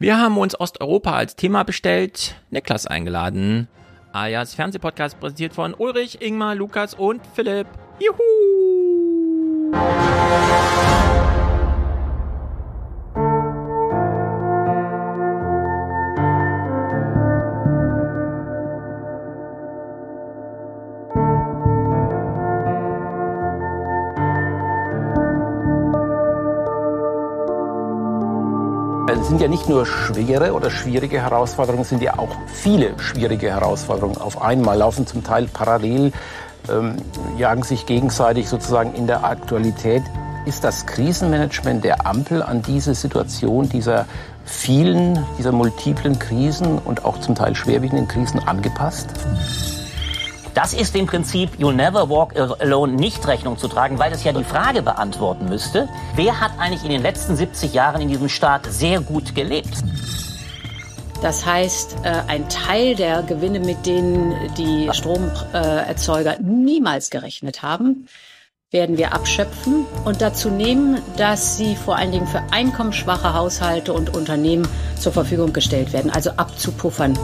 Wir haben uns Osteuropa als Thema bestellt, Niklas eingeladen. Alias Fernsehpodcast präsentiert von Ulrich, Ingmar, Lukas und Philipp. Juhu! Sind ja nicht nur schwere oder schwierige Herausforderungen, es sind ja auch viele schwierige Herausforderungen auf einmal, laufen zum Teil parallel, ähm, jagen sich gegenseitig sozusagen in der Aktualität. Ist das Krisenmanagement der Ampel an diese Situation dieser vielen, dieser multiplen Krisen und auch zum Teil schwerwiegenden Krisen angepasst? Das ist dem Prinzip You'll Never Walk Alone nicht Rechnung zu tragen, weil es ja die Frage beantworten müsste, wer hat eigentlich in den letzten 70 Jahren in diesem Staat sehr gut gelebt? Das heißt, äh, ein Teil der Gewinne, mit denen die Stromerzeuger niemals gerechnet haben, werden wir abschöpfen und dazu nehmen, dass sie vor allen Dingen für einkommensschwache Haushalte und Unternehmen zur Verfügung gestellt werden, also abzupuffern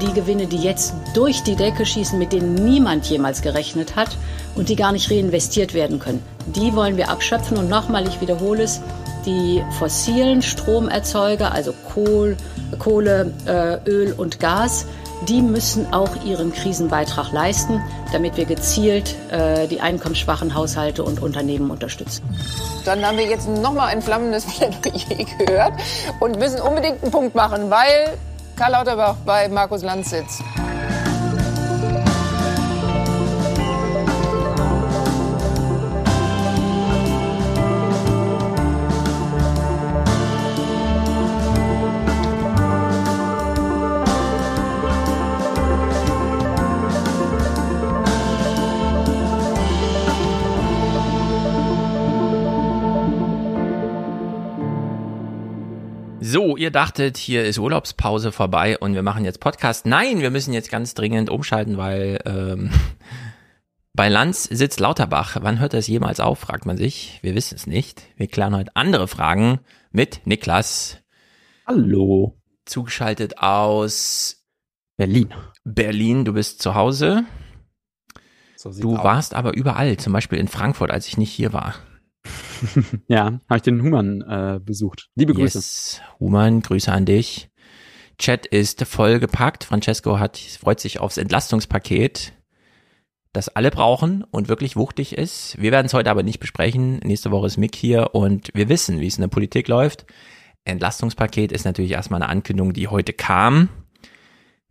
die Gewinne, die jetzt durch die Decke schießen, mit denen niemand jemals gerechnet hat und die gar nicht reinvestiert werden können. Die wollen wir abschöpfen und nochmal, ich wiederhole es, die fossilen Stromerzeuger, also Kohl, Kohle, äh, Öl und Gas, die müssen auch ihren Krisenbeitrag leisten, damit wir gezielt äh, die einkommensschwachen Haushalte und Unternehmen unterstützen. Dann haben wir jetzt nochmal ein flammendes Plädoyer gehört und müssen unbedingt einen Punkt machen, weil Karl Lauterbach bei Markus Lanz sitzt. Ihr dachtet, hier ist Urlaubspause vorbei und wir machen jetzt Podcast. Nein, wir müssen jetzt ganz dringend umschalten, weil ähm, bei Lanz sitzt Lauterbach. Wann hört das jemals auf, fragt man sich. Wir wissen es nicht. Wir klären heute andere Fragen mit Niklas. Hallo. Zugeschaltet aus Berlin. Berlin, du bist zu Hause. So du warst aber überall, zum Beispiel in Frankfurt, als ich nicht hier war. ja, habe ich den Human äh, besucht. Liebe Grüße. Yes, Human, Grüße an dich. Chat ist vollgepackt. Francesco hat, freut sich aufs Entlastungspaket, das alle brauchen und wirklich wuchtig ist. Wir werden es heute aber nicht besprechen. Nächste Woche ist Mick hier und wir wissen, wie es in der Politik läuft. Entlastungspaket ist natürlich erstmal eine Ankündigung, die heute kam.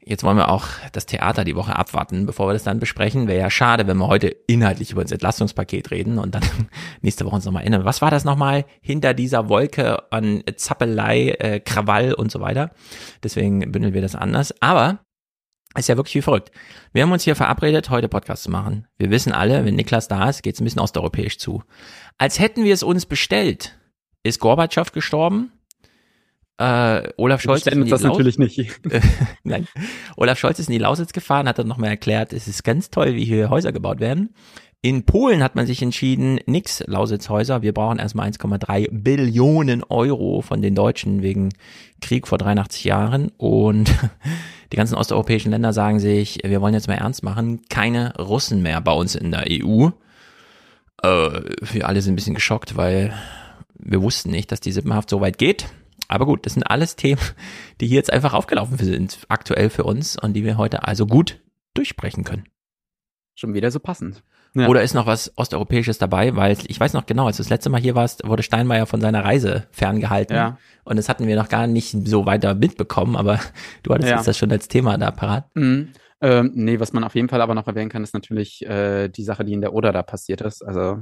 Jetzt wollen wir auch das Theater die Woche abwarten, bevor wir das dann besprechen. Wäre ja schade, wenn wir heute inhaltlich über das Entlastungspaket reden und dann nächste Woche uns nochmal erinnern. Was war das nochmal hinter dieser Wolke an Zappelei, äh, Krawall und so weiter? Deswegen bündeln wir das anders. Aber ist ja wirklich wie verrückt. Wir haben uns hier verabredet, heute Podcast zu machen. Wir wissen alle, wenn Niklas da ist, geht es ein bisschen osteuropäisch zu. Als hätten wir es uns bestellt, ist Gorbatschow gestorben äh, Olaf Scholz ist uns das Laus natürlich nicht. Nein. Olaf Scholz ist in die Lausitz gefahren, hat dann nochmal erklärt, es ist ganz toll, wie hier Häuser gebaut werden. In Polen hat man sich entschieden, nix Lausitzhäuser. Wir brauchen erstmal 1,3 Billionen Euro von den Deutschen wegen Krieg vor 83 Jahren. Und die ganzen osteuropäischen Länder sagen sich, wir wollen jetzt mal ernst machen, keine Russen mehr bei uns in der EU. Äh, wir alle sind ein bisschen geschockt, weil wir wussten nicht, dass die Sippenhaft so weit geht. Aber gut, das sind alles Themen, die hier jetzt einfach aufgelaufen sind, aktuell für uns und die wir heute also gut durchsprechen können. Schon wieder so passend. Ja. Oder ist noch was Osteuropäisches dabei? Weil ich weiß noch genau, als du das letzte Mal hier warst, wurde Steinmeier von seiner Reise ferngehalten. Ja. Und das hatten wir noch gar nicht so weiter mitbekommen, aber du hattest ja. jetzt das schon als Thema da parat. Mhm. Ähm, nee, was man auf jeden Fall aber noch erwähnen kann, ist natürlich äh, die Sache, die in der Oder da passiert ist. Also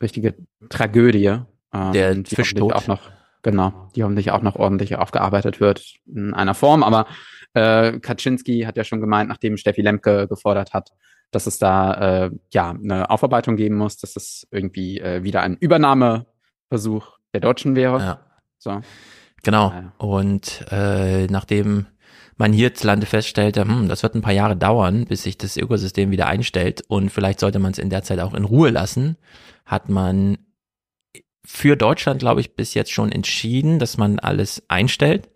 richtige Tragödie. Ähm, der Fischtod. auch noch Genau, die hoffentlich auch noch ordentlich aufgearbeitet wird in einer Form. Aber äh, Kaczynski hat ja schon gemeint, nachdem Steffi Lemke gefordert hat, dass es da äh, ja eine Aufarbeitung geben muss, dass es irgendwie äh, wieder ein Übernahmeversuch der Deutschen wäre. Ja. So. Genau. Ja. Und äh, nachdem man hierzulande feststellte, hm, das wird ein paar Jahre dauern, bis sich das Ökosystem wieder einstellt und vielleicht sollte man es in der Zeit auch in Ruhe lassen, hat man für Deutschland, glaube ich, bis jetzt schon entschieden, dass man alles einstellt.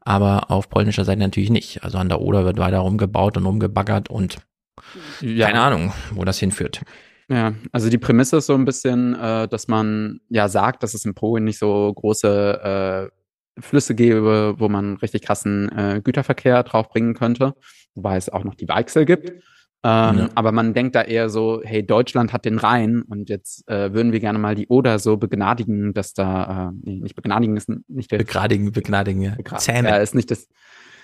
Aber auf polnischer Seite natürlich nicht. Also an der Oder wird weiter rumgebaut und rumgebaggert und Ja. keine Ahnung, wo das hinführt. Ja, also die Prämisse ist so ein bisschen, äh, dass man ja sagt, dass es in Polen nicht so große äh, Flüsse gäbe, wo man richtig krassen äh, Güterverkehr draufbringen könnte, wobei es auch noch die Weichsel gibt. Ähm, Ja. Aber man denkt da eher so, hey, Deutschland hat den Rhein und jetzt äh, würden wir gerne mal die Oder so begnadigen, dass da, äh, nee, nicht begnadigen ist nicht der Begradigen, begnadigen, ja. Begra- Zähme. Ja, ist nicht das.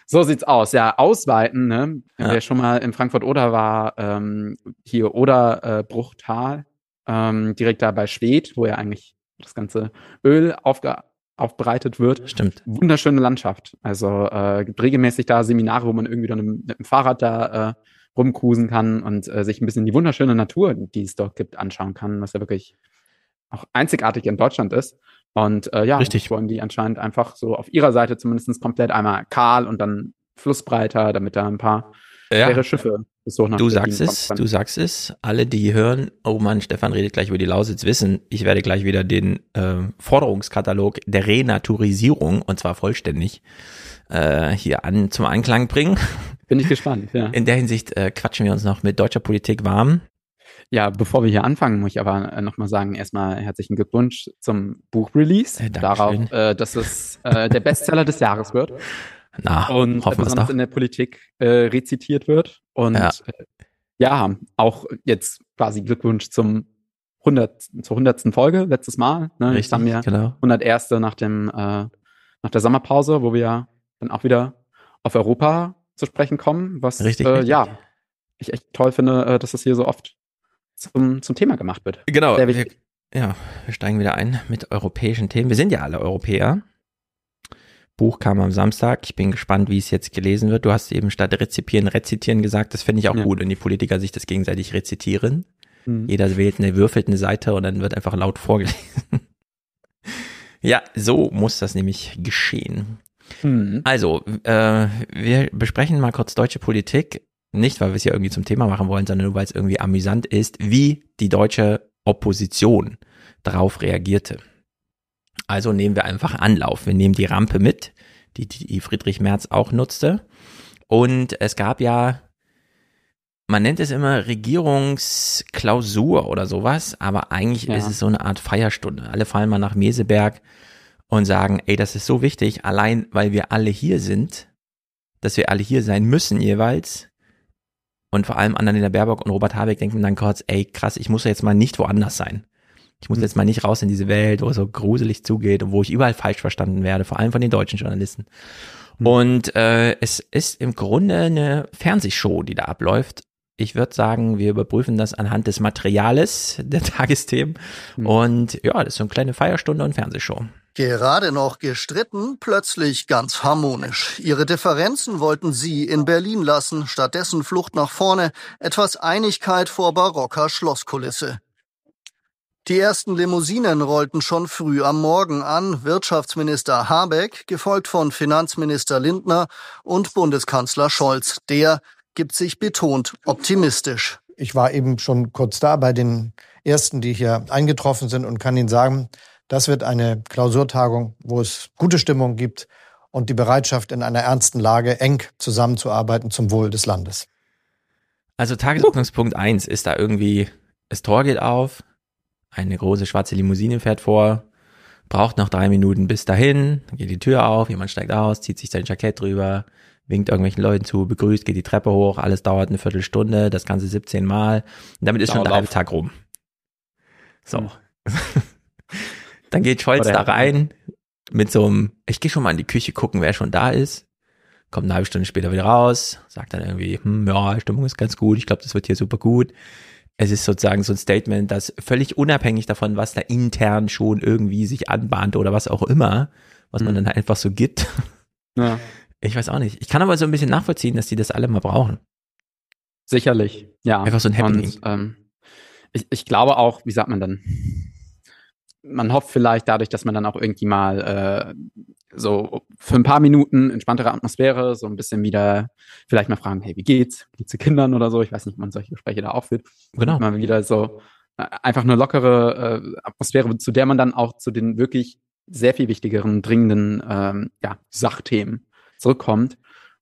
So sieht's aus. Ja, ausweiten, ne? Ja. Wer schon mal in Frankfurt-Oder war, ähm, hier Oder äh, Bruchtal, ähm, direkt da bei Schwedt, wo ja eigentlich das ganze Öl aufge aufbereitet wird. Stimmt. Wunderschöne Landschaft. Also äh, gibt regelmäßig da Seminare, wo man irgendwie dann mit, mit dem Fahrrad da äh, rumcruisen kann und äh, sich ein bisschen die wunderschöne Natur, die es dort gibt, anschauen kann, was ja wirklich auch einzigartig in Deutschland ist. Und äh, ja, Richtig. wollen die anscheinend einfach so auf ihrer Seite zumindest komplett einmal kahl und dann flussbreiter, damit da ein paar Ja. schwere Schiffe nach Du sagst es, du sagst es. Alle, die hören, oh Mann, Stefan redet gleich über die Lausitz, wissen, ich werde gleich wieder den äh, Forderungskatalog der Renaturisierung, und zwar vollständig, äh, hier an zum Anklang bringen. Bin ich gespannt, ja. In der Hinsicht äh, quatschen wir uns noch mit deutscher Politik warm. Ja, bevor wir hier anfangen, muss ich aber äh, nochmal sagen, erstmal herzlichen Glückwunsch zum Buchrelease. Äh, Dankeschön. darauf, äh, dass es äh, der Bestseller des Jahres wird. Na, und hoffen wir es besonders in der Politik äh, rezitiert wird. Und Ja. ja. Äh, auch jetzt quasi Glückwunsch zum 100, zur hundertsten Folge letztes Mal. Ne? Jetzt Richtig, haben wir genau. 101. nach dem äh, nach der Sommerpause, wo wir dann auch wieder auf Europa zu sprechen kommen, was Richtig, äh, richtig. ja ich echt toll finde, äh, dass das hier so oft zum, zum Thema gemacht wird. Genau. Wir, ja, wir steigen wieder ein mit europäischen Themen. Wir sind ja alle Europäer. Buch kam am Samstag. Ich bin gespannt, wie es jetzt gelesen wird. Du hast eben statt rezipieren, rezitieren gesagt. Das finde ich auch Ja. gut, wenn die Politiker sich das gegenseitig rezitieren. Mhm. Jeder wählt eine, würfelt eine Seite und dann wird einfach laut vorgelesen. ja, so muss das nämlich geschehen. Mhm. Also, äh, wir besprechen mal kurz deutsche Politik. Nicht, weil wir es ja irgendwie zum Thema machen wollen, sondern nur, weil es irgendwie amüsant ist, wie die deutsche Opposition darauf reagierte. Also nehmen wir einfach Anlauf. Wir nehmen die Rampe mit, die, die Friedrich Merz auch nutzte. Und es gab ja, man nennt es immer Regierungsklausur oder sowas, aber eigentlich Ja. ist es so eine Art Feierstunde. Alle fallen mal nach Meseberg und sagen, ey, das ist so wichtig, allein weil wir alle hier sind, dass wir alle hier sein müssen jeweils. Und vor allem Annalena Baerbock und Robert Habeck denken dann kurz, ey, krass, ich muss jetzt mal nicht woanders sein. Ich muss Mhm. jetzt mal nicht raus in diese Welt, wo es so gruselig zugeht und wo ich überall falsch verstanden werde, vor allem von den deutschen Journalisten. Mhm. Und äh, es ist im Grunde eine Fernsehshow, die da abläuft. Ich würde sagen, wir überprüfen das anhand des Materiales der Tagesthemen. Mhm. Und ja, das ist so eine kleine Feierstunde und Fernsehshow. Gerade noch gestritten, plötzlich ganz harmonisch. Ihre Differenzen wollten sie in Berlin lassen, stattdessen Flucht nach vorne, etwas Einigkeit vor barocker Schlosskulisse. Die ersten Limousinen rollten schon früh am Morgen an, Wirtschaftsminister Habeck, gefolgt von Finanzminister Lindner und Bundeskanzler Scholz. Der gibt sich betont optimistisch. Ich war eben schon kurz da bei den ersten, die hier eingetroffen sind und kann Ihnen sagen, das wird eine Klausurtagung, wo es gute Stimmung gibt und die Bereitschaft, in einer ernsten Lage eng zusammenzuarbeiten zum Wohl des Landes. Also Tagesordnungspunkt eins ist da irgendwie, das Tor geht auf, eine große schwarze Limousine fährt vor, braucht noch drei Minuten bis dahin, dann geht die Tür auf, jemand steigt aus, zieht sich sein Jackett drüber, winkt irgendwelchen Leuten zu, begrüßt, geht die Treppe hoch, alles dauert eine Viertelstunde, das Ganze 17 Mal. Und damit ist schon der Dauerlauf. halbe Tag rum. So. Hm. dann geht Scholz Oder- da rein mit so einem, ich gehe schon mal in die Küche gucken, wer schon da ist. Kommt eine halbe Stunde später wieder raus, sagt dann irgendwie, hm, ja, Stimmung ist ganz gut, ich glaube, das wird hier super gut. Es ist sozusagen so ein Statement, das völlig unabhängig davon, was da intern schon irgendwie sich anbahnt oder was auch immer, was man Mhm. dann einfach so gibt. Ja, Ich weiß auch nicht. Ich kann aber so ein bisschen nachvollziehen, dass die das alle mal brauchen. sicherlich. Ja. Einfach so ein Happening. Und, ähm, ich, ich glaube auch, wie sagt man dann? Man hofft vielleicht dadurch, dass man dann auch irgendwie mal äh, so für ein paar Minuten entspanntere Atmosphäre, so ein bisschen wieder vielleicht mal fragen, hey, wie geht's? Geht's den Kindern oder so? Ich weiß nicht, ob man solche Gespräche da auch führt. Genau. Mal wieder so einfach eine lockere äh, Atmosphäre, zu der man dann auch zu den wirklich sehr viel wichtigeren, dringenden ähm, ja, Sachthemen zurückkommt.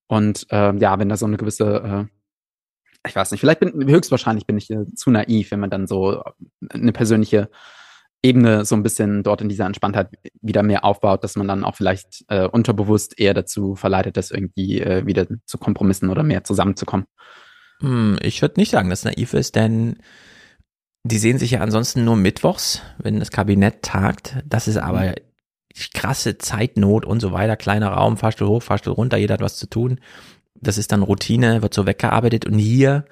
Und ähm, ja, wenn da so eine gewisse, äh, ich weiß nicht, vielleicht bin höchstwahrscheinlich bin ich äh, zu naiv, wenn man dann so eine persönliche Ebene so ein bisschen dort in dieser Entspanntheit wieder mehr aufbaut, dass man dann auch vielleicht äh, unterbewusst eher dazu verleitet, das irgendwie äh, wieder zu Kompromissen oder mehr zusammenzukommen. Hm, ich würde nicht sagen, dass es naiv ist, denn die sehen sich ja ansonsten nur mittwochs, wenn das Kabinett tagt. Das ist aber mhm. krasse Zeitnot und so weiter. Kleiner Raum, Fahrstuhl hoch, Fahrstuhl runter, jeder hat was zu tun. Das ist dann Routine, wird so weggearbeitet und hier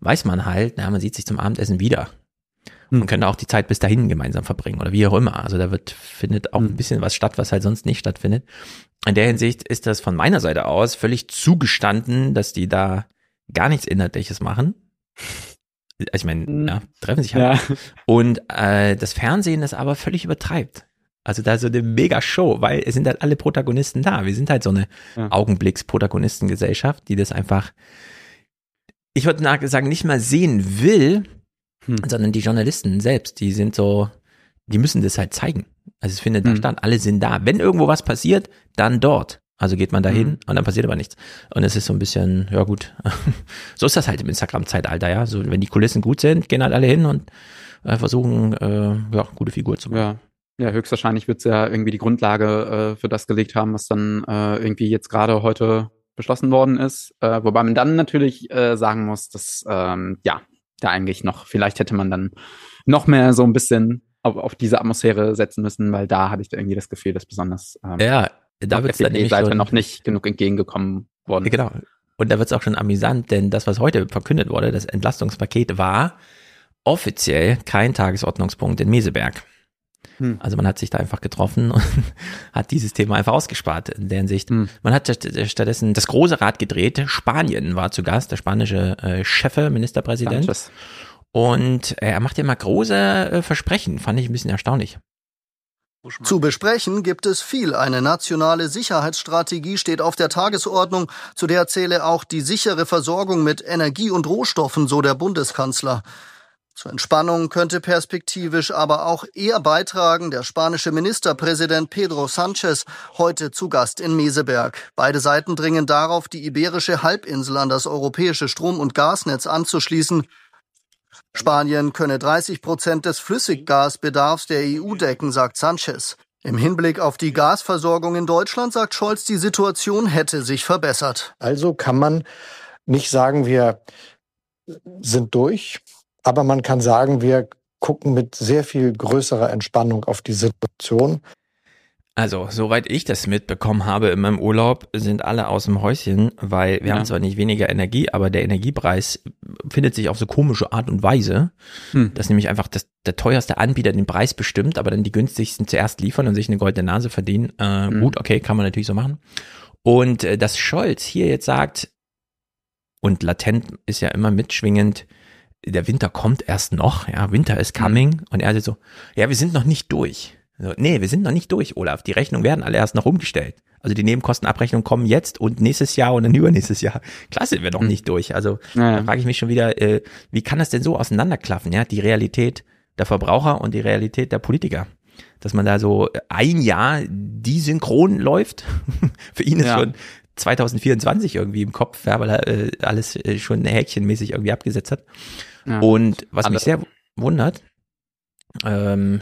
weiß man halt, na, man sieht sich zum Abendessen wieder. Man hm. könnte auch die Zeit bis dahin gemeinsam verbringen oder wie auch immer. Also da wird, findet auch ein hm. bisschen was statt, was halt sonst nicht stattfindet. In der Hinsicht ist das von meiner Seite aus völlig zugestanden, dass die da gar nichts Inhaltliches machen. Also ich meine, hm. ja, treffen sich halt. Ja. Und äh, das Fernsehen das aber völlig übertreibt. Also da so eine mega Show, weil es sind halt alle Protagonisten da. Wir sind halt so eine ja. Augenblicks-Protagonistengesellschaft, die das einfach, ich würde sagen, nicht mal sehen will, hm. sondern die Journalisten selbst, die sind so, die müssen das halt zeigen. Also es findet hm. da statt, alle sind da. Wenn irgendwo was passiert, dann dort. Also geht man dahin mhm. und dann passiert aber nichts. Und es ist so ein bisschen, ja gut, so ist das halt im Instagram-Zeitalter, ja. So, wenn die Kulissen gut sind, gehen halt alle hin und äh, versuchen, äh, ja, gute Figur zu machen. Ja. ja, höchstwahrscheinlich wird es ja irgendwie die Grundlage äh, für das gelegt haben, was dann äh, irgendwie jetzt gerade heute beschlossen worden ist. Äh, wobei man dann natürlich äh, sagen muss, dass ähm, ja, da eigentlich noch, vielleicht hätte man dann noch mehr so ein bisschen auf, auf diese Atmosphäre setzen müssen, weil da hatte ich irgendwie das Gefühl, dass besonders ähm, ja, da wird nämlich Seite noch nicht genug entgegengekommen worden. Ja, genau. Und da wird es auch schon amüsant, denn das, was heute verkündet wurde, das Entlastungspaket war offiziell kein Tagesordnungspunkt in Meseberg. Hm. Also man hat sich da einfach getroffen und hat dieses Thema einfach ausgespart in der Hinsicht. Hm. Man hat stattdessen das große Rad gedreht. Spanien war zu Gast, der spanische äh, Chefe, Ministerpräsident. Sanchez. Und äh, er macht ja immer große äh, Versprechen, fand ich ein bisschen erstaunlich. Zu besprechen gibt es viel. Eine nationale Sicherheitsstrategie steht auf der Tagesordnung, zu der zähle auch die sichere Versorgung mit Energie und Rohstoffen, so der Bundeskanzler. Zur Entspannung könnte perspektivisch aber auch er beitragen, der spanische Ministerpräsident Pedro Sanchez, heute zu Gast in Meseberg. Beide Seiten dringen darauf, die iberische Halbinsel an das europäische Strom- und Gasnetz anzuschließen. Spanien könne 30 Prozent des Flüssiggasbedarfs der EU decken, sagt Sanchez. Im Hinblick auf die Gasversorgung in Deutschland sagt Scholz, die Situation hätte sich verbessert. Also kann man nicht sagen, wir sind durch. Aber man kann sagen, wir gucken mit sehr viel größerer Entspannung auf die Situation. Also, soweit ich das mitbekommen habe in meinem Urlaub, sind alle aus dem Häuschen, weil wir ja. haben zwar nicht weniger Energie, aber der Energiepreis findet sich auf so komische Art und Weise, hm. dass nämlich einfach das, der teuerste Anbieter den Preis bestimmt, aber dann die günstigsten zuerst liefern und sich eine goldene Nase verdienen. Äh, hm. Gut, okay, kann man natürlich so machen. Und äh, dass Scholz hier jetzt sagt, und latent ist ja immer mitschwingend, der Winter kommt erst noch, ja, Winter is coming. Mhm. Und er so, ja, wir sind noch nicht durch. So, nee, wir sind noch nicht durch, Olaf. Die Rechnungen werden alle erst noch umgestellt. Also die Nebenkostenabrechnungen kommen jetzt und nächstes Jahr und dann übernächstes Jahr. Klar sind wir noch mhm. nicht durch. Also ja. da frage ich mich schon wieder, äh, wie kann das denn so auseinanderklaffen, ja? Die Realität der Verbraucher und die Realität der Politiker. Dass man da so ein Jahr die synchron läuft. Für ihn ist ja. schon 2024 irgendwie im Kopf, ja, weil er äh, alles äh, schon häkchenmäßig irgendwie abgesetzt hat. Ja. Und was Aber mich sehr wundert, ähm,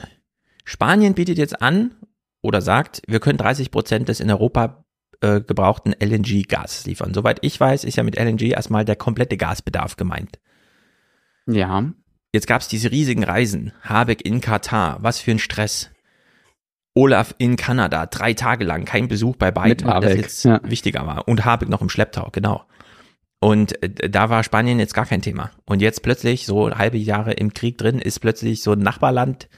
Spanien bietet jetzt an oder sagt, wir können 30 Prozent des in Europa äh, gebrauchten LNG-Gas liefern. Soweit ich weiß, ist ja mit LNG erstmal der komplette Gasbedarf gemeint. Ja. Jetzt gab es diese riesigen Reisen. Habeck in Katar, was für ein Stress. Olaf in Kanada, drei Tage lang, kein Besuch bei beiden, weil das jetzt ja. wichtiger war. Und Habeck noch im Schlepptau, genau. Und äh, da war Spanien jetzt gar kein Thema. Und jetzt plötzlich, so halbe Jahre im Krieg drin, ist plötzlich so ein Nachbarland,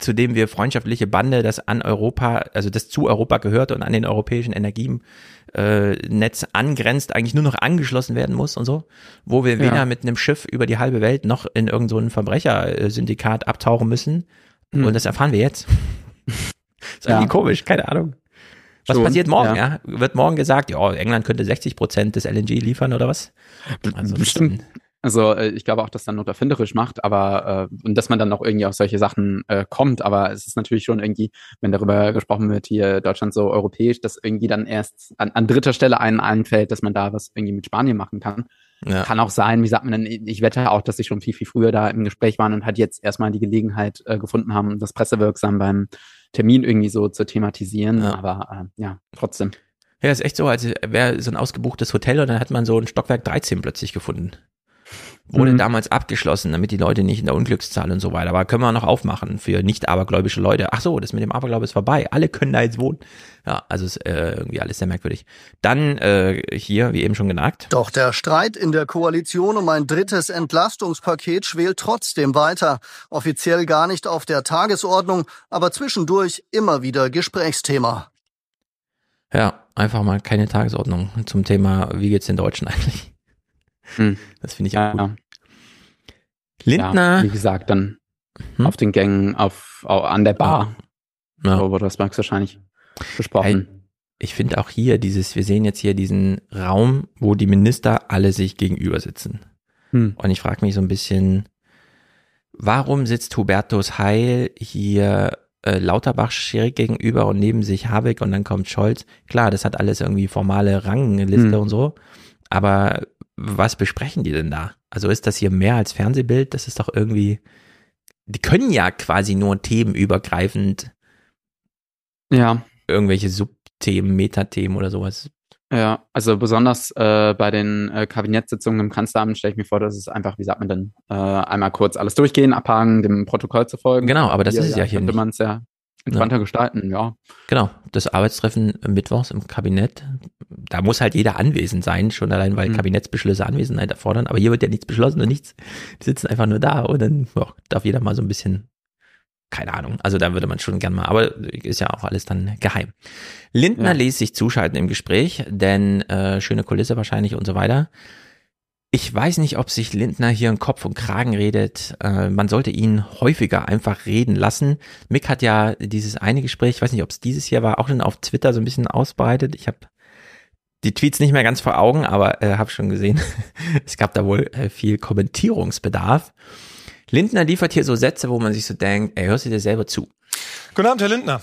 zu dem wir freundschaftliche Bande, das an Europa, also das zu Europa gehört und an den europäischen Energienetz äh, angrenzt, eigentlich nur noch angeschlossen werden muss und so, wo wir weder mit einem Schiff über die halbe Welt noch in irgendein so Verbrechersyndikat abtauchen müssen. Hm. Und das erfahren wir jetzt. ist irgendwie ja. komisch, keine Ahnung. Was Schon, passiert morgen? Ja. ja. Wird morgen gesagt, ja, England könnte 60 Prozent des LNG liefern oder was? Also Bestimmt. Also äh, ich glaube auch, dass dann Not erfinderisch macht, aber äh, und dass man dann auch irgendwie auf solche Sachen äh, kommt. Aber es ist natürlich schon irgendwie, wenn darüber gesprochen wird, hier Deutschland so europäisch, dass irgendwie dann erst an, an dritter Stelle einen einfällt, dass man da was irgendwie mit Spanien machen kann. Ja. Kann auch sein, wie sagt man denn, ich wette auch, dass sie schon viel, viel früher da im Gespräch waren und halt jetzt erstmal die Gelegenheit äh, gefunden haben, das pressewirksam beim Termin irgendwie so zu thematisieren. Ja. Aber äh, ja, trotzdem. Ja, ist echt so, als wäre so ein ausgebuchtes Hotel und dann hat man so ein Stockwerk 13 plötzlich gefunden. Wurde Mhm. damals abgeschlossen, damit die Leute nicht in der Unglückszahl und so weiter. Aber können wir noch aufmachen für nicht abergläubische Leute. Ach so, das mit dem Aberglaube ist vorbei. Alle können da jetzt wohnen. Ja, also ist äh, irgendwie alles sehr merkwürdig. Dann äh, hier, wie eben schon genagt. Doch der Streit in der Koalition um ein drittes Entlastungspaket schwelt trotzdem weiter. Offiziell gar nicht auf der Tagesordnung, aber zwischendurch immer wieder Gesprächsthema. Ja, einfach mal keine Tagesordnung zum Thema, wie geht's den Deutschen eigentlich? Hm. Das finde ich auch Ja, gut. ja. Lindner. Ja, wie gesagt, dann Hm? auf den Gängen, auf, au- an der Bar. Ja. Robert Rosbergs wahrscheinlich besprochen. ich finde auch hier dieses, wir sehen jetzt hier diesen Raum, wo die Minister alle sich gegenüber sitzen. Hm. Und ich frage mich so ein bisschen, warum sitzt Hubertus Heil hier äh, Lauterbach schräg gegenüber und neben sich Habeck und dann kommt Scholz? Klar, das hat alles irgendwie formale Rangliste Hm. und so, aber was besprechen die denn da? Also ist das hier mehr als Fernsehbild? Das ist doch irgendwie, die können ja quasi nur themenübergreifend Ja, irgendwelche Subthemen, Metathemen oder sowas. ja, also besonders äh, bei den äh, Kabinettssitzungen im Kanzleramt stelle ich mir vor, dass es einfach, wie sagt man denn, äh, einmal kurz alles durchgehen, abhaken, dem Protokoll zu folgen. Genau, aber das ist es ja hier könnte nicht. man es ja entspannter gestalten, ja. Genau, das Arbeitstreffen mittwochs im Kabinett, da muss halt jeder anwesend sein, schon allein, weil Mhm. Kabinettsbeschlüsse Anwesenheit erfordern, aber hier wird ja nichts beschlossen und nichts, die sitzen einfach nur da und dann ja, darf jeder mal so ein bisschen, keine Ahnung, also da würde man schon gern mal, aber ist ja auch alles dann geheim. Lindner Ja. ließ sich zuschalten im Gespräch, denn äh, schöne Kulisse wahrscheinlich und so weiter. Ich weiß nicht, ob sich Lindner hier in Kopf und Kragen redet. Äh, man sollte ihn häufiger einfach reden lassen. Mick hat ja dieses eine Gespräch, ich weiß nicht, ob es dieses hier war, auch schon auf Twitter so ein bisschen ausbreitet. Ich habe die Tweets nicht mehr ganz vor Augen, aber äh, habe schon gesehen, es gab da wohl äh, viel Kommentierungsbedarf. Lindner liefert hier so Sätze, wo man sich so denkt, ey, hörst du dir selber zu? Guten Abend, Herr Lindner.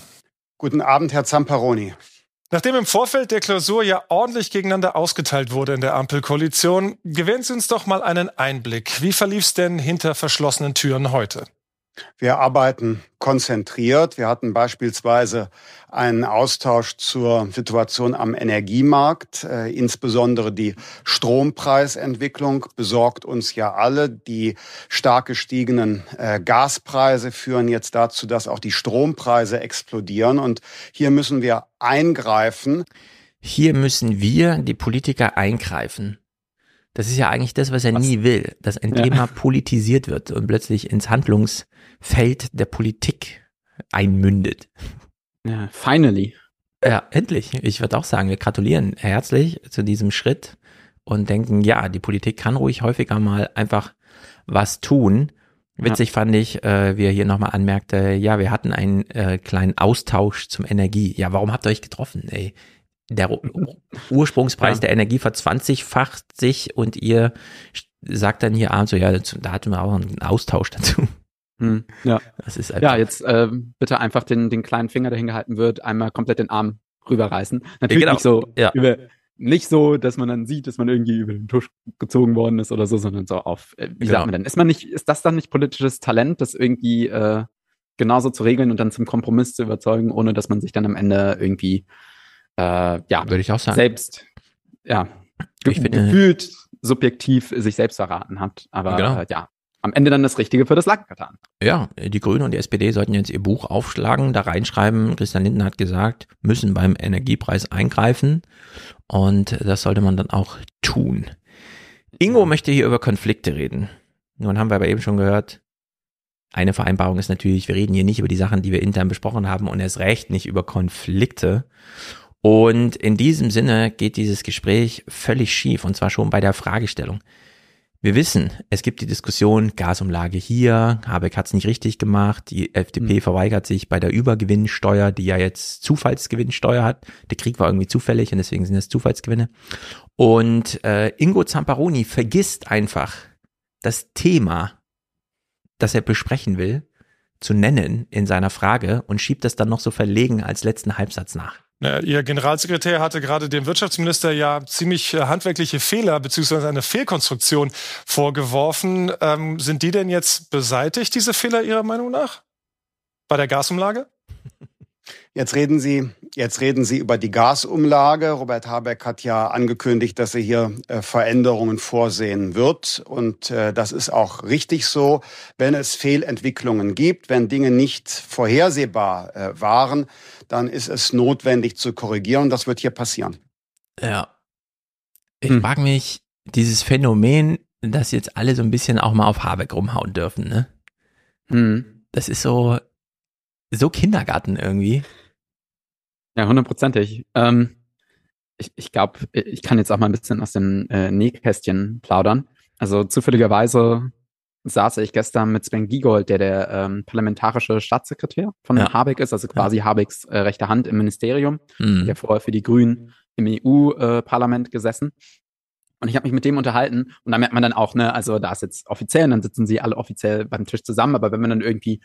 Guten Abend, Herr Zamparoni. Nachdem im Vorfeld der Klausur ja ordentlich gegeneinander ausgeteilt wurde in der Ampelkoalition, gewähren Sie uns doch mal einen Einblick. Wie verlief's denn hinter verschlossenen Türen heute? Wir arbeiten konzentriert. Wir hatten beispielsweise einen Austausch zur Situation am Energiemarkt. Äh, insbesondere die Strompreisentwicklung besorgt uns ja alle. Die stark gestiegenen äh, Gaspreise führen jetzt dazu, dass auch die Strompreise explodieren. Und hier müssen wir eingreifen. Hier müssen wir, die Politiker, eingreifen. Das ist ja eigentlich das, was er nie will, dass ein Ja. Thema politisiert wird und plötzlich ins Handlungsfeld der Politik einmündet. Ja, finally. Ja, endlich. Ich würde auch sagen, wir gratulieren herzlich zu diesem Schritt und denken, ja, die Politik kann ruhig häufiger mal einfach was tun. Witzig fand ich, äh, wie er hier nochmal anmerkte, ja, wir hatten einen äh, kleinen Austausch zum Energie. Ja, warum habt ihr euch getroffen? Ey, der Ur- Ursprungspreis Ja. der Energie verzwanzigfacht sich und ihr sagt dann hier abends so, ja, da hatten wir auch einen Austausch dazu. Hm, ja. Das ist einfach, Ja, jetzt äh, bitte einfach den, den kleinen Finger, der hingehalten wird, einmal komplett den Arm rüberreißen. Natürlich Genau, nicht so ja. über, nicht so, dass man dann sieht, dass man irgendwie über den Tisch gezogen worden ist oder so, sondern so auf, äh, wie Genau. sagt man denn? Ist man nicht, ist das dann nicht politisches Talent, das irgendwie äh, genauso zu regeln und dann zum Kompromiss zu überzeugen, ohne dass man sich dann am Ende irgendwie äh, ja würde ich auch sagen. selbst ja ge finde- gefühlt subjektiv sich selbst verraten hat. Aber Genau. äh, ja, am Ende dann das Richtige für das Land getan. Ja, die Grünen und die SPD sollten jetzt ihr Buch aufschlagen, da reinschreiben. Christian Lindner hat gesagt, müssen beim Energiepreis eingreifen. Und das sollte man dann auch tun. Ingo möchte hier über Konflikte reden. Nun haben wir aber eben schon gehört, eine Vereinbarung ist natürlich, wir reden hier nicht über die Sachen, die wir intern besprochen haben und erst recht nicht über Konflikte. Und in diesem Sinne geht dieses Gespräch völlig schief und zwar schon bei der Fragestellung. Wir wissen, es gibt die Diskussion, Gasumlage hier, Habeck hat es nicht richtig gemacht, die FDP verweigert sich bei der Übergewinnsteuer, die ja jetzt Zufallsgewinnsteuer hat. Der Krieg war irgendwie zufällig und deswegen sind es Zufallsgewinne. Und äh, Ingo Zamparoni vergisst einfach, das Thema, das er besprechen will, zu nennen in seiner Frage und schiebt das dann noch so verlegen als letzten Halbsatz nach. Ihr Generalsekretär hatte gerade dem Wirtschaftsminister ja ziemlich äh, handwerkliche Fehler beziehungsweise eine Fehlkonstruktion vorgeworfen. Ähm, sind die denn jetzt beseitigt, diese Fehler Ihrer Meinung nach? Bei der Gasumlage? Jetzt reden Sie, jetzt reden Sie über die Gasumlage. Robert Habeck hat ja angekündigt, dass er hier äh, Veränderungen vorsehen wird. Und äh, das ist auch richtig so. Wenn es Fehlentwicklungen gibt, wenn Dinge nicht vorhersehbar waren, dann ist es notwendig zu korrigieren. Das wird hier passieren. Ja. Ich hm. frage mich, dieses Phänomen, dass jetzt alle so ein bisschen auch mal auf Habeck rumhauen dürfen, ne? Hm. Das ist so, so Kindergarten irgendwie. Ja, hundertprozentig. Ähm, ich ich glaube, ich kann jetzt auch mal ein bisschen aus dem äh, Nähkästchen plaudern. Also zufälligerweise saß ich gestern mit Sven Giegold, der der ähm, parlamentarische Staatssekretär von ja. Habeck ist, also quasi ja. Habecks äh, rechte Hand im Ministerium, mhm. der vorher für die Grünen im EU-Parlament äh, gesessen. Und ich habe mich mit dem unterhalten und da merkt man dann auch, ne, also da ist jetzt offiziell und dann sitzen sie alle offiziell beim Tisch zusammen, aber wenn man dann irgendwie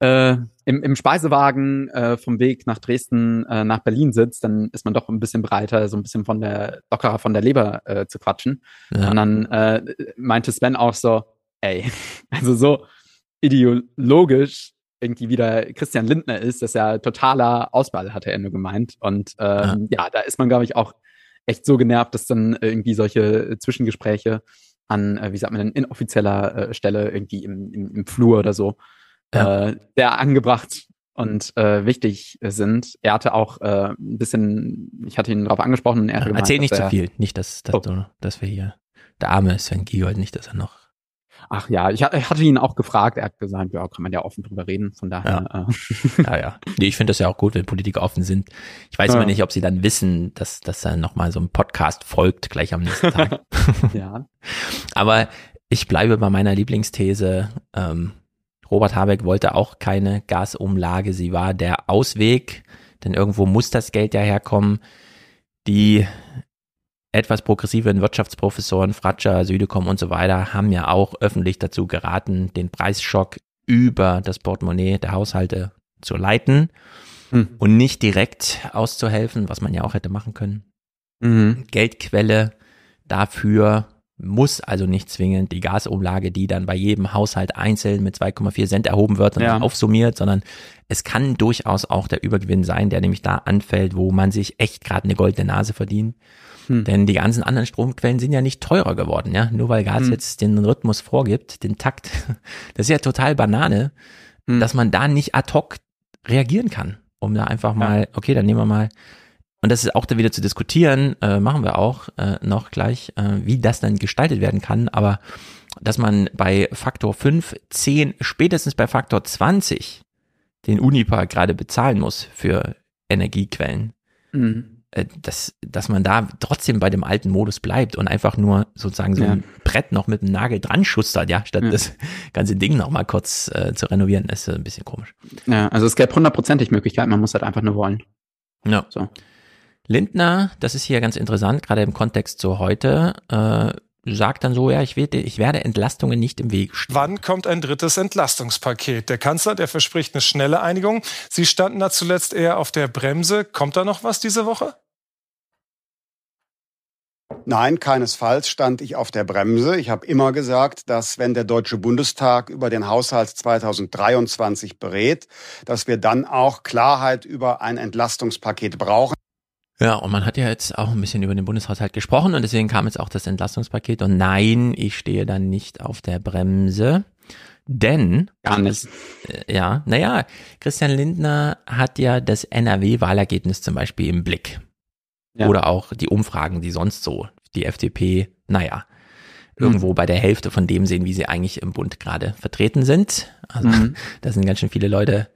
äh, im, im Speisewagen äh, vom Weg nach Dresden äh, nach Berlin sitzt, dann ist man doch ein bisschen breiter, so ein bisschen von der lockerer von der Leber äh, zu quatschen. Ja. Und dann äh, meinte Sven auch so, ey, also so ideologisch irgendwie wieder Christian Lindner ist, das ist ja totaler Ausball, hatte er nur gemeint. Und ähm, ja. ja, da ist man, glaube ich, auch echt so genervt, dass dann irgendwie solche Zwischengespräche an, äh, wie sagt man denn, inoffizieller äh, Stelle irgendwie im, im, im Flur oder so ja. äh, sehr angebracht und äh, wichtig sind. Er hatte auch äh, ein bisschen, ich hatte ihn darauf angesprochen, er ja, gemeint, Erzähl nicht zu viel, nicht, dass, dass, oh. du, dass wir hier, der arme Sven Giegold, nicht, dass er noch Ach ja, ich, ich, hatte ihn auch gefragt, er hat gesagt, ja, kann man ja offen drüber reden, von daher. Ja, äh. ja, ja. Nee, ich finde das ja auch gut, wenn Politiker offen sind. Ich weiß ja. immer nicht, ob sie dann wissen, dass, dass dann nochmal so ein Podcast folgt, gleich am nächsten Tag. ja. Aber ich bleibe bei meiner Lieblingsthese, ähm, Robert Habeck wollte auch keine Gasumlage. Sie war der Ausweg, denn irgendwo muss das Geld ja herkommen. Die etwas progressiven Wirtschaftsprofessoren, Fratscher, Südekom und so weiter, haben ja auch öffentlich dazu geraten, den Preisschock über das Portemonnaie der Haushalte zu leiten hm. und nicht direkt auszuhelfen, was man ja auch hätte machen können. Mhm. Geldquelle dafür muss also nicht zwingend die Gasumlage, die dann bei jedem Haushalt einzeln mit 2,4 Cent erhoben wird und ja. aufsummiert, sondern es kann durchaus auch der Übergewinn sein, der nämlich da anfällt, wo man sich echt gerade eine goldene Nase verdient. Hm. Denn die ganzen anderen Stromquellen sind ja nicht teurer geworden, ja. Nur weil Gas hm. jetzt den Rhythmus vorgibt, den Takt, das ist ja total Banane, hm. dass man da nicht ad hoc reagieren kann, um da einfach mal, ja. okay, dann nehmen wir mal und das ist auch da wieder zu diskutieren, äh, machen wir auch äh, noch gleich, äh, wie das dann gestaltet werden kann. Aber dass man bei Faktor 5, 10, spätestens bei Faktor 20 den Unipa gerade bezahlen muss für Energiequellen. Mhm. Äh, dass, dass man da trotzdem bei dem alten Modus bleibt und einfach nur sozusagen so ja. ein Brett noch mit einem Nagel dran schustert, ja, statt ja. das ganze Ding noch mal kurz äh, zu renovieren, ist äh, ein bisschen komisch. Ja, also es gäbe hundertprozentig Möglichkeiten, man muss halt einfach nur wollen. Ja. So. Lindner, das ist hier ganz interessant, gerade im Kontext zu heute, äh, sagt dann so, ja, ich werde, ich werde Entlastungen nicht im Weg stehen. Wann kommt ein drittes Entlastungspaket? Der Kanzler, der verspricht eine schnelle Einigung. Sie standen da zuletzt eher auf der Bremse. Kommt da noch was diese Woche? Nein, keinesfalls stand ich auf der Bremse. Ich habe immer gesagt, dass wenn der Deutsche Bundestag über den Haushalt 2023 berät, dass wir dann auch Klarheit über ein Entlastungspaket brauchen. Ja, und man hat ja jetzt auch ein bisschen über den Bundeshaushalt gesprochen und deswegen kam jetzt auch das Entlastungspaket. Und nein, ich stehe dann nicht auf der Bremse. Denn, gar nicht. Äh, ja, naja, Christian Lindner hat ja das NRW-Wahlergebnis zum Beispiel im Blick. Ja. Oder auch die Umfragen, die sonst so, die FDP, naja, irgendwo mhm. bei der Hälfte von dem sehen, wie sie eigentlich im Bund gerade vertreten sind. Also mhm. da sind ganz schön viele Leute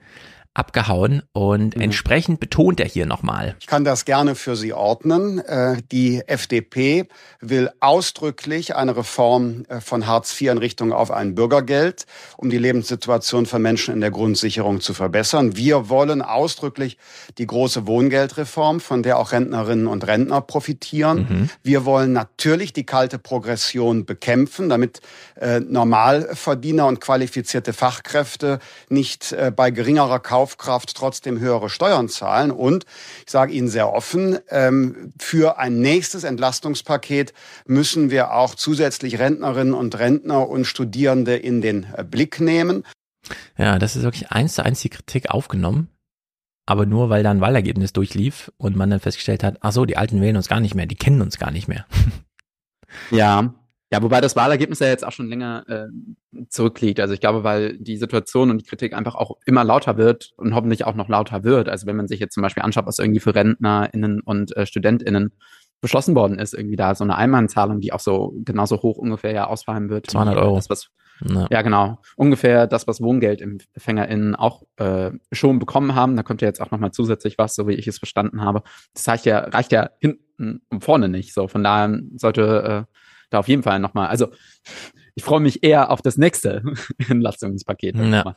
abgehauen und Mhm. entsprechend betont er hier nochmal. Ich kann das gerne für Sie ordnen. Äh, Die FDP will ausdrücklich eine Reform äh, von Hartz IV in Richtung auf ein Bürgergeld, um die Lebenssituation von Menschen in der Grundsicherung zu verbessern. Wir wollen ausdrücklich die große Wohngeldreform, von der auch Rentnerinnen und Rentner profitieren. Wir wollen natürlich die kalte Progression bekämpfen, damit äh, Normalverdiener und qualifizierte Fachkräfte nicht bei geringerer Kaufkraft trotzdem höhere Steuern zahlen. Und ich sage Ihnen sehr offen, ähm, für ein nächstes Entlastungspaket müssen wir auch zusätzlich Rentnerinnen und Rentner und Studierende in den äh, Blick nehmen. Ja, das ist wirklich eins zu eins die Kritik aufgenommen. Aber nur, weil da ein Wahlergebnis durchlief und man dann festgestellt hat, ach so, die Alten wählen uns gar nicht mehr, die kennen uns gar nicht mehr. Ja. Ja, wobei das Wahlergebnis ja jetzt auch schon länger äh, zurückliegt. Also ich glaube, weil die Situation und die Kritik einfach auch immer lauter wird und hoffentlich auch noch lauter wird. Also wenn man sich jetzt zum Beispiel anschaut, was irgendwie für RentnerInnen und äh, StudentInnen beschlossen worden ist, irgendwie da so eine Einmalzahlung, die auch so genauso hoch ungefähr ja ausfallen wird. 200 wie, äh, Euro. Das, was, Ja. ja, genau. Ungefähr das, was WohngeldempfängerInnen auch äh, schon bekommen haben. Da kommt ja jetzt auch nochmal zusätzlich was, so wie ich es verstanden habe. Das reicht ja, reicht ja hinten und vorne nicht. So, von daher sollte äh, da auf jeden Fall nochmal, also ich freue mich eher auf das nächste Entlastungspaket. Ja.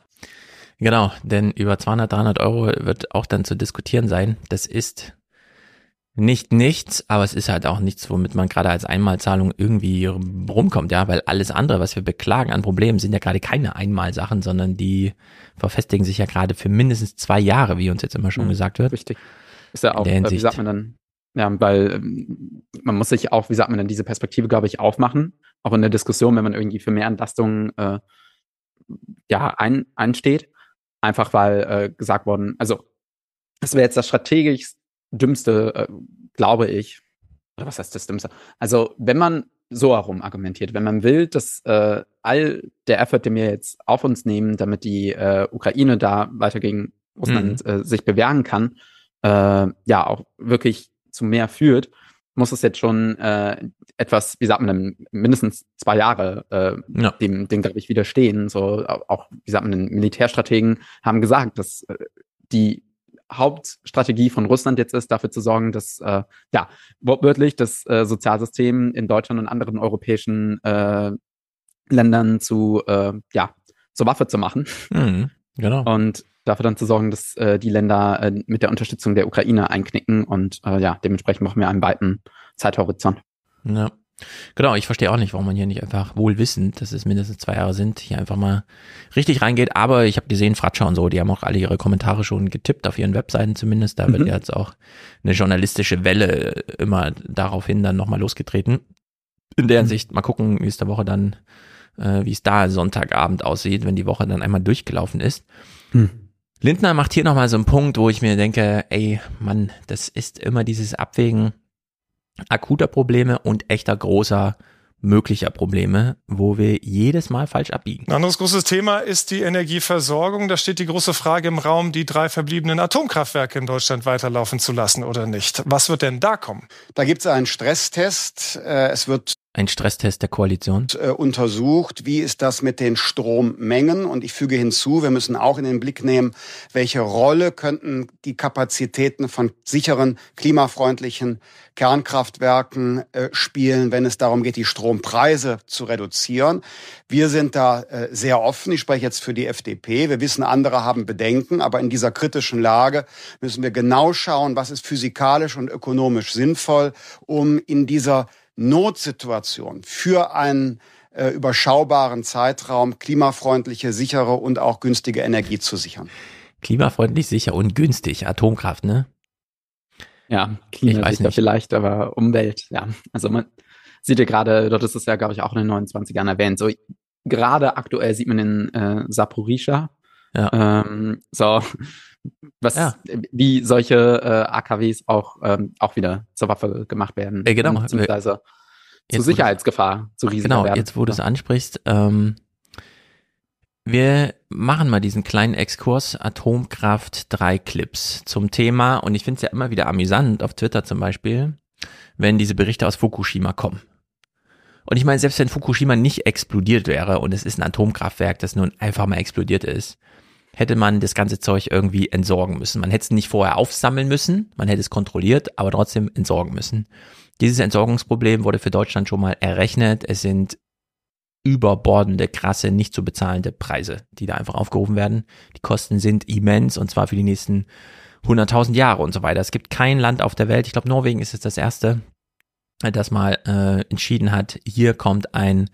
Genau, denn über 200, 300 Euro wird auch dann zu diskutieren sein. Das ist nicht nichts, aber es ist halt auch nichts, womit man gerade als Einmalzahlung irgendwie rumkommt, ja, weil alles andere, was wir beklagen an Problemen, sind ja gerade keine Einmalsachen, sondern die verfestigen sich ja gerade für mindestens zwei Jahre, wie uns jetzt immer schon Mhm. gesagt wird. Richtig. Ist ja auch, äh, wie sagt man dann, ja, weil ähm, man muss sich auch, wie sagt man dann, diese Perspektive, glaube ich, aufmachen. Auch in der Diskussion, wenn man irgendwie für mehr Entlastung äh, ja, ein, einsteht. Einfach weil äh, gesagt worden, also das wäre jetzt das strategisch dümmste, äh, glaube ich. Oder was heißt das dümmste? Also, wenn man so herum argumentiert, wenn man will, dass äh, all der Effort, den wir jetzt auf uns nehmen, damit die äh, Ukraine da weiter gegen Russland äh, sich bewähren kann, äh, ja auch wirklich zu mehr führt, muss es jetzt schon äh, etwas, wie sagt man denn, mindestens zwei Jahre äh, Ja. dem, dem glaube ich, widerstehen. So au- auch, wie sagt man denn, Militärstrategen haben gesagt, dass äh, die Hauptstrategie von Russland jetzt ist, dafür zu sorgen, dass äh, ja wortwörtlich das äh, Sozialsystem in Deutschland und anderen europäischen äh, Ländern zu äh, ja zur Waffe zu machen Mhm, genau. und dafür dann zu sorgen, dass äh, die Länder äh, mit der Unterstützung der Ukraine einknicken und äh, ja, dementsprechend brauchen wir einen weiten Zeithorizont. Ja. Genau, ich verstehe auch nicht, warum man hier nicht einfach wohl wissend, dass es mindestens zwei Jahre sind, hier einfach mal richtig reingeht. Aber ich habe gesehen, Fratscher und so, die haben auch alle ihre Kommentare schon getippt, auf ihren Webseiten zumindest. Da wird Mhm. ja jetzt auch eine journalistische Welle immer daraufhin dann nochmal losgetreten. In der Hinsicht, mal gucken, nächste Woche dann, äh, wie es da Sonntagabend aussieht, wenn die Woche dann einmal durchgelaufen ist. Hm. Lindner macht hier nochmal so einen Punkt, wo ich mir denke, ey, Mann, das ist immer dieses Abwägen akuter Probleme und echter großer möglicher Probleme, wo wir jedes Mal falsch abbiegen. Ein anderes großes Thema ist die Energieversorgung. Da steht die große Frage im Raum, die drei verbliebenen Atomkraftwerke in Deutschland weiterlaufen zu lassen oder nicht. Was wird denn da kommen? Da gibt es einen Stresstest. Äh, Es wird Ein Stresstest der Koalition. äh, untersucht, wie ist das mit den Strommengen. Und ich füge hinzu, wir müssen auch in den Blick nehmen, welche Rolle könnten die Kapazitäten von sicheren, klimafreundlichen Kernkraftwerken äh, spielen, wenn es darum geht, die Strompreise zu reduzieren. Wir sind da äh, sehr offen. Ich spreche jetzt für die FDP. Wir wissen, andere haben Bedenken, aber in dieser kritischen Lage müssen wir genau schauen, was ist physikalisch und ökonomisch sinnvoll, um in dieser Notsituation für einen äh, überschaubaren Zeitraum klimafreundliche, sichere und auch günstige Energie zu sichern. Klimafreundlich, sicher und günstig. Atomkraft, ne? Ja, Ich Klima weiß sicher nicht. vielleicht, aber Umwelt, ja. Also man sieht ja gerade, dort ist es ja, glaube ich, auch in den 29ern erwähnt. So gerade aktuell sieht man in äh, Saporischa, Ja. ähm, so was Ja. wie solche äh, AKWs auch ähm, auch wieder zur Waffe gemacht werden. Äh, genau. Beziehungsweise zur Sicherheitsgefahr, zu riesiger Genau, werden. jetzt wo du es ansprichst, ähm, wir machen mal diesen kleinen Exkurs Atomkraft, drei Clips zum Thema und ich finde es ja immer wieder amüsant, auf Twitter zum Beispiel, wenn diese Berichte aus Fukushima kommen. Und ich meine, selbst wenn Fukushima nicht explodiert wäre und es ist ein Atomkraftwerk, das nun einfach mal explodiert ist, hätte man das ganze Zeug irgendwie entsorgen müssen. Man hätte es nicht vorher aufsammeln müssen, man hätte es kontrolliert, aber trotzdem entsorgen müssen. Dieses Entsorgungsproblem wurde für Deutschland schon mal errechnet. Es sind überbordende, krasse, nicht zu bezahlende Preise, die da einfach aufgerufen werden. Die Kosten sind immens und zwar für die nächsten 100.000 Jahre und so weiter. Es gibt kein Land auf der Welt, ich glaube Norwegen ist jetzt das erste, das mal äh, entschieden hat, hier kommt ein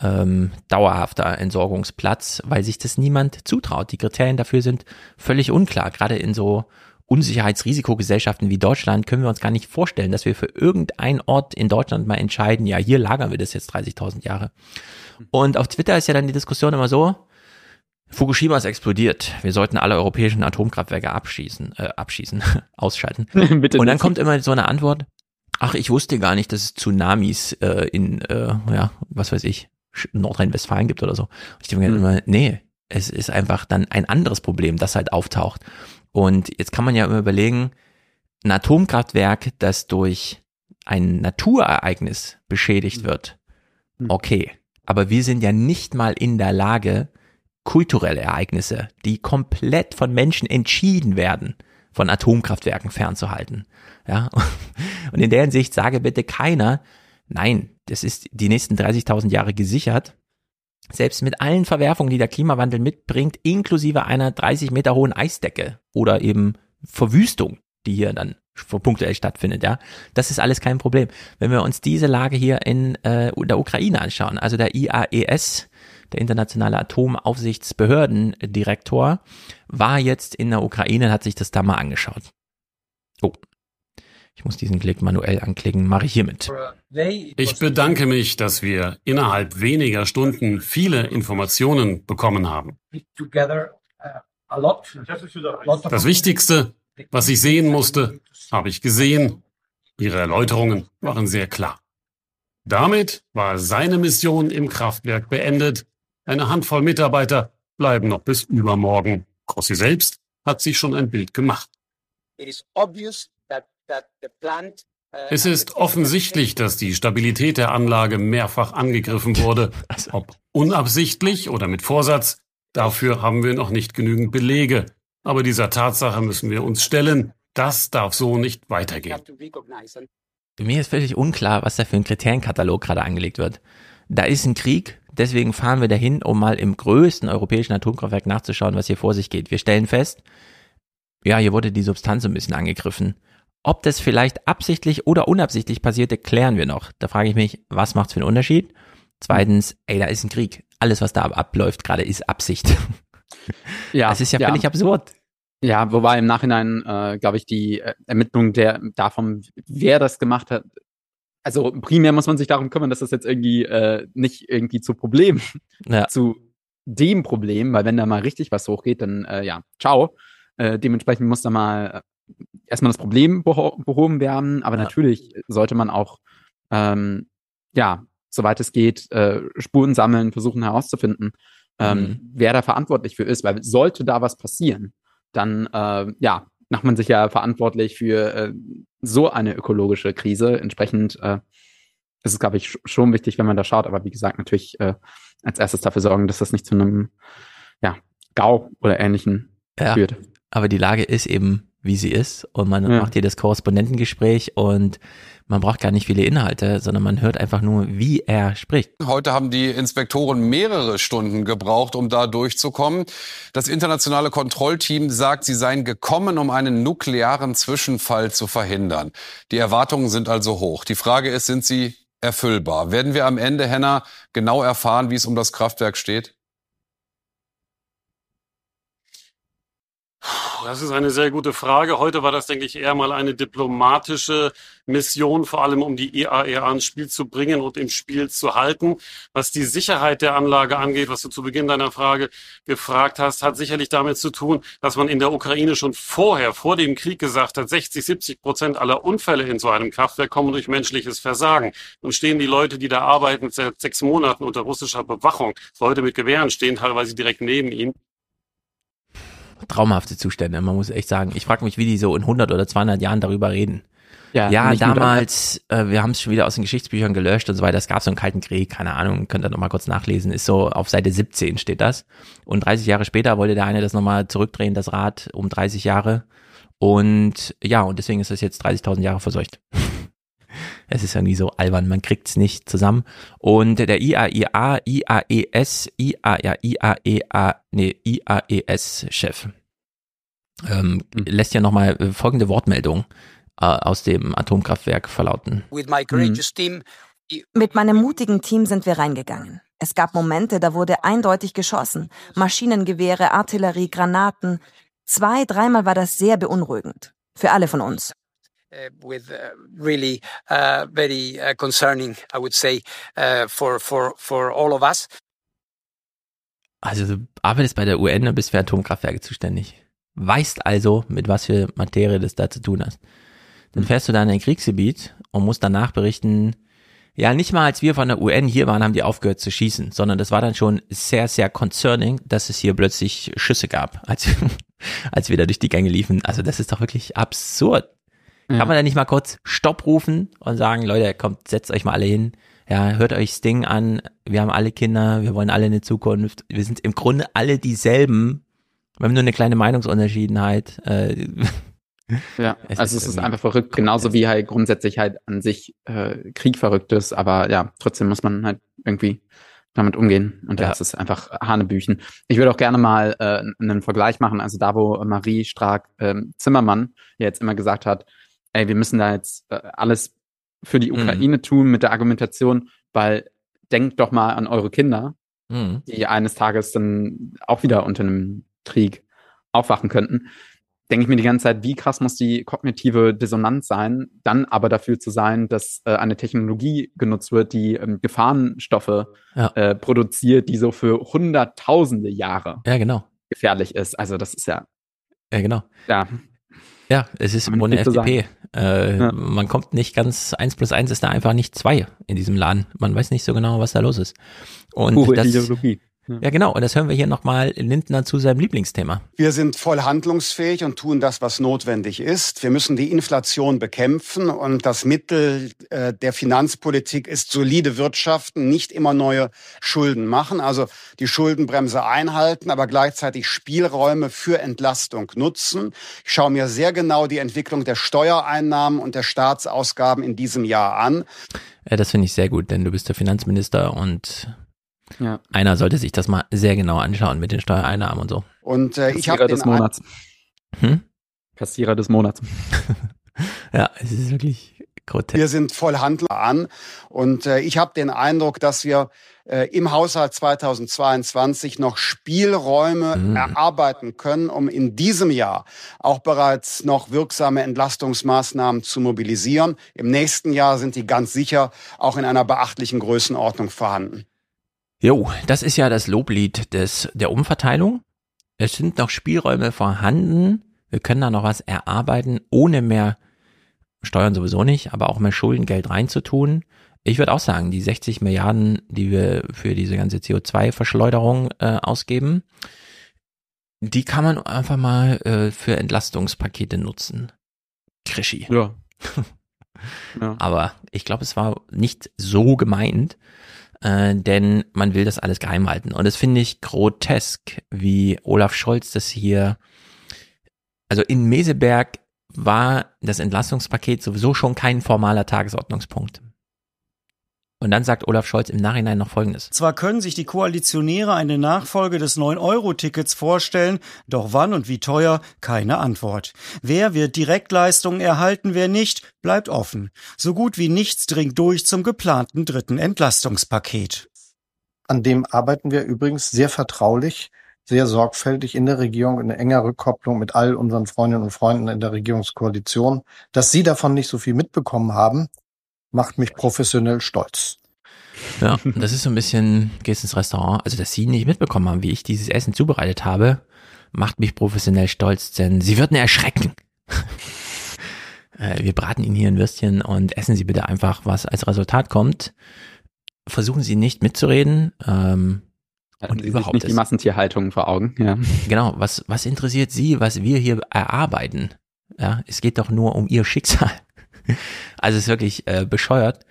ähm, dauerhafter Entsorgungsplatz, weil sich das niemand zutraut. Die Kriterien dafür sind völlig unklar. Gerade in so Unsicherheitsrisikogesellschaften wie Deutschland können wir uns gar nicht vorstellen, dass wir für irgendeinen Ort in Deutschland mal entscheiden, ja, hier lagern wir das jetzt 30.000 Jahre. Und auf Twitter ist ja dann die Diskussion immer so, Fukushima ist explodiert. Wir sollten alle europäischen Atomkraftwerke abschießen, äh, abschießen, ausschalten. Bitte und dann kommt immer so eine Antwort, ach, ich wusste gar nicht, dass es Tsunamis äh, in, äh, ja, was weiß ich, Nordrhein-Westfalen gibt oder so. Ich denke mhm. immer, nee, es ist einfach dann ein anderes Problem, das halt auftaucht. Und jetzt kann man ja immer überlegen, ein Atomkraftwerk, das durch ein Naturereignis beschädigt mhm. wird, mhm. okay. Aber wir sind ja nicht mal in der Lage, kulturelle Ereignisse, die komplett von Menschen entschieden werden, von Atomkraftwerken fernzuhalten. Ja, und in der Hinsicht sage bitte keiner, nein, das ist die nächsten 30.000 Jahre gesichert. Selbst mit allen Verwerfungen, die der Klimawandel mitbringt, inklusive einer 30 Meter hohen Eisdecke oder eben Verwüstung, die hier dann punktuell stattfindet, ja. Das ist alles kein Problem. Wenn wir uns diese Lage hier in äh, der Ukraine anschauen, also der IAES, der internationale Atomaufsichtsbehördendirektor, war jetzt in der Ukraine, hat sich das da mal angeschaut. Oh, ich muss diesen Klick manuell anklicken, mache ich hiermit. Ich bedanke mich, dass wir innerhalb weniger Stunden viele Informationen bekommen haben. Das Wichtigste, was ich sehen musste, habe ich gesehen. Ihre Erläuterungen waren sehr klar. Damit war seine Mission im Kraftwerk beendet. Eine Handvoll Mitarbeiter bleiben noch bis übermorgen. Crossi selbst hat sich schon ein Bild gemacht. Es ist offensichtlich, dass die Stabilität der Anlage mehrfach angegriffen wurde. Also Ob unabsichtlich oder mit Vorsatz, dafür haben wir noch nicht genügend Belege. Aber dieser Tatsache müssen wir uns stellen. Das darf so nicht weitergehen. Mir ist völlig unklar, was da für ein Kriterienkatalog gerade angelegt wird. Da ist ein Krieg, deswegen fahren wir dahin, um mal im größten europäischen Atomkraftwerk nachzuschauen, was hier vor sich geht. Wir stellen fest, ja, hier wurde die Substanz ein bisschen angegriffen. Ob das vielleicht absichtlich oder unabsichtlich passierte, klären wir noch. Da frage ich mich, was macht's für einen Unterschied? Zweitens, ey, da ist ein Krieg. Alles, was da abläuft, gerade ist Absicht. Ja. Das ist ja, ja. völlig absurd. Ja, wobei im Nachhinein, äh, glaube ich, die äh, Ermittlung der davon, wer das gemacht hat, also primär muss man sich darum kümmern, dass das jetzt irgendwie äh, nicht irgendwie zu Problem, ja. zu dem Problem, weil wenn da mal richtig was hochgeht, dann äh, ja, ciao. Äh, dementsprechend muss da mal erstmal das Problem beho behoben werden, aber ja. natürlich sollte man auch, ähm, ja, soweit es geht, äh, Spuren sammeln, versuchen herauszufinden, ähm, mhm. wer da verantwortlich für ist, weil sollte da was passieren, dann, äh, ja, macht man sich ja verantwortlich für äh, so eine ökologische Krise. Entsprechend äh, ist es, glaube ich, schon wichtig, wenn man da schaut, aber wie gesagt, natürlich äh, als erstes dafür sorgen, dass das nicht zu einem, ja, GAU oder ähnlichen ja, führt. Aber die Lage ist eben wie sie ist und man ja. macht hier das Korrespondentengespräch und man braucht gar nicht viele Inhalte, sondern man hört einfach nur, wie er spricht. Heute haben die Inspektoren mehrere Stunden gebraucht, um da durchzukommen. Das internationale Kontrollteam sagt, sie seien gekommen, um einen nuklearen Zwischenfall zu verhindern. Die Erwartungen sind also hoch. Die Frage ist, sind sie erfüllbar? Werden wir am Ende, Henna, genau erfahren, wie es um das Kraftwerk steht? Das ist eine sehr gute Frage. Heute war das, denke ich, eher mal eine diplomatische Mission, vor allem um die IAEA ins Spiel zu bringen und im Spiel zu halten. Was die Sicherheit der Anlage angeht, was du zu Beginn deiner Frage gefragt hast, hat sicherlich damit zu tun, dass man in der Ukraine schon vorher, vor dem Krieg gesagt hat, 60, 70 Prozent aller Unfälle in so einem Kraftwerk kommen durch menschliches Versagen. Nun stehen die Leute, die da arbeiten, seit sechs Monaten unter russischer Bewachung. Leute mit Gewehren stehen teilweise direkt neben ihnen traumhafte Zustände. Man muss echt sagen, ich frage mich, wie die so in 100 oder 200 Jahren darüber reden. Ja, Ja, damals, äh, wir haben es schon wieder aus den Geschichtsbüchern gelöscht und so weiter. Es gab so einen kalten Krieg, keine Ahnung, könnt ihr noch mal kurz nachlesen. Ist so auf Seite 17 steht das. Und 30 Jahre später wollte der eine das nochmal zurückdrehen, das Rad, um 30 Jahre. Und ja, und deswegen ist das jetzt 30.000 Jahre verseucht. Es ist irgendwie so albern, man kriegt's nicht zusammen. Und der IAIA, IAES, IAIA, IAEA, nee, IAES-Chef ähm, lässt ja nochmal folgende Wortmeldung äh, aus dem Atomkraftwerk verlauten. With my courageous team, Mit meinem mutigen Team sind wir reingegangen. Es gab Momente, da wurde eindeutig geschossen. Maschinengewehre, Artillerie, Granaten. Zwei, dreimal war das sehr beunruhigend. Für alle von uns. Uh, with uh, really uh, very concerning, I would say, for for for all of us. Also du arbeitest bei der UN und bist für Atomkraftwerke zuständig. Weißt also, mit was für Materie das da zu tun hast. Dann fährst du da in ein Kriegsgebiet und musst danach berichten, ja, nicht mal als wir von der UN hier waren, haben die aufgehört zu schießen, sondern das war dann schon sehr, sehr concerning, dass es hier plötzlich Schüsse gab, als, als wir da durch die Gänge liefen. Also das ist doch wirklich absurd. Ja. Kann man da nicht mal kurz Stopp rufen und sagen, Leute, kommt, setzt euch mal alle hin. Ja, hört euch Sting an. Wir haben alle Kinder. Wir wollen alle eine Zukunft. Wir sind im Grunde alle dieselben. Wir haben nur eine kleine Meinungsunterschiedenheit. Äh, Ja, Es also ist es ist einfach verrückt, genauso wie halt grundsätzlich halt an sich äh, Krieg verrückt ist, aber ja, trotzdem muss man halt irgendwie damit umgehen und ja, Ja. es ist einfach Hanebüchen. Ich würde auch gerne mal äh, einen Vergleich machen, also da, wo Marie Stark ähm, Zimmermann ja jetzt immer gesagt hat, ey, wir müssen da jetzt äh, alles für die Mhm. Ukraine tun mit der Argumentation, weil denkt doch mal an eure Kinder, mhm. die eines Tages dann auch wieder unter einem Krieg aufwachen könnten, denke ich mir die ganze Zeit, wie krass muss die kognitive Dissonanz sein, dann aber dafür zu sein, dass äh, eine Technologie genutzt wird, die ähm, Gefahrenstoffe Ja. äh, produziert, die so für hunderttausende Jahre Ja, genau. gefährlich ist. Also das ist ja, Ja, genau. ja, Ja, es ist ohne FDP. Äh, Ja. Man kommt nicht ganz, eins plus eins ist da einfach nicht zwei in diesem Laden. Man weiß nicht so genau, was da los ist. Und pure das, Ideologie. Ja genau, und das hören wir hier nochmal Lindner zu seinem Lieblingsthema. Wir sind voll handlungsfähig und tun das, was notwendig ist. Wir müssen die Inflation bekämpfen und das Mittel äh, der Finanzpolitik ist solide Wirtschaften, nicht immer neue Schulden machen, also die Schuldenbremse einhalten, aber gleichzeitig Spielräume für Entlastung nutzen. Ich schaue mir sehr genau die Entwicklung der Steuereinnahmen und der Staatsausgaben in diesem Jahr an. Ja, das finde ich sehr gut, denn du bist der Finanzminister und Ja. einer sollte sich das mal sehr genau anschauen mit den Steuereinnahmen und so. Und äh, ich Kassierer habe des Monats. Hm? Kassierer des Monats. Ja, es ist wirklich grotesk. Wir sind voll Handel an und äh, ich habe den Eindruck, dass wir äh, im Haushalt 2022 noch Spielräume Mhm. erarbeiten können, um in diesem Jahr auch bereits noch wirksame Entlastungsmaßnahmen zu mobilisieren. Im nächsten Jahr sind die ganz sicher auch in einer beachtlichen Größenordnung vorhanden. Jo, das ist ja das Loblied des, der Umverteilung. Es sind noch Spielräume vorhanden. Wir können da noch was erarbeiten, ohne mehr Steuern sowieso nicht, aber auch mehr Schuldengeld reinzutun. Ich würde auch sagen, die 60 Milliarden, die wir für diese ganze CO2-Verschleuderung äh, ausgeben, die kann man einfach mal äh, für Entlastungspakete nutzen. Krischi. Ja. ja. Aber ich glaube, es war nicht so gemeint, äh, denn man will das alles geheim halten. Und das finde ich grotesk, wie Olaf Scholz das hier, also in Meseberg war das Entlastungspaket sowieso schon kein formaler Tagesordnungspunkt. Und dann sagt Olaf Scholz im Nachhinein noch Folgendes. Zwar können sich die Koalitionäre eine Nachfolge des 9-Euro-Tickets vorstellen, doch wann und wie teuer, keine Antwort. Wer wird Direktleistungen erhalten, wer nicht, bleibt offen. So gut wie nichts dringt durch zum geplanten dritten Entlastungspaket. An dem arbeiten wir übrigens sehr vertraulich, sehr sorgfältig in der Regierung, in enger Rückkopplung mit all unseren Freundinnen und Freunden in der Regierungskoalition. Dass Sie davon nicht so viel mitbekommen haben, macht mich professionell stolz. Ja, das ist so ein bisschen, gehst ins Restaurant, also dass Sie nicht mitbekommen haben, wie ich dieses Essen zubereitet habe, macht mich professionell stolz, denn Sie würden erschrecken. Äh, Wir braten Ihnen hier ein Würstchen und essen Sie bitte einfach, was als Resultat kommt. Versuchen Sie nicht mitzureden. Ähm, und Sie überhaupt nicht die Massentierhaltung vor Augen. Ja. Genau, was, was interessiert Sie, was wir hier erarbeiten? Ja, es geht doch nur um Ihr Schicksal. Also es ist wirklich äh, bescheuert.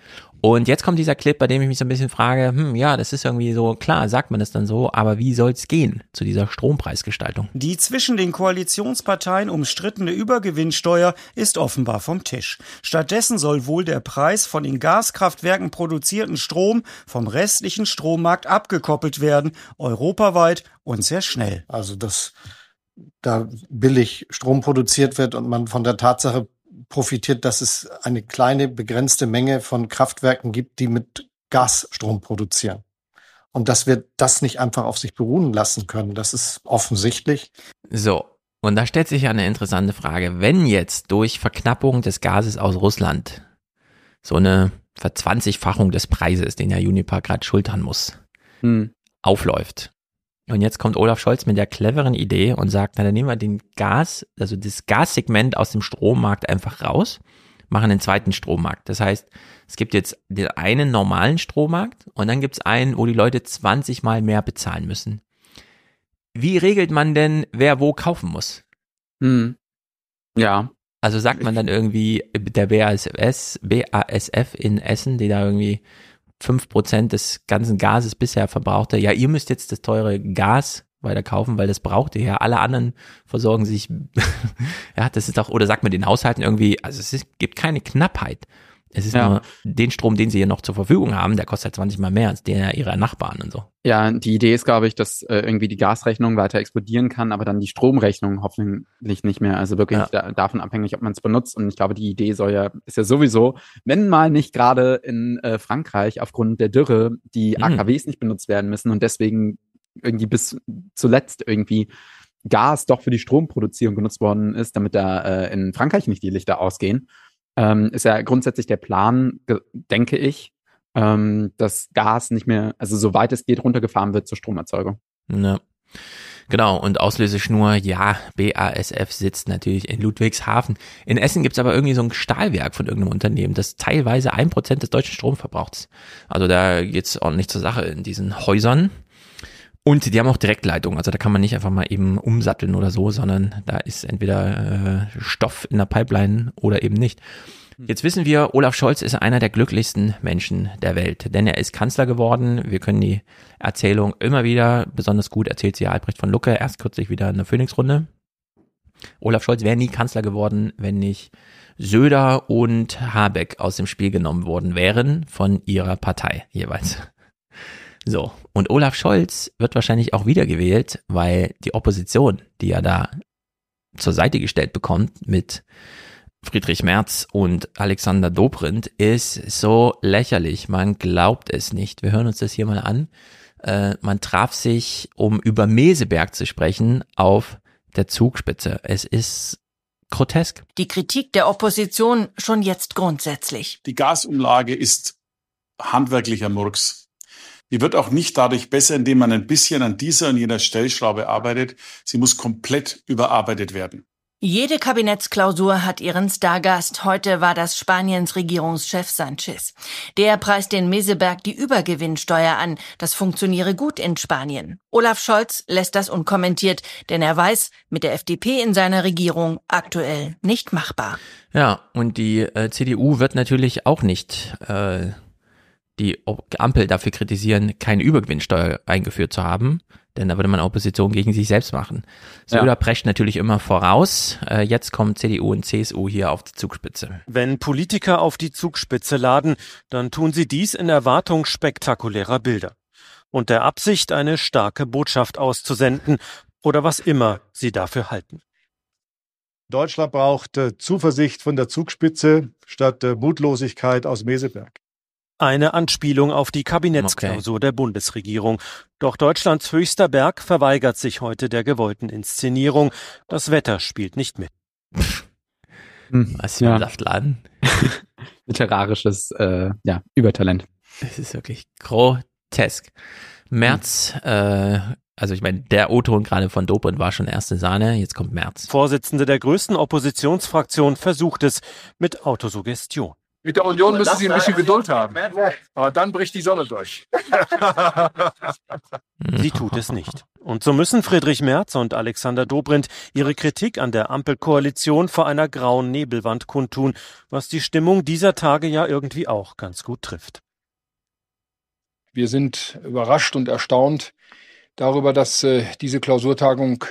Und jetzt kommt dieser Clip, bei dem ich mich so ein bisschen frage, hm, ja, das ist irgendwie so, klar, sagt man das dann so, aber wie soll es gehen zu dieser Strompreisgestaltung? Die zwischen den Koalitionsparteien umstrittene Übergewinnsteuer ist offenbar vom Tisch. Stattdessen soll wohl der Preis von in Gaskraftwerken produzierten Strom vom restlichen Strommarkt abgekoppelt werden, europaweit und sehr schnell. Also, dass da billig Strom produziert wird und man von der Tatsache profitiert, dass es eine kleine begrenzte Menge von Kraftwerken gibt, die mit Gasstrom produzieren. Und dass wir das nicht einfach auf sich beruhen lassen können, das ist offensichtlich. So, und da stellt sich ja eine interessante Frage. Wenn jetzt durch Verknappung des Gases aus Russland so eine Verzwanzigfachung des Preises, den ja Uniper gerade schultern muss, hm. aufläuft, und jetzt kommt Olaf Scholz mit der cleveren Idee und sagt, na dann nehmen wir den Gas, also das Gassegment aus dem Strommarkt einfach raus, machen einen zweiten Strommarkt. Das heißt, es gibt jetzt den einen normalen Strommarkt und dann gibt es einen, wo die Leute 20 mal mehr bezahlen müssen. Wie regelt man denn, wer wo kaufen muss? Hm. Ja. Also sagt man dann irgendwie der BASF, BASF in Essen, die da irgendwie fünf Prozent des ganzen Gases bisher verbrauchte, ja, ihr müsst jetzt das teure Gas weiter kaufen, weil das braucht ihr ja. Alle anderen versorgen sich, ja, das ist auch, oder sagt man den Haushalten irgendwie, also es ist, gibt keine Knappheit. Es ist Ja. nur den Strom, den sie hier noch zur Verfügung haben, der kostet halt 20 mal mehr als der ihrer Nachbarn und so. Ja, die Idee ist, glaube ich, dass äh, irgendwie die Gasrechnung weiter explodieren kann, aber dann die Stromrechnung hoffentlich nicht mehr. Also wirklich Ja. da, davon abhängig, ob man es benutzt. Und ich glaube, die Idee soll ja, ist ja sowieso, wenn mal nicht gerade in äh, Frankreich aufgrund der Dürre die Mhm. AKWs nicht benutzt werden müssen und deswegen irgendwie bis zuletzt irgendwie Gas doch für die Stromproduktion genutzt worden ist, damit da äh, in Frankreich nicht die Lichter ausgehen. Ähm, ist ja grundsätzlich der Plan, denke ich, ähm, dass Gas nicht mehr, also soweit es geht, runtergefahren wird zur Stromerzeugung. Ja. Genau, und Auslöseschnur, ja, BASF sitzt natürlich in Ludwigshafen. In Essen gibt's aber irgendwie so ein Stahlwerk von irgendeinem Unternehmen, das teilweise ein Prozent des deutschen Stromverbrauchs. Also da geht's ordentlich zur Sache in diesen Häusern. Und die haben auch Direktleitung, also da kann man nicht einfach mal eben umsatteln oder so, sondern da ist entweder äh, Stoff in der Pipeline oder eben nicht. Jetzt wissen wir, Olaf Scholz ist einer der glücklichsten Menschen der Welt, denn er ist Kanzler geworden. Wir können die Erzählung immer wieder, besonders gut erzählt sie Albrecht von Lucke, erst kürzlich wieder in der Phoenix-Runde. Olaf Scholz wäre nie Kanzler geworden, wenn nicht Söder und Habeck aus dem Spiel genommen worden wären von ihrer Partei jeweils. So, und Olaf Scholz wird wahrscheinlich auch wiedergewählt, weil die Opposition, die er da zur Seite gestellt bekommt mit Friedrich Merz und Alexander Dobrindt, ist so lächerlich. Man glaubt es nicht. Wir hören uns das hier mal an. Äh, man traf sich, um über Meseberg zu sprechen, auf der Zugspitze. Es ist grotesk. Die Kritik der Opposition schon jetzt grundsätzlich. Die Gasumlage ist handwerklicher Murks. Die wird auch nicht dadurch besser, indem man ein bisschen an dieser und jener Stellschraube arbeitet. Sie muss komplett überarbeitet werden. Jede Kabinettsklausur hat ihren Stargast. Heute war das Spaniens Regierungschef Sanchez. Der preist den Meseberg die Übergewinnsteuer an. Das funktioniere gut in Spanien. Olaf Scholz lässt das unkommentiert, denn er weiß, mit der FDP in seiner Regierung aktuell nicht machbar. Ja, und die äh, CDU wird natürlich auch nicht äh, die Ampel dafür kritisieren, keine Übergewinnsteuer eingeführt zu haben, denn da würde man Opposition gegen sich selbst machen. Söder Ja. prescht natürlich immer voraus. Äh, jetzt kommen CDU und CSU hier auf die Zugspitze. Wenn Politiker auf die Zugspitze laden, dann tun sie dies in Erwartung spektakulärer Bilder und der Absicht, eine starke Botschaft auszusenden oder was immer sie dafür halten. Deutschland braucht äh, Zuversicht von der Zugspitze statt äh, Mutlosigkeit aus Meseberg. Eine Anspielung auf die Kabinettsklausur der Bundesregierung. Doch Deutschlands höchster Berg verweigert sich heute der gewollten Inszenierung. Das Wetter spielt nicht mit. Was für ein Saftladen. Literarisches, äh, ja, Übertalent. Es ist wirklich grotesk. März, äh, also ich meine, der O-Ton gerade von Dobrindt war schon erste Sahne, jetzt kommt März. Vorsitzende der größten Oppositionsfraktion versucht es mit Autosuggestion. Mit der Union müssen Sie ein bisschen Geduld haben. Aber dann bricht die Sonne durch. Sie tut es nicht. Und so müssen Friedrich Merz und Alexander Dobrindt ihre Kritik an der Ampelkoalition vor einer grauen Nebelwand kundtun, was die Stimmung dieser Tage ja irgendwie auch ganz gut trifft. Wir sind überrascht und erstaunt darüber, dass äh, diese Klausurtagung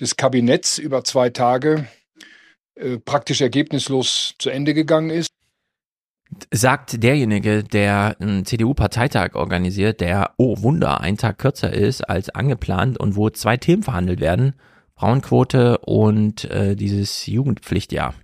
des Kabinetts über zwei Tage äh, praktisch ergebnislos zu Ende gegangen ist. Sagt derjenige, der einen CDU-Parteitag organisiert, der, oh Wunder, ein Tag kürzer ist als angeplant und wo zwei Themen verhandelt werden, Frauenquote und äh, dieses Jugendpflichtjahr.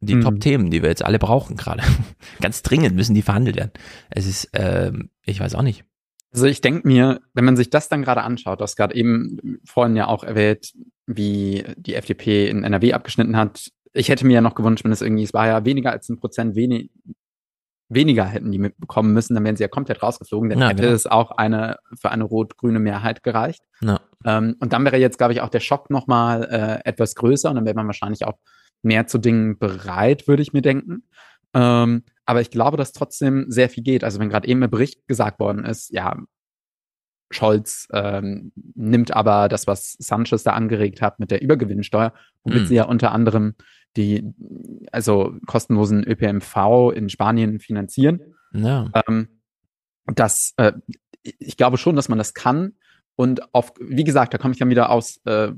Die Mhm. Top-Themen, die wir jetzt alle brauchen gerade. Ganz dringend müssen die verhandelt werden. Es ist, ähm, ich weiß auch nicht. Also ich denke mir, wenn man sich das dann gerade anschaut, du hast gerade eben vorhin ja auch erwähnt, wie die FDP in NRW abgeschnitten hat. Ich hätte mir ja noch gewünscht, wenn es irgendwie, es war ja weniger als ein Prozent wenig, weniger hätten die mitbekommen müssen, dann wären sie ja komplett rausgeflogen, dann Ja, hätte genau. es auch eine für eine rot-grüne Mehrheit gereicht. Ja. Ähm, und dann wäre jetzt, glaube ich, auch der Schock nochmal äh, etwas größer und dann wäre man wahrscheinlich auch mehr zu Dingen bereit, würde ich mir denken. Ähm, aber ich glaube, dass trotzdem sehr viel geht. Also wenn gerade eben im Bericht gesagt worden ist, ja, Scholz ähm, nimmt aber das, was Sanchez da angeregt hat mit der Übergewinnsteuer, womit Mhm. sie ja unter anderem die, also kostenlosen ÖPMV in Spanien finanzieren. Ja. Ähm, das, äh, ich glaube schon, dass man das kann. Und auf, wie gesagt, da komme ich dann wieder aus äh,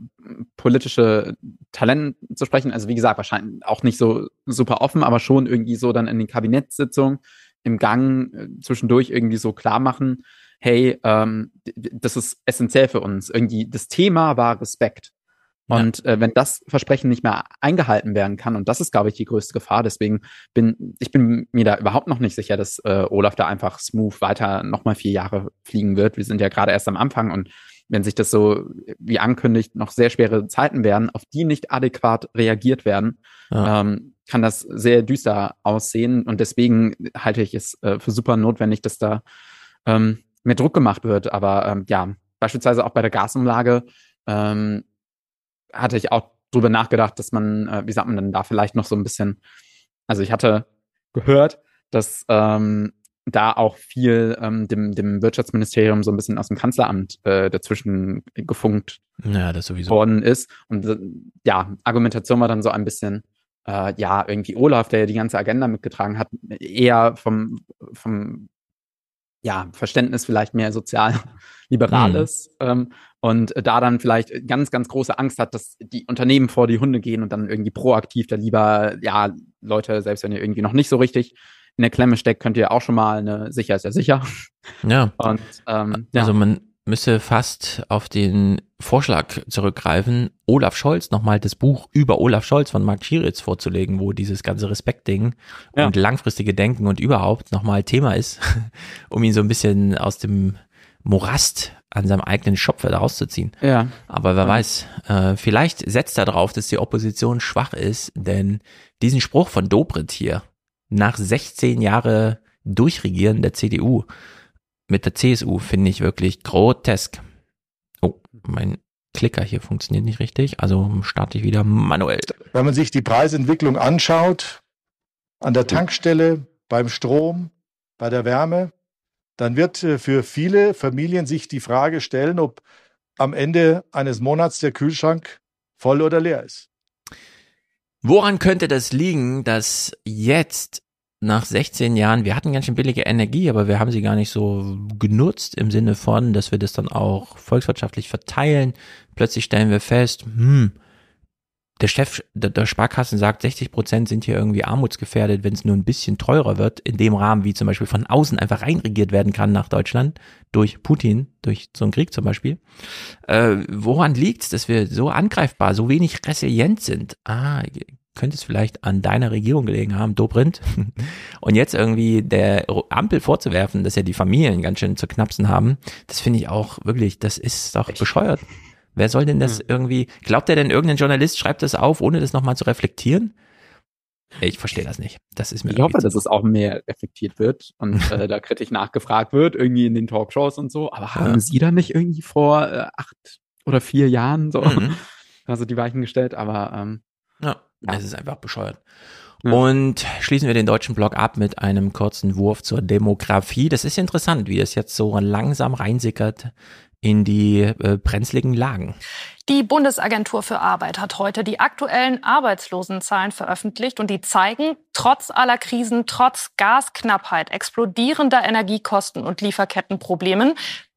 politische Talent zu sprechen. Also wie gesagt, wahrscheinlich auch nicht so super offen, aber schon irgendwie so dann in den Kabinettssitzungen im Gang äh, zwischendurch irgendwie so klar machen, hey, ähm, das ist essentiell für uns. Irgendwie das Thema war Respekt. Und äh, wenn das Versprechen nicht mehr eingehalten werden kann, und das ist, glaube ich, die größte Gefahr, deswegen bin ich bin mir da überhaupt noch nicht sicher, dass äh, Olaf da einfach smooth weiter nochmal vier Jahre fliegen wird. Wir sind ja gerade erst am Anfang und wenn sich das so wie ankündigt noch sehr schwere Zeiten werden, auf die nicht adäquat reagiert werden, Ja. ähm, kann das sehr düster aussehen. Und deswegen halte ich es äh, für super notwendig, dass da ähm, mehr Druck gemacht wird. Aber ähm, ja, beispielsweise auch bei der Gasumlage ähm, hatte ich auch drüber nachgedacht, dass man, äh, wie sagt man denn da vielleicht noch so ein bisschen, also ich hatte gehört, dass ähm, da auch viel ähm, dem, dem Wirtschaftsministerium so ein bisschen aus dem Kanzleramt äh, dazwischen gefunkt Ja, worden ist. Und äh, ja, Argumentation war dann so ein bisschen, äh, ja, irgendwie Olaf, der ja die ganze Agenda mitgetragen hat, eher vom, vom ja, Verständnis vielleicht mehr sozial-liberales ähm, und da dann vielleicht ganz, ganz große Angst hat, dass die Unternehmen vor die Hunde gehen und dann irgendwie proaktiv da lieber, ja, Leute, selbst wenn ihr irgendwie noch nicht so richtig in der Klemme steckt, könnt ihr auch schon mal eine sicher ist ja sicher. Ja. Und ähm, ja. Also man müsste fast auf den Vorschlag zurückgreifen, Olaf Scholz nochmal das Buch über Olaf Scholz von Marc Schieritz vorzulegen, wo dieses ganze Respektding Ja. und langfristige Denken und überhaupt nochmal Thema ist, um ihn so ein bisschen aus dem Morast an seinem eigenen Schopf wieder rauszuziehen. Ja. Aber wer weiß, äh, vielleicht setzt er darauf, dass die Opposition schwach ist, denn diesen Spruch von Dobrindt hier, nach 16 Jahre Durchregieren der CDU mit der CSU, finde ich wirklich grotesk. Oh, mein Klicker hier funktioniert nicht richtig, also starte ich wieder manuell. Wenn man sich die Preisentwicklung anschaut, an der Tankstelle, beim Strom, bei der Wärme, dann wird äh, für viele Familien sich die Frage stellen, ob am Ende eines Monats der Kühlschrank voll oder leer ist. Woran könnte das liegen, dass jetzt nach 16 Jahren, wir hatten ganz schön billige Energie, aber wir haben sie gar nicht so genutzt im Sinne von, dass wir das dann auch volkswirtschaftlich verteilen. Plötzlich stellen wir fest, hm, der Chef der, Sparkassen sagt, 60 Prozent sind hier irgendwie armutsgefährdet, wenn es nur ein bisschen teurer wird, in dem Rahmen, wie zum Beispiel von außen einfach reinregiert werden kann nach Deutschland, durch Putin, durch so einen Krieg zum Beispiel. Äh, woran liegt's, dass wir so angreifbar, so wenig resilient sind? Ah, könnte es vielleicht an deiner Regierung gelegen haben, Dobrindt. Und jetzt irgendwie der Ampel vorzuwerfen, dass ja die Familien ganz schön zu knapsen haben, das finde ich auch wirklich, das ist doch bescheuert. Wer soll denn das irgendwie, glaubt der denn irgendein Journalist schreibt das auf, ohne das nochmal zu reflektieren? Ich verstehe das nicht. Das ist mir Ich hoffe, dass es auch mehr reflektiert wird und äh, da kritisch nachgefragt wird, irgendwie in den Talkshows und so. Aber haben Ja. Sie da nicht irgendwie vor äh, acht oder vier Jahren so Mhm. also die Weichen gestellt? Aber ähm, Ja, es ist einfach bescheuert. Ja. Und schließen wir den deutschen Blog ab mit einem kurzen Wurf zur Demografie. Das ist interessant, wie das jetzt so langsam reinsickert in die äh, brenzligen Lagen. Die Bundesagentur für Arbeit hat heute die aktuellen Arbeitslosenzahlen veröffentlicht und die zeigen, trotz aller Krisen, trotz Gasknappheit, explodierender Energiekosten und Lieferkettenproblemen,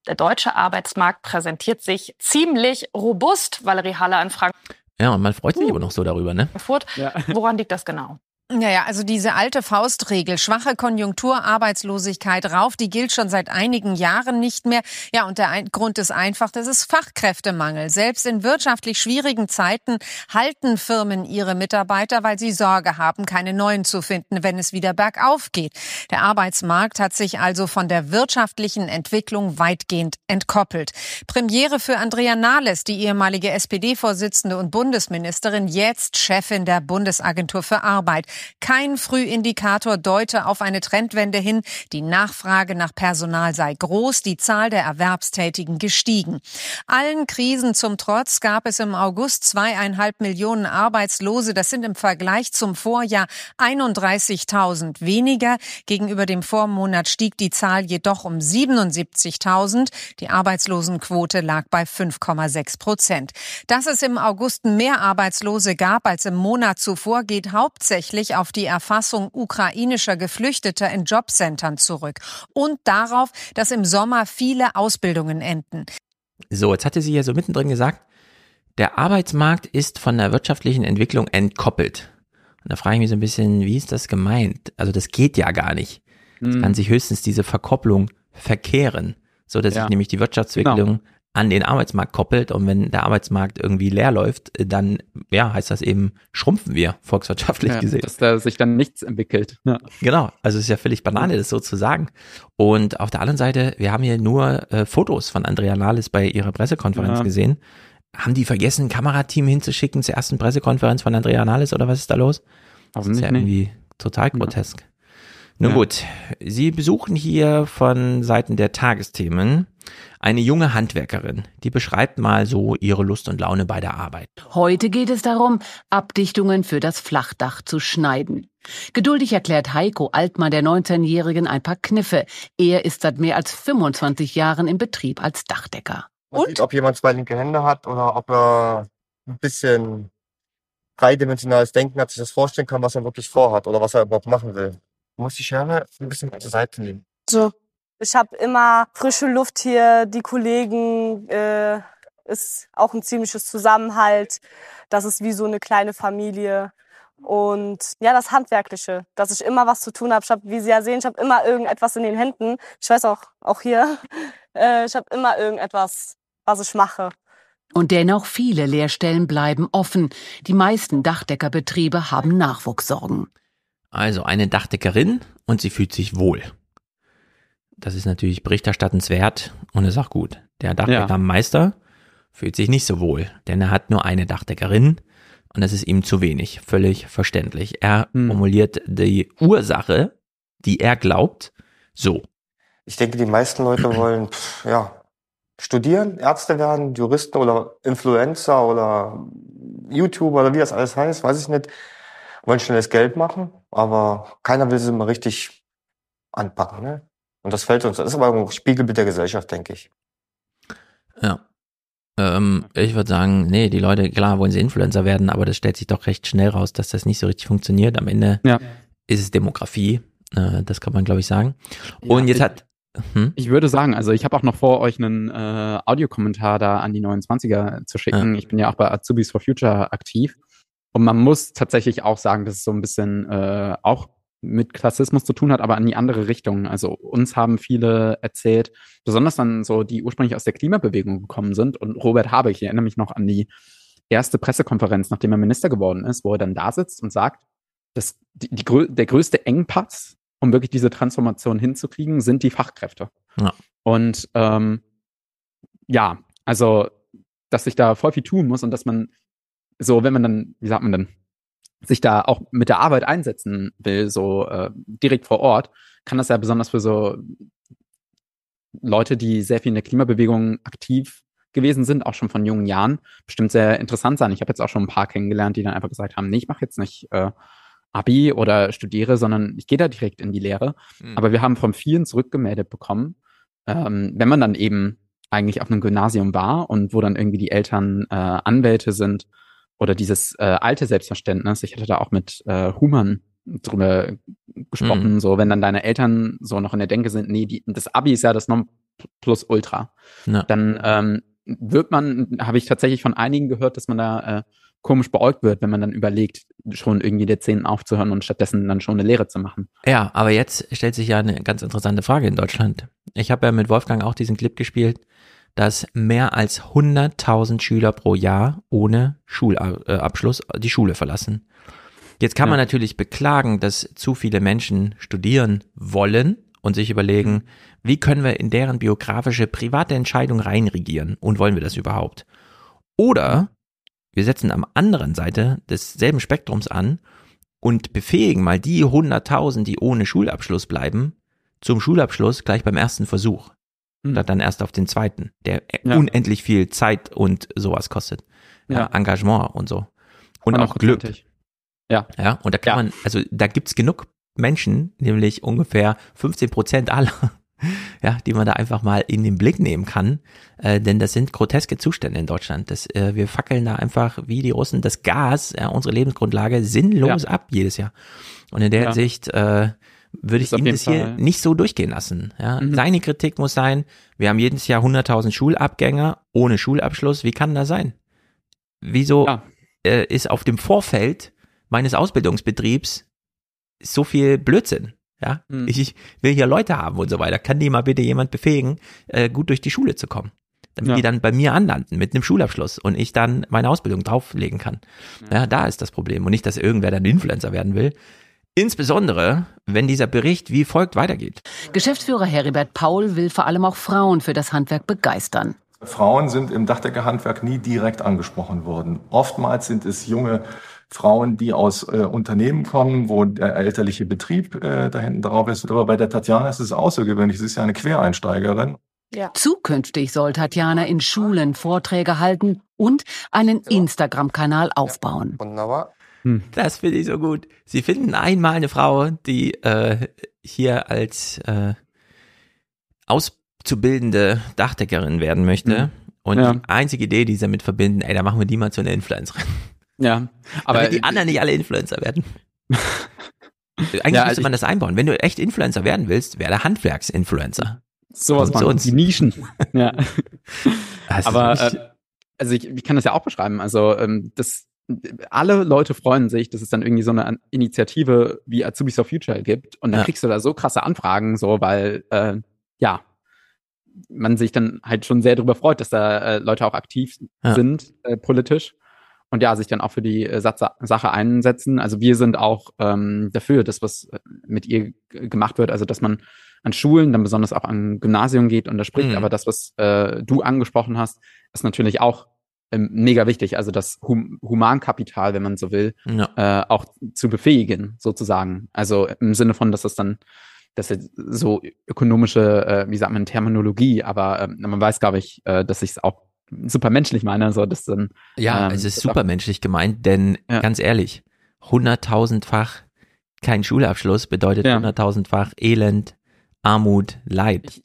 der deutsche Arbeitsmarkt präsentiert sich ziemlich robust. Valerie Haller in Frankfurt. Ja, und man freut sich aber noch so darüber, ne? Ja. Woran liegt das genau? Naja, also diese alte Faustregel, schwache Konjunktur, Arbeitslosigkeit rauf, die gilt schon seit einigen Jahren nicht mehr. Ja, und der ein Grund ist einfach, das ist Fachkräftemangel. Selbst in wirtschaftlich schwierigen Zeiten halten Firmen ihre Mitarbeiter, weil sie Sorge haben, keine neuen zu finden, wenn es wieder bergauf geht. Der Arbeitsmarkt hat sich also von der wirtschaftlichen Entwicklung weitgehend entkoppelt. Premiere für Andrea Nahles, die ehemalige SPD-Vorsitzende und Bundesministerin, jetzt Chefin der Bundesagentur für Arbeit. Kein Frühindikator deute auf eine Trendwende hin. Die Nachfrage nach Personal sei groß, die Zahl der Erwerbstätigen gestiegen. Allen Krisen zum Trotz gab es im August zweieinhalb Millionen Arbeitslose. Das sind im Vergleich zum Vorjahr 31.000 weniger. Gegenüber dem Vormonat stieg die Zahl jedoch um 77.000. Die Arbeitslosenquote lag bei 5,6 Prozent. Dass es im August mehr Arbeitslose gab als im Monat zuvor, geht hauptsächlich auf die Erfassung ukrainischer Geflüchteter in Jobcentern zurück und darauf, dass im Sommer viele Ausbildungen enden. So, jetzt hatte sie ja so mittendrin gesagt, der Arbeitsmarkt ist von der wirtschaftlichen Entwicklung entkoppelt. Und da frage ich mich so ein bisschen, wie ist das gemeint? Also das geht ja gar nicht. Es Mhm. kann sich höchstens diese Verkopplung verkehren, so dass Ja. sich nämlich die Wirtschaftsentwicklung Genau. An den Arbeitsmarkt koppelt und wenn der Arbeitsmarkt irgendwie leer läuft, dann ja, heißt das eben schrumpfen wir volkswirtschaftlich Ja, gesehen. dass da sich dann nichts entwickelt. Ja. Genau, also es ist ja völlig Banane, das so zu sagen. Und auf der anderen Seite, wir haben hier nur äh, Fotos von Andrea Nahles bei ihrer Pressekonferenz Ja. gesehen. Haben die vergessen, ein Kamerateam hinzuschicken zur ersten Pressekonferenz von Andrea Nahles oder was ist da los? Das ist ja nicht. irgendwie total grotesk. Nun Ja. gut, Sie besuchen hier von Seiten der Tagesthemen eine junge Handwerkerin, die beschreibt mal so ihre Lust und Laune bei der Arbeit. Heute geht es darum, Abdichtungen für das Flachdach zu schneiden. Geduldig erklärt Heiko Altmann der 19-Jährigen ein paar Kniffe. Er ist seit mehr als 25 Jahren im Betrieb als Dachdecker. Man sieht, ob jemand zwei linke Hände hat oder ob er ein bisschen dreidimensionales Denken hat, sich das vorstellen kann, was er wirklich vorhat oder was er überhaupt machen will. Muss die Schere ein bisschen zur Seite nehmen. So. Ich habe immer frische Luft hier, die Kollegen, äh, ist auch ein ziemliches Zusammenhalt. Das ist wie so eine kleine Familie. Und ja, das Handwerkliche, dass ich immer was zu tun habe. Ich habe, wie Sie ja sehen, ich habe immer irgendetwas in den Händen. Ich weiß auch, auch hier, äh, ich habe immer irgendetwas, was ich mache. Und dennoch viele Lehrstellen bleiben offen. Die meisten Dachdeckerbetriebe haben Nachwuchssorgen. Also eine Dachdeckerin und sie fühlt sich wohl. Das ist natürlich berichterstattenswert und ist auch gut. Der Dachdeckermeister fühlt sich nicht so wohl, denn er hat nur eine Dachdeckerin und das ist ihm zu wenig. Völlig verständlich. Er formuliert die Ursache, die er glaubt, so. Ich denke, die meisten Leute wollen, pff, ja, studieren, Ärzte werden, Juristen oder Influencer oder YouTuber oder wie das alles heißt, weiß ich nicht. Wollen schnelles Geld machen, aber keiner will sie mal richtig anpacken, ne? Und das fällt uns, das ist aber ein Spiegelbild der Gesellschaft, denke ich. Ja. Ähm, ich würde sagen, nee, die Leute, klar, wollen sie Influencer werden, aber das stellt sich doch recht schnell raus, dass das nicht so richtig funktioniert. Am Ende Ja. ist es Demografie, äh, das kann man, glaube ich, sagen. Und jetzt ich- hat, hm? Ich würde sagen, also ich habe auch noch vor, euch einen äh, Audiokommentar da an die 29er zu schicken. Ich bin ja auch bei Azubis for Future aktiv. Und man muss tatsächlich auch sagen, dass es so ein bisschen äh, auch mit Klassismus zu tun hat, aber in die andere Richtung. Also uns haben viele erzählt, besonders dann so, die ursprünglich aus der Klimabewegung gekommen sind. Und Robert Habeck, ich erinnere mich noch an die erste Pressekonferenz, nachdem er Minister geworden ist, wo er dann da sitzt und sagt, dass die, die, der größte Engpass, um wirklich diese Transformation hinzukriegen, sind die Fachkräfte. Ja. Und ähm, ja, also, dass sich da voll viel tun muss und dass man so, wenn man dann, wie sagt man denn, sich da auch mit der Arbeit einsetzen will, so äh, direkt vor Ort, kann das ja besonders für so Leute, die sehr viel in der Klimabewegung aktiv gewesen sind, auch schon von jungen Jahren, bestimmt sehr interessant sein. Ich habe jetzt auch schon ein paar kennengelernt, die dann einfach gesagt haben, nee, ich mache jetzt nicht äh, Abi oder studiere, sondern ich gehe da direkt in die Lehre. Mhm. Aber wir haben von vielen zurückgemeldet bekommen, ähm, wenn man dann eben eigentlich auf einem Gymnasium war und wo dann irgendwie die Eltern äh, Anwälte sind oder dieses äh, alte Selbstverständnis. Ich hatte da auch mit äh, Human drüber gesprochen, Mhm. so wenn dann deine Eltern so noch in der Denke sind, nee, die, das Abi ist ja das Nonplusultra. Ja. Dann ähm, wird man, habe ich tatsächlich von einigen gehört, dass man da äh, komisch beäugt wird, wenn man dann überlegt, schon irgendwie der Zehnten aufzuhören und stattdessen dann schon eine Lehre zu machen. Ja, aber jetzt stellt sich ja eine ganz interessante Frage in Deutschland. Ich habe ja mit Wolfgang auch diesen Clip gespielt, dass mehr als 100.000 Schüler pro Jahr ohne Schulabschluss die Schule verlassen. Jetzt kann man Ja. natürlich beklagen, dass zu viele Menschen studieren wollen und sich überlegen, wie können wir in deren biografische private Entscheidung reinregieren und wollen wir das überhaupt? Oder wir setzen am anderen Seite desselben Spektrums an und befähigen mal die 100.000, die ohne Schulabschluss bleiben, zum Schulabschluss gleich beim ersten Versuch. Statt dann erst auf den zweiten, der Ja. unendlich viel Zeit und sowas kostet. Ja. Engagement und so. Und auch Glück. Ja. Ja, und da kann man, also da gibt's genug Menschen, nämlich ungefähr 15 Prozent aller, ja, die man da einfach mal in den Blick nehmen kann, äh, denn das sind groteske Zustände in Deutschland. Das, äh, wir fackeln da einfach wie die Russen das Gas, ja, unsere Lebensgrundlage sinnlos Ja. ab jedes Jahr. Und in der Ja. Hinsicht äh, würde ich ihm das hier nicht so durchgehen lassen. Ja. Mhm. Seine Kritik muss sein, wir haben jedes Jahr 100.000 Schulabgänger ohne Schulabschluss. Wie kann das sein? Wieso äh, ist auf dem Vorfeld meines Ausbildungsbetriebs so viel Blödsinn? Ja, Hm. ich, ich will hier Leute haben und so weiter. Kann die mal bitte jemand befähigen, äh, gut durch die Schule zu kommen? Damit Ja. die dann bei mir anlanden mit einem Schulabschluss und ich dann meine Ausbildung drauflegen kann. Ja, da ist das Problem. Und nicht, dass irgendwer dann Influencer werden will. Insbesondere, wenn dieser Bericht wie folgt weitergeht. Geschäftsführer Heribert Paul will vor allem auch Frauen für das Handwerk begeistern. Frauen sind im Dachdeckerhandwerk nie direkt angesprochen worden. Oftmals sind es junge Frauen, die aus äh, Unternehmen kommen, wo der elterliche Betrieb äh, da hinten drauf ist. Aber bei der Tatjana ist es außergewöhnlich. Sie ist ja eine Quereinsteigerin. Zukünftig soll Tatjana in Schulen Vorträge halten und einen Instagram-Kanal aufbauen. Das finde ich so gut. Sie finden einmal eine Frau, die äh, hier als äh, auszubildende Dachdeckerin werden möchte. Mhm. Und Ja. die einzige Idee, die sie damit verbinden, ey, da machen wir die mal zu einer Influencerin. Ja, aber Damit die anderen nicht alle Influencer werden. Eigentlich Ja, müsste also man das einbauen. Wenn du echt Influencer werden willst, wäre der Handwerksinfluencer. Sowas Kommt zu machen, uns. die Nischen. ja. Aber äh, also ich, ich kann das ja auch beschreiben. Also ähm, das alle Leute freuen sich, dass es dann irgendwie so eine Initiative wie Azubis for Future gibt und dann Ja. kriegst du da so krasse Anfragen, so weil äh, ja man sich dann halt schon sehr darüber freut, dass da äh, Leute auch aktiv Ja. sind äh, politisch und ja sich dann auch für die äh, Satz Sache einsetzen. Also wir sind auch ähm, dafür, dass was äh, mit ihr gemacht wird, also dass man an Schulen, dann besonders auch an Gymnasium geht und da spricht. Mhm. Aber das, was äh, du angesprochen hast, ist natürlich auch ähm, mega wichtig. Also das hum Humankapital, wenn man so will, Ja. äh, auch zu befähigen, sozusagen. Also im Sinne von, dass das dann, das ist so ökonomische, äh, wie sagt man, Terminologie, aber ähm, man weiß, glaube ich, äh, dass ich es auch super menschlich meine, so dass dann Ja, ähm, es ist das super auch- menschlich gemeint, denn ganz ehrlich, hunderttausendfach kein Schulabschluss bedeutet Ja. hunderttausendfach Elend, Armut, Leid. Ich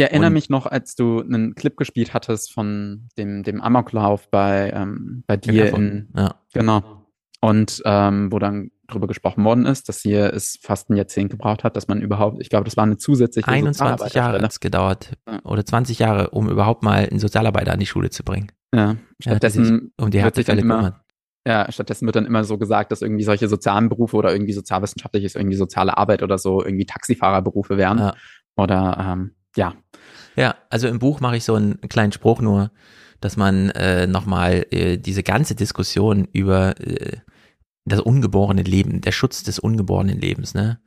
erinnere Und- mich noch, als du einen Clip gespielt hattest von dem, dem Amoklauf bei, ähm, bei dir in, Ja. genau. Und ähm, wo dann drüber gesprochen worden ist, dass hier es fast ein Jahrzehnt gebraucht hat, dass man überhaupt, ich glaube, das war eine zusätzliche 21 Jahre hat es gedauert. Oder 20 Jahre, um überhaupt mal einen Sozialarbeiter an die Schule zu bringen. Ja, stattdessen sich um die sich dann Härtefälle immer, ja, stattdessen wird dann immer so gesagt, dass irgendwie solche sozialen Berufe oder irgendwie sozialwissenschaftliches, irgendwie soziale Arbeit oder so irgendwie Taxifahrerberufe wären. Ja. Oder ähm, ja. Ja, also im Buch mache ich so einen kleinen Spruch nur, dass man äh, nochmal äh, diese ganze Diskussion über äh, das ungeborene Leben, der Schutz des ungeborenen Lebens, ne?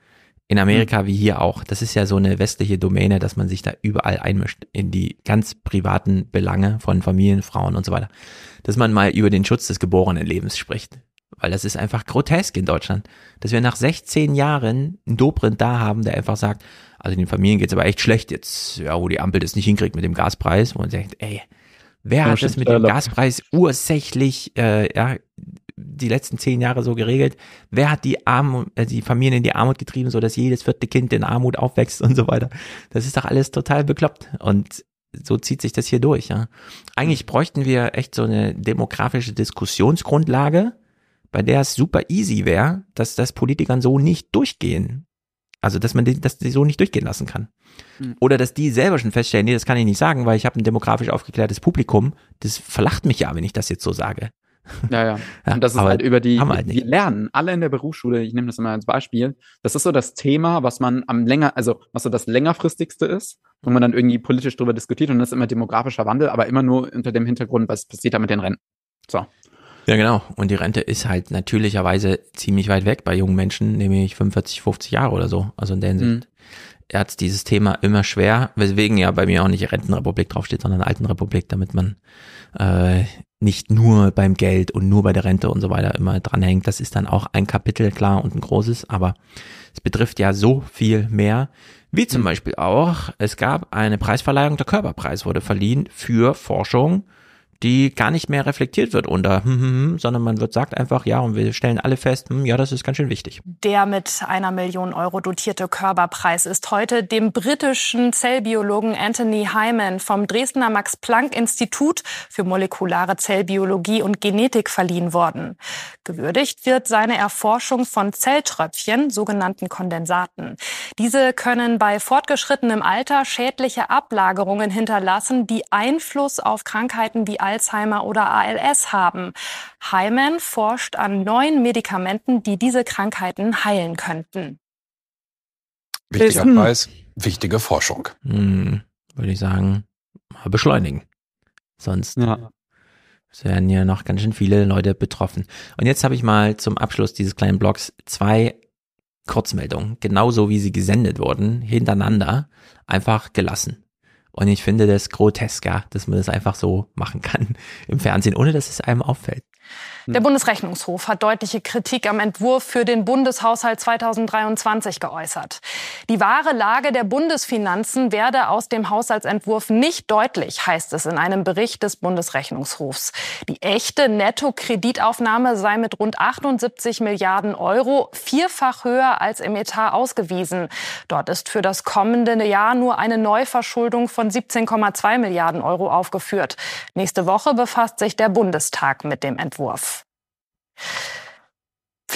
In Amerika wie hier auch. Das ist ja so eine westliche Domäne, dass man sich da überall einmischt in die ganz privaten Belange von Familien, Frauen und so weiter. Dass man mal über den Schutz des geborenen Lebens spricht. Weil das ist einfach grotesk in Deutschland. Dass wir nach 16 Jahren einen Dobrindt da haben, der einfach sagt, also den Familien geht's aber echt schlecht jetzt, ja, wo die Ampel das nicht hinkriegt mit dem Gaspreis, wo man sagt, ey, wer hat das mit dem. Gaspreis ursächlich, äh, ja, die letzten zehn Jahre so geregelt? Wer hat die Armut, äh, die Familien in die Armut getrieben, so dass jedes vierte Kind in Armut aufwächst und so weiter? Das ist doch alles total bekloppt. Und so zieht sich das hier durch, ja. Eigentlich bräuchten wir echt so eine demografische Diskussionsgrundlage, bei der es super easy wäre, dass das Politikern so nicht durchgehen. Also, dass man die, dass die so nicht durchgehen lassen kann. Mhm. Oder dass die selber schon feststellen, nee, das kann ich nicht sagen, weil ich habe ein demografisch aufgeklärtes Publikum. Das verlacht mich ja, wenn ich das jetzt so sage. Ja, ja. Ja, und das ist halt über die, halt wir lernen alle in der Berufsschule, ich nehme das immer als Beispiel, das ist so das Thema, was man am länger, also was so das längerfristigste ist, wo man dann irgendwie politisch drüber diskutiert und das ist immer demografischer Wandel, aber immer nur unter dem Hintergrund, was passiert da mit den Renten. So. Ja, genau. Und die Rente ist halt natürlicherweise ziemlich weit weg bei jungen Menschen, nämlich 45, 50 Jahre oder so. Also in der Hinsicht. Er hat dieses Thema immer schwer, weswegen ja bei mir auch nicht Rentenrepublik draufsteht, sondern Altenrepublik, damit man äh, nicht nur beim Geld und nur bei der Rente und so weiter immer dranhängt. Das ist dann auch ein Kapitel, klar, und ein großes, aber es betrifft ja so viel mehr. Wie zum Beispiel auch, es gab eine Preisverleihung, der Körperpreis wurde verliehen für Forschung, die gar nicht mehr reflektiert wird unter, hm, hm, hm, sondern man wird sagt einfach, ja, und wir stellen alle fest, hm, ja, das ist ganz schön wichtig. Der mit einer Million Euro dotierte Körperpreis ist heute dem britischen Zellbiologen Anthony Hyman vom Dresdner Max-Planck-Institut für molekulare Zellbiologie und Genetik verliehen worden. Gewürdigt wird seine Erforschung von Zelltröpfchen, sogenannten Kondensaten. Diese können bei fortgeschrittenem Alter schädliche Ablagerungen hinterlassen, die Einfluss auf Krankheiten wie Alzheimer oder ALS haben. Hyman forscht an neuen Medikamenten, die diese Krankheiten heilen könnten. Wichtiger Hm. Preis, wichtige Forschung. Hm, würde ich sagen, mal beschleunigen. Sonst Ja. es werden ja noch ganz schön viele Leute betroffen. Und jetzt habe ich mal zum Abschluss dieses kleinen Blogs zwei Kurzmeldungen, genauso wie sie gesendet wurden, hintereinander, einfach gelassen. Und ich finde das grotesk, ja, dass man das einfach so machen kann im Fernsehen, ohne dass es einem auffällt. Der Bundesrechnungshof hat deutliche Kritik am Entwurf für den Bundeshaushalt 2023 geäußert. Die wahre Lage der Bundesfinanzen werde aus dem Haushaltsentwurf nicht deutlich, heißt es in einem Bericht des Bundesrechnungshofs. Die echte Nettokreditaufnahme sei mit rund 78 Milliarden Euro vierfach höher als im Etat ausgewiesen. Dort ist für das kommende Jahr nur eine Neuverschuldung von 17,2 Milliarden Euro aufgeführt. Nächste Woche befasst sich der Bundestag mit dem Entwurf.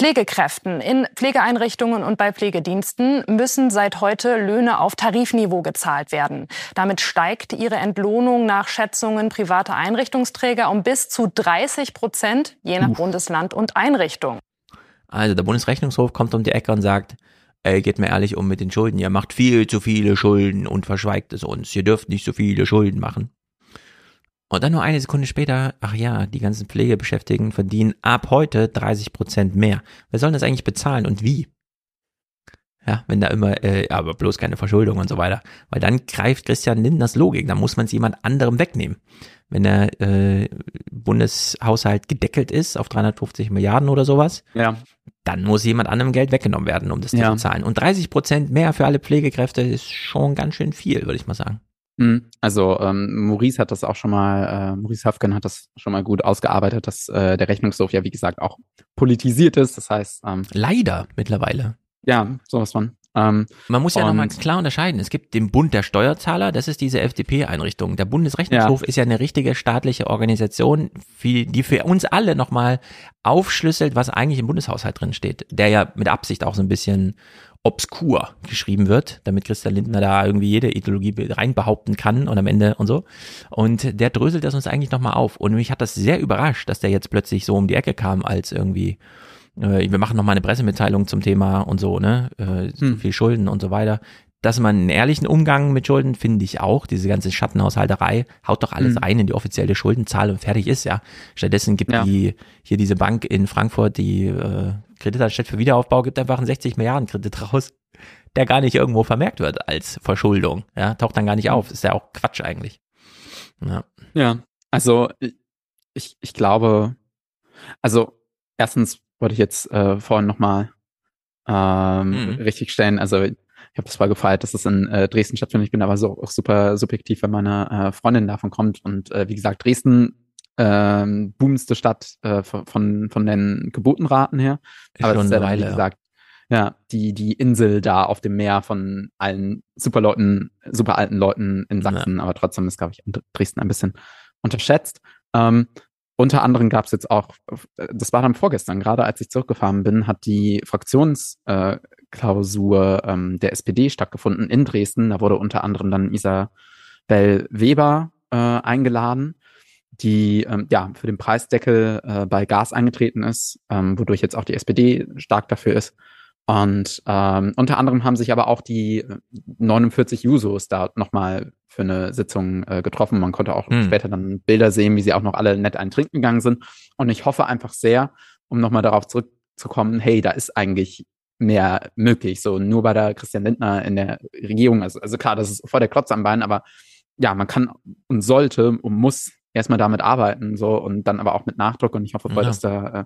Pflegekräften in Pflegeeinrichtungen und bei Pflegediensten müssen seit heute Löhne auf Tarifniveau gezahlt werden. Damit steigt ihre Entlohnung nach Schätzungen privater Einrichtungsträger um bis zu 30 Prozent, je nach Uff. Bundesland und Einrichtung. Also der Bundesrechnungshof kommt um die Ecke und sagt, ey, geht mir ehrlich um mit den Schulden. Ihr macht viel zu viele Schulden und verschweigt es uns. Ihr dürft nicht so viele Schulden machen. Und dann nur eine Sekunde später, ach ja, die ganzen Pflegebeschäftigten verdienen ab heute 30 Prozent mehr. Wer soll das eigentlich bezahlen und wie? Ja, wenn da immer, äh, aber bloß keine Verschuldung und so weiter. Weil dann greift Christian Lindners Logik, dann muss man es jemand anderem wegnehmen. Wenn der äh, Bundeshaushalt gedeckelt ist auf 350 Milliarden oder sowas, Ja. dann muss jemand anderem Geld weggenommen werden, um das Ja. zu bezahlen. Und 30 Prozent mehr für alle Pflegekräfte ist schon ganz schön viel, würde ich mal sagen. Mhm. Also ähm, Maurice hat das auch schon mal, äh, Maurice Höfgen hat das schon mal gut ausgearbeitet, dass äh, der Rechnungshof ja wie gesagt auch politisiert ist. Das heißt, ähm, Leider mittlerweile. ja, sowas von. Ähm, Man muss ja nochmal klar unterscheiden. Es gibt den Bund der Steuerzahler, das ist diese FDP-Einrichtung. Der Bundesrechnungshof Ja. ist ja eine richtige staatliche Organisation, die für uns alle nochmal aufschlüsselt, was eigentlich im Bundeshaushalt drin steht. Der ja mit Absicht auch so ein bisschen obskur geschrieben wird, damit Christian Lindner da irgendwie jede Ideologie rein behaupten kann und am Ende und so. Und der dröselt das uns eigentlich nochmal auf. Und mich hat das sehr überrascht, dass der jetzt plötzlich so um die Ecke kam als irgendwie äh, wir machen nochmal eine Pressemitteilung zum Thema und so, ne? Äh, Hm. viel Schulden und so weiter. Dass man einen ehrlichen Umgang mit Schulden finde ich auch. Diese ganze Schattenhaushalterei haut doch alles Hm. ein in die offizielle Schuldenzahl und fertig ist ja. Stattdessen gibt Ja. die hier diese Bank in Frankfurt, die äh, Kreditanstalt für Wiederaufbau, gibt einfach einen 60 Milliarden Kredit raus, der gar nicht irgendwo vermerkt wird als Verschuldung. Ja, taucht dann gar nicht auf. Ist ja auch Quatsch eigentlich. Ja. Ja, also ich, ich glaube, also erstens wollte ich jetzt äh, vorhin nochmal ähm, Mhm. richtig stellen, also ich habe das voll gefeiert, dass es in äh, Dresden stattfindet. Ich bin aber so auch super subjektiv, wenn meine äh, Freundin davon kommt. Und äh, wie gesagt, Dresden ähm, boomste Stadt äh, von, von den Geburtenraten her. Ist aber schon ist wie Weile, ja. gesagt, Ja, die, die Insel da auf dem Meer von allen super Leuten, super alten Leuten in Sachsen, ja. aber trotzdem ist, glaube ich, Dresden ein bisschen unterschätzt. Ähm, unter anderem gab es jetzt auch, das war dann vorgestern, gerade als ich zurückgefahren bin, hat die Fraktionsklausur äh, ähm, der SPD stattgefunden in Dresden. Da wurde unter anderem dann Isabel Weber äh, eingeladen, die ähm, ja für den Preisdeckel äh, bei Gas eingetreten ist, ähm, wodurch jetzt auch die SPD stark dafür ist. Und ähm, unter anderem haben sich aber auch die 49 Jusos da nochmal für eine Sitzung äh, getroffen. Man konnte auch hm. später dann Bilder sehen, wie sie auch noch alle nett einen trinken gegangen sind. Und ich hoffe einfach sehr, um nochmal darauf zurückzukommen, hey, da ist eigentlich mehr möglich. So nur bei der Christian Lindner in der Regierung. Also, also klar, das ist vor der Klotz am Bein, aber ja, man kann und sollte und muss erstmal damit arbeiten, so und dann aber auch mit Nachdruck. Und ich hoffe voll, ja. dass da äh,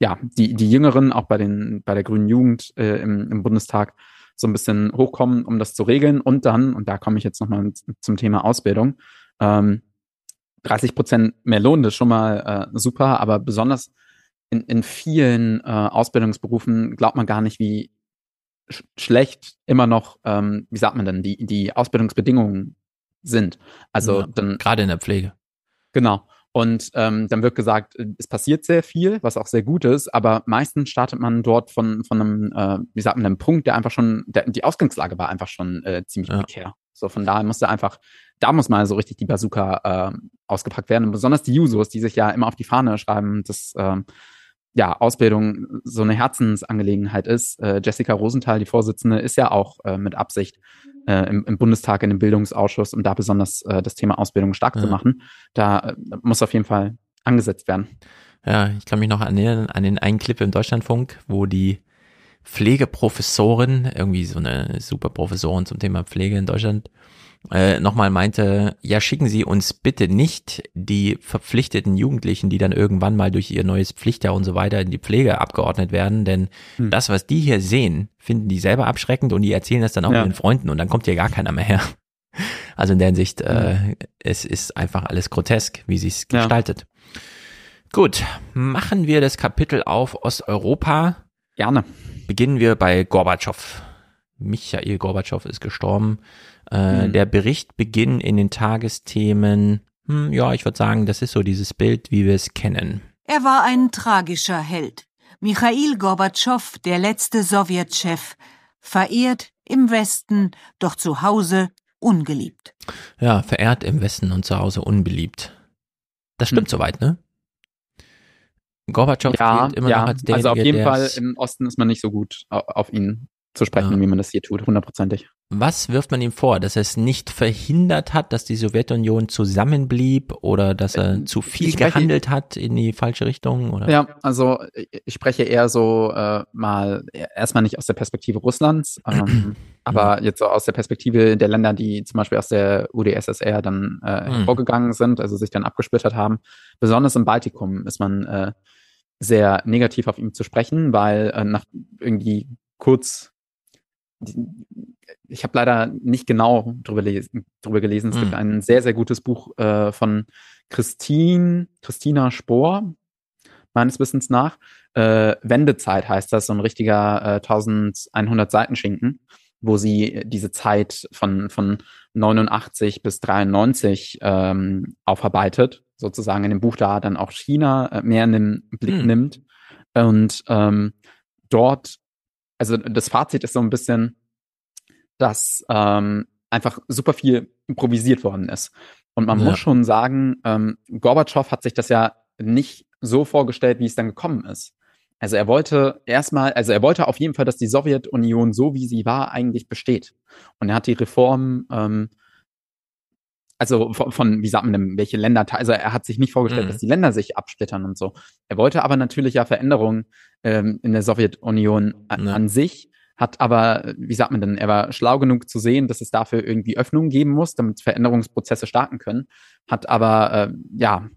ja die, die Jüngeren auch bei den, bei der grünen Jugend äh, im, im Bundestag so ein bisschen hochkommen, um das zu regeln. Und dann, und da komme ich jetzt nochmal zum Thema Ausbildung, ähm, 30 Prozent mehr Lohn, das ist schon mal äh, super, aber besonders in, in vielen äh, Ausbildungsberufen glaubt man gar nicht, wie sch schlecht immer noch, ähm, wie sagt man denn, die, die Ausbildungsbedingungen sind. Also ja, dann. Gerade in der Pflege. Genau. Und ähm, dann wird gesagt, äh, es passiert sehr viel, was auch sehr gut ist, aber meistens startet man dort von, von einem, äh, wie sagt man, einem Punkt, der einfach schon, der, die Ausgangslage war einfach schon äh, ziemlich ja. prekär. So von daher musste einfach, da muss mal so richtig die Bazooka äh, ausgepackt werden. Und besonders die Jusos, die sich ja immer auf die Fahne schreiben, dass äh, ja, Ausbildung so eine Herzensangelegenheit ist. Äh, Jessica Rosenthal, die Vorsitzende, ist ja auch äh, mit Absicht äh, im, im, Bundestag in dem Bildungsausschuss, um da besonders äh, das Thema Ausbildung stark ja. zu machen. Da äh, muss auf jeden Fall angesetzt werden. Ja, ich kann mich noch erinnern an den einen Clip im Deutschlandfunk, wo die Pflegeprofessorin, irgendwie so eine super Professorin zum Thema Pflege in Deutschland, äh, nochmal meinte, ja, schicken Sie uns bitte nicht die verpflichteten Jugendlichen, die dann irgendwann mal durch ihr neues Pflichtjahr und so weiter in die Pflege abgeordnet werden, denn hm. das, was die hier sehen, finden die selber abschreckend und die erzählen das dann auch ja. ihren Freunden und dann kommt hier gar keiner mehr her. Also in der Hinsicht, äh, hm. es ist einfach alles grotesk, wie sie es ja. gestaltet. Gut, machen wir das Kapitel auf Osteuropa. Gerne. Beginnen wir bei Gorbatschow. Michael Gorbatschow ist gestorben. Äh, mhm. Der Bericht beginnt in den Tagesthemen, hm, ja, ich würde sagen, das ist so dieses Bild, wie wir es kennen. Er war ein tragischer Held. Michail Gorbatschow, der letzte Sowjetchef, verehrt im Westen, doch zu Hause ungeliebt. Ja, verehrt im Westen und zu Hause unbeliebt. Das stimmt hm. soweit, ne? Gorbatschow ja, immer ja. noch als der. Also auf jeden Fall im Osten ist man nicht so gut auf ihn zu sprechen, ja. wie man das hier tut, hundertprozentig. Was wirft man ihm vor? Dass er es nicht verhindert hat, dass die Sowjetunion zusammenblieb oder dass er äh, zu viel spreche, gehandelt hat in die falsche Richtung? Oder? Ja, also ich spreche eher so äh, mal erstmal nicht aus der Perspektive Russlands, ähm, aber jetzt so aus der Perspektive der Länder, die zum Beispiel aus der UdSSR dann äh, mhm. hervorgegangen sind, also sich dann abgesplittert haben. Besonders im Baltikum ist man äh, sehr negativ auf ihm zu sprechen, weil äh, nach irgendwie kurz ich habe leider nicht genau drüber, lesen, drüber gelesen. Es mhm. gibt ein sehr, sehr gutes Buch äh, von Christine, Christina Spohr, meines Wissens nach. Äh, Wendezeit heißt das, so ein richtiger äh, 1100 Seiten Schinken, wo sie diese Zeit von, von 89 bis 93 ähm, aufarbeitet, sozusagen in dem Buch da dann auch China äh, mehr in den Blick mhm. nimmt. Und ähm, dort also das Fazit ist so ein bisschen, dass ähm, einfach super viel improvisiert worden ist. Und man ja. muss schon sagen, ähm, Gorbatschow hat sich das ja nicht so vorgestellt, wie es dann gekommen ist. Also er wollte erstmal, also er wollte auf jeden Fall, dass die Sowjetunion so wie sie war eigentlich besteht. Und er hat die Reform ähm, also von, von, wie sagt man denn, welche Länder, also er hat sich nicht vorgestellt, mhm. dass die Länder sich absplittern und so. Er wollte aber natürlich ja Veränderungen ähm, in der Sowjetunion an, ja. an sich, hat aber, wie sagt man denn, er war schlau genug zu sehen, dass es dafür irgendwie Öffnungen geben muss, damit Veränderungsprozesse starten können, hat aber, äh, ja,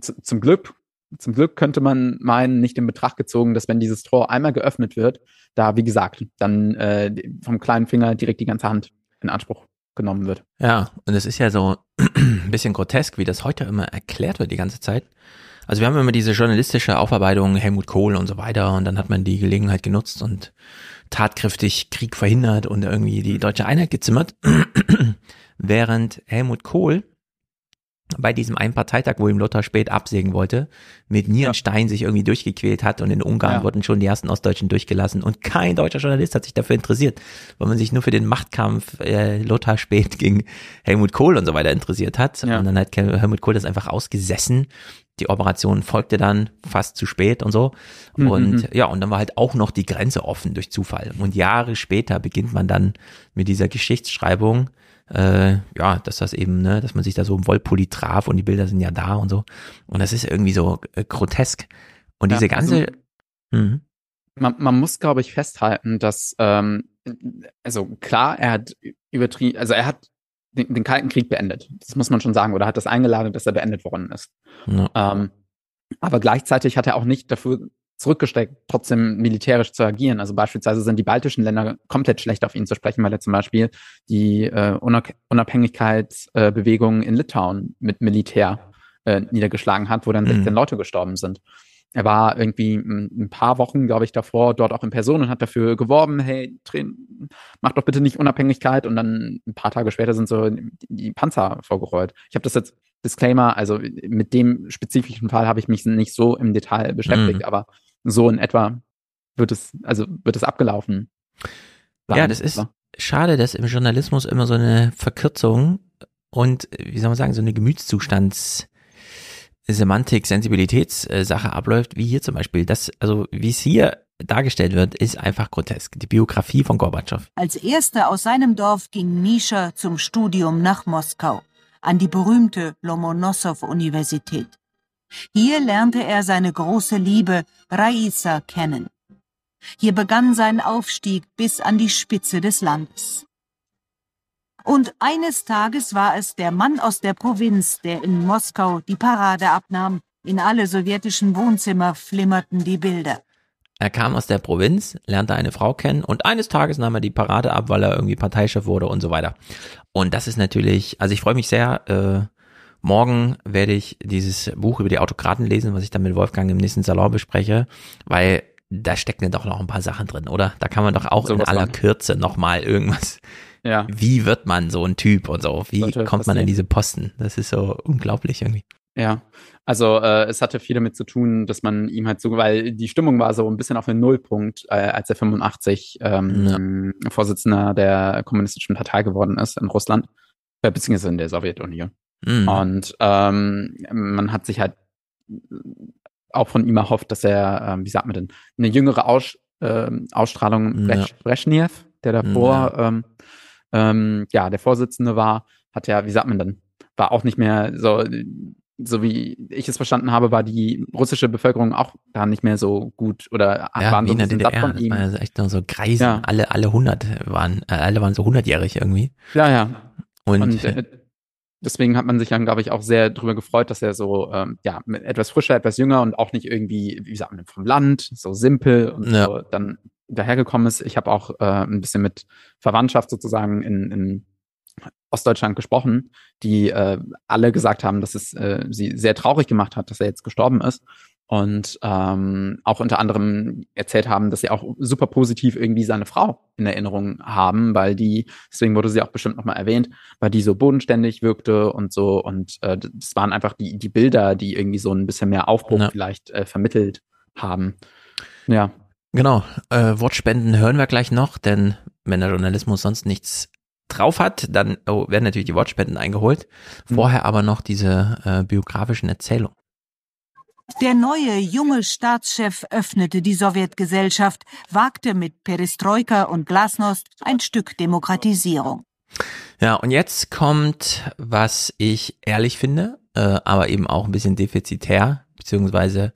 zum Glück, zum Glück könnte man meinen, nicht in Betracht gezogen, dass wenn dieses Tor einmal geöffnet wird, da, wie gesagt, dann äh, vom kleinen Finger direkt die ganze Hand in Anspruch genommen wird. Ja, und es ist ja so ein bisschen grotesk, wie das heute immer erklärt wird die ganze Zeit. Also wir haben immer diese journalistische Aufarbeitung, Helmut Kohl und so weiter und dann hat man die Gelegenheit genutzt und tatkräftig Krieg verhindert und irgendwie die deutsche Einheit gezimmert. Während Helmut Kohl bei diesem einen Parteitag, wo ihm Lothar Späth absägen wollte, mit Nierenstein ja. sich irgendwie durchgequält hat und in Ungarn ja. wurden schon die ersten Ostdeutschen durchgelassen und kein deutscher Journalist hat sich dafür interessiert, weil man sich nur für den Machtkampf äh, Lothar Späth gegen Helmut Kohl und so weiter interessiert hat. Ja. Und dann hat Helmut Kohl das einfach ausgesessen. Die Operation folgte dann fast zu spät und so. Mhm. Und mhm. ja, und dann war halt auch noch die Grenze offen durch Zufall. Und Jahre später beginnt man dann mit dieser Geschichtsschreibung äh, ja, dass das eben, ne, dass man sich da so im Wollpulli traf und die Bilder sind ja da und so. Und das ist irgendwie so äh, grotesk. Und diese ja, ganze. Also, mhm. man, man muss, glaube ich, festhalten, dass, ähm, also klar, er hat übertrieben, also er hat den, den Kalten Krieg beendet. Das muss man schon sagen. Oder hat das eingeladen, dass er beendet worden ist. Ja. Ähm, aber gleichzeitig hat er auch nicht dafür zurückgesteckt, trotzdem militärisch zu agieren. Also beispielsweise sind die baltischen Länder komplett schlecht auf ihn zu sprechen, weil er zum Beispiel die äh, Unabhängigkeitsbewegung äh, in Litauen mit Militär äh, niedergeschlagen hat, wo dann 16 mhm. Leute gestorben sind. Er war irgendwie ein paar Wochen, glaube ich, davor dort auch in Person und hat dafür geworben, hey, mach doch bitte nicht Unabhängigkeit. Und dann ein paar Tage später sind so die Panzer vorgerollt. Ich habe das jetzt Disclaimer, also mit dem spezifischen Fall habe ich mich nicht so im Detail beschäftigt, mhm. aber so in etwa wird es, also wird es abgelaufen. Sein, ja, das ist oder? schade, dass im Journalismus immer so eine Verkürzung und, wie soll man sagen, so eine Gemütszustands- Semantik, Sensibilitätssache abläuft, wie hier zum Beispiel. Das, also wie es hier dargestellt wird, ist einfach grotesk. Die Biografie von Gorbatschow. Als erster aus seinem Dorf ging Misha zum Studium nach Moskau, an die berühmte Lomonossow-Universität. Hier lernte er seine große Liebe Raisa kennen. Hier begann sein Aufstieg bis an die Spitze des Landes. Und eines Tages war es der Mann aus der Provinz, der in Moskau die Parade abnahm. In alle sowjetischen Wohnzimmer flimmerten die Bilder. Er kam aus der Provinz, lernte eine Frau kennen und eines Tages nahm er die Parade ab, weil er irgendwie Parteichef wurde und so weiter. Und das ist natürlich, also ich freue mich sehr, äh, Morgen werde ich dieses Buch über die Autokraten lesen, was ich dann mit Wolfgang im nächsten Salon bespreche, weil da stecken doch noch ein paar Sachen drin, oder? Da kann man doch auch so in aller Kürze nochmal irgendwas. Ja. Wie wird man so ein Typ und so? Wie Sollte kommt man in diese Posten? Das ist so unglaublich irgendwie. Ja, also äh, es hatte viel damit zu tun, dass man ihm halt so, weil die Stimmung war so ein bisschen auf einen Nullpunkt, äh, als er 85 ähm, ja. Vorsitzender der kommunistischen Partei geworden ist in Russland, äh, beziehungsweise in der Sowjetunion. Mhm. Und ähm, man hat sich halt auch von ihm erhofft, dass er, ähm, wie sagt man denn, eine jüngere Aus, äh, Ausstrahlung ja. Brezhnev, der davor ja. Ähm, ähm, ja der Vorsitzende war, hat ja, wie sagt man denn, war auch nicht mehr so, so wie ich es verstanden habe, war die russische Bevölkerung auch da nicht mehr so gut oder ja, waren so ein bisschen DDR, von ihm. Das war echt nur so Greisen, ja. alle alle 100 waren, äh, alle waren so 100-jährig irgendwie. Ja, ja. Und, und äh, deswegen hat man sich dann, glaube ich, auch sehr darüber gefreut, dass er so, ähm, ja, etwas frischer, etwas jünger und auch nicht irgendwie, wie sagt man, vom Land, so simpel und ja. so dann dahergekommen ist. Ich habe auch äh, ein bisschen mit Verwandtschaft sozusagen in, in Ostdeutschland gesprochen, die äh, alle gesagt haben, dass es äh, sie sehr traurig gemacht hat, dass er jetzt gestorben ist und ähm, auch unter anderem erzählt haben, dass sie auch super positiv irgendwie seine Frau in Erinnerung haben, weil die, deswegen wurde sie auch bestimmt nochmal erwähnt, weil die so bodenständig wirkte und so und äh, das waren einfach die, die Bilder, die irgendwie so ein bisschen mehr Aufbruch ja. vielleicht äh, vermittelt haben. Ja. Genau, äh, Wortspenden hören wir gleich noch, denn wenn der Journalismus sonst nichts drauf hat, dann oh, werden natürlich die Wortspenden eingeholt. Mhm. Vorher aber noch diese äh, biografischen Erzählungen. Der neue junge Staatschef öffnete die Sowjetgesellschaft, wagte mit Perestroika und Glasnost ein Stück Demokratisierung. Ja, und jetzt kommt, was ich ehrlich finde, äh, aber eben auch ein bisschen defizitär, beziehungsweise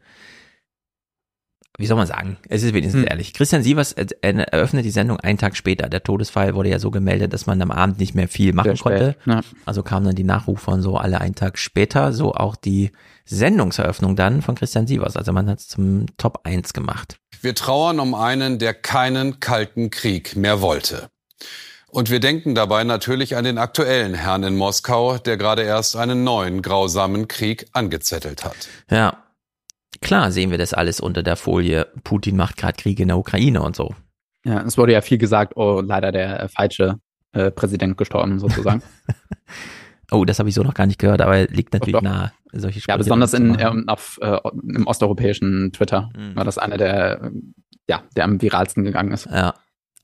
wie soll man sagen, es ist wenigstens hm. ehrlich. Christian Sievers eröffnet die Sendung einen Tag später. Der Todesfall wurde ja so gemeldet, dass man am Abend nicht mehr viel machen konnte. Ja. Also kamen dann die Nachrufe und so alle einen Tag später, so auch die Sendungseröffnung dann von Christian Sievers. Also man hat es zum Top 1 gemacht. Wir trauern um einen, der keinen kalten Krieg mehr wollte. Und wir denken dabei natürlich an den aktuellen Herrn in Moskau, der gerade erst einen neuen grausamen Krieg angezettelt hat. Ja, Klar sehen wir das alles unter der Folie, Putin macht gerade Krieg in der Ukraine und so. Ja, es wurde ja viel gesagt, oh, leider der äh, falsche äh, Präsident gestorben, sozusagen. oh, das habe ich so noch gar nicht gehört, aber liegt natürlich Doch. nahe, solche Ja, Sprüche besonders in, ähm, auf, äh, im osteuropäischen Twitter Mhm. war das einer der, ja, der am viralsten gegangen ist. Ja.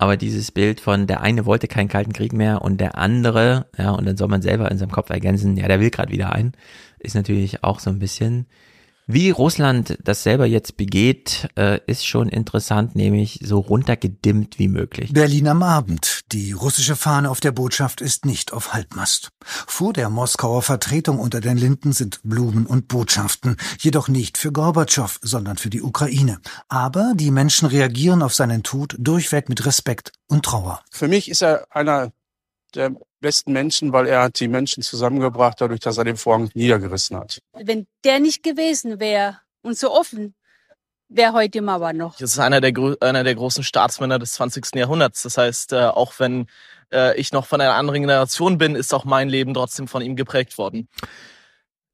Aber dieses Bild von der eine wollte keinen kalten Krieg mehr und der andere, ja, und dann soll man selber in seinem Kopf ergänzen, ja, der will gerade wieder einen, ist natürlich auch so ein bisschen, wie Russland das selber jetzt begeht, äh, ist schon interessant, nämlich so runtergedimmt wie möglich. Berlin am Abend. Die russische Fahne auf der Botschaft ist nicht auf Halbmast. Vor der Moskauer Vertretung unter den Linden sind Blumen und Botschaften, jedoch nicht für Gorbatschow, sondern für die Ukraine. Aber die Menschen reagieren auf seinen Tod durchweg mit Respekt und Trauer. Für mich ist er einer der besten Menschen, weil er hat die Menschen zusammengebracht, dadurch, dass er den Vorhang niedergerissen hat. Wenn der nicht gewesen wäre und so offen, wäre heute die Mauer noch. Das ist einer der, einer der großen Staatsmänner des 20. Jahrhunderts. Das heißt, äh, auch wenn äh, ich noch von einer anderen Generation bin, ist auch mein Leben trotzdem von ihm geprägt worden.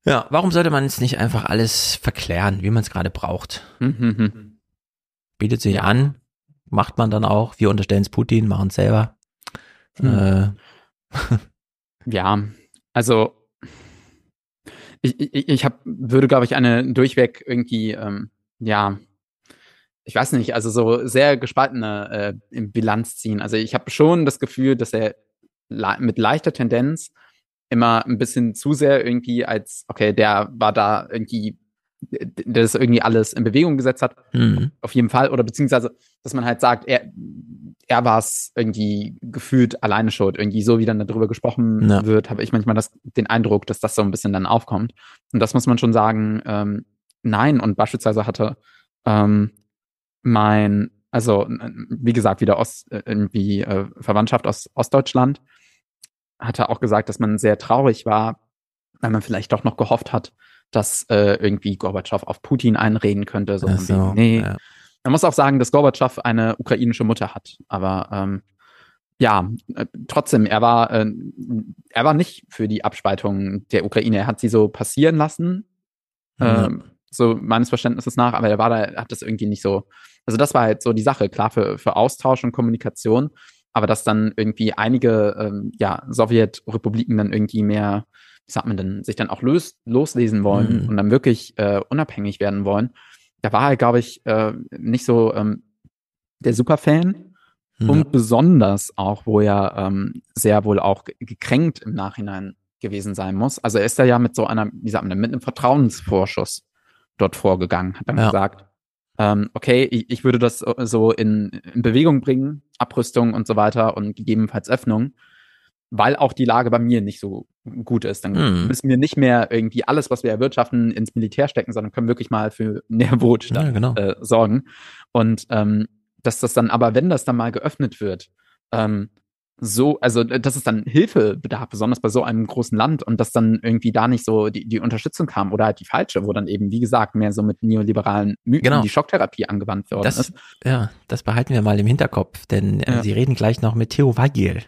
Ja, warum sollte man es nicht einfach alles verklären, wie man es gerade braucht? Bietet sich an, macht man dann auch. Wir unterstellen es Putin, machen es selber. Hm. Äh, Ja, also ich, ich, ich hab, würde, glaube ich, eine durchweg irgendwie, ähm, ja, ich weiß nicht, also so sehr gespaltene äh, Bilanz ziehen. Also ich habe schon das Gefühl, dass er le mit leichter Tendenz immer ein bisschen zu sehr irgendwie als, okay, der war da irgendwie, das irgendwie alles in Bewegung gesetzt hat. Mhm. Auf jeden Fall. Oder beziehungsweise, dass man halt sagt, er, er war es irgendwie gefühlt alleine schuld. Irgendwie so, wie dann darüber gesprochen Ja. wird, habe ich manchmal das, den Eindruck, dass das so ein bisschen dann aufkommt. Und das muss man schon sagen, ähm, nein. Und beispielsweise hatte ähm, mein, also wie gesagt, wieder Ost, äh, irgendwie äh, Verwandtschaft aus Ostdeutschland, hatte auch gesagt, dass man sehr traurig war, weil man vielleicht doch noch gehofft hat, dass äh, irgendwie Gorbatschow auf Putin einreden könnte. So, so, nee. ja. Man muss auch sagen, dass Gorbatschow eine ukrainische Mutter hat. Aber ähm, ja, äh, trotzdem, er war, äh, er war nicht für die Abspaltung der Ukraine. Er hat sie so passieren lassen, Ja. ähm, so meines Verständnisses nach, aber er war da, hat das irgendwie nicht so. Also das war halt so die Sache, klar für, für Austausch und Kommunikation, aber dass dann irgendwie einige ähm, ja, Sowjetrepubliken dann irgendwie mehr, wie sagt man denn, sich dann auch los, loslesen wollen Mhm. und dann wirklich äh, unabhängig werden wollen. Da war er, glaube ich, äh, nicht so ähm, der Superfan. Ja. Und besonders auch, wo er ähm, sehr wohl auch ge- gekränkt im Nachhinein gewesen sein muss. Also er ist da ja mit so einer, wie sagt man denn, mit einem Vertrauensvorschuss dort vorgegangen, hat dann Ja. gesagt, ähm, okay, ich, ich würde das so- so in, in Bewegung bringen, Abrüstung und so weiter und gegebenenfalls Öffnung, weil auch die Lage bei mir nicht so gut ist. Dann Mhm. müssen wir nicht mehr irgendwie alles, was wir erwirtschaften, ins Militär stecken, sondern können wirklich mal für mehr Wohlstand Ja, genau. äh, sorgen. Und ähm, dass das dann aber, wenn das dann mal geöffnet wird, ähm, so, also äh, dass es dann Hilfe bedarf, besonders bei so einem großen Land und dass dann irgendwie da nicht so die, die Unterstützung kam oder halt die falsche, wo dann eben, wie gesagt, mehr so mit neoliberalen Mythen Genau. die Schocktherapie angewandt worden Das, ist. ja, das behalten wir mal im Hinterkopf, denn äh, Ja. Sie reden gleich noch mit Theo Wagiel,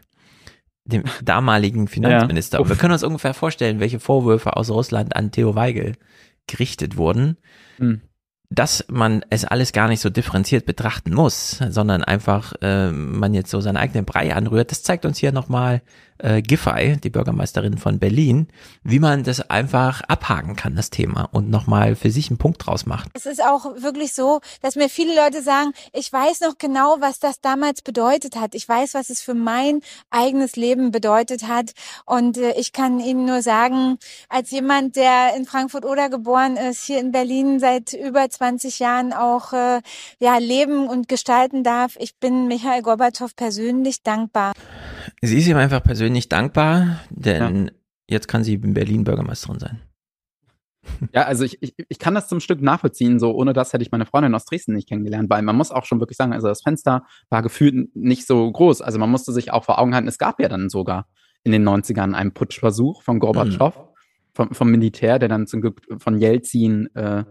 dem damaligen Finanzminister. Und wir können uns ungefähr vorstellen, welche Vorwürfe aus Russland an Theo Weigel gerichtet wurden. Hm. Dass man es alles gar nicht so differenziert betrachten muss, sondern einfach äh, man jetzt so seinen eigenen Brei anrührt, das zeigt uns hier nochmal äh, Giffey, die Bürgermeisterin von Berlin, wie man das einfach abhaken kann, das Thema, und nochmal für sich einen Punkt draus macht. Es ist auch wirklich so, dass mir viele Leute sagen, ich weiß noch genau, was das damals bedeutet hat. Ich weiß, was es für mein eigenes Leben bedeutet hat. Und äh, ich kann Ihnen nur sagen, als jemand, der in Frankfurt-Oder geboren ist, hier in Berlin seit über 20 Jahren auch äh, ja, leben und gestalten darf, ich bin Michael Gorbatschow persönlich dankbar. Sie ist ihm einfach persönlich dankbar, denn jetzt kann sie in Berlin Bürgermeisterin sein. Ja, also ich, ich, ich kann das zum Stück nachvollziehen. So ohne das hätte ich meine Freundin aus Dresden nicht kennengelernt, weil man muss auch schon wirklich sagen, also das Fenster war gefühlt nicht so groß. Also man musste sich auch vor Augen halten, es gab ja dann sogar in den 90ern einen Putschversuch von Gorbatschow, vom, vom Militär, der dann zum Glück von Jelzin äh,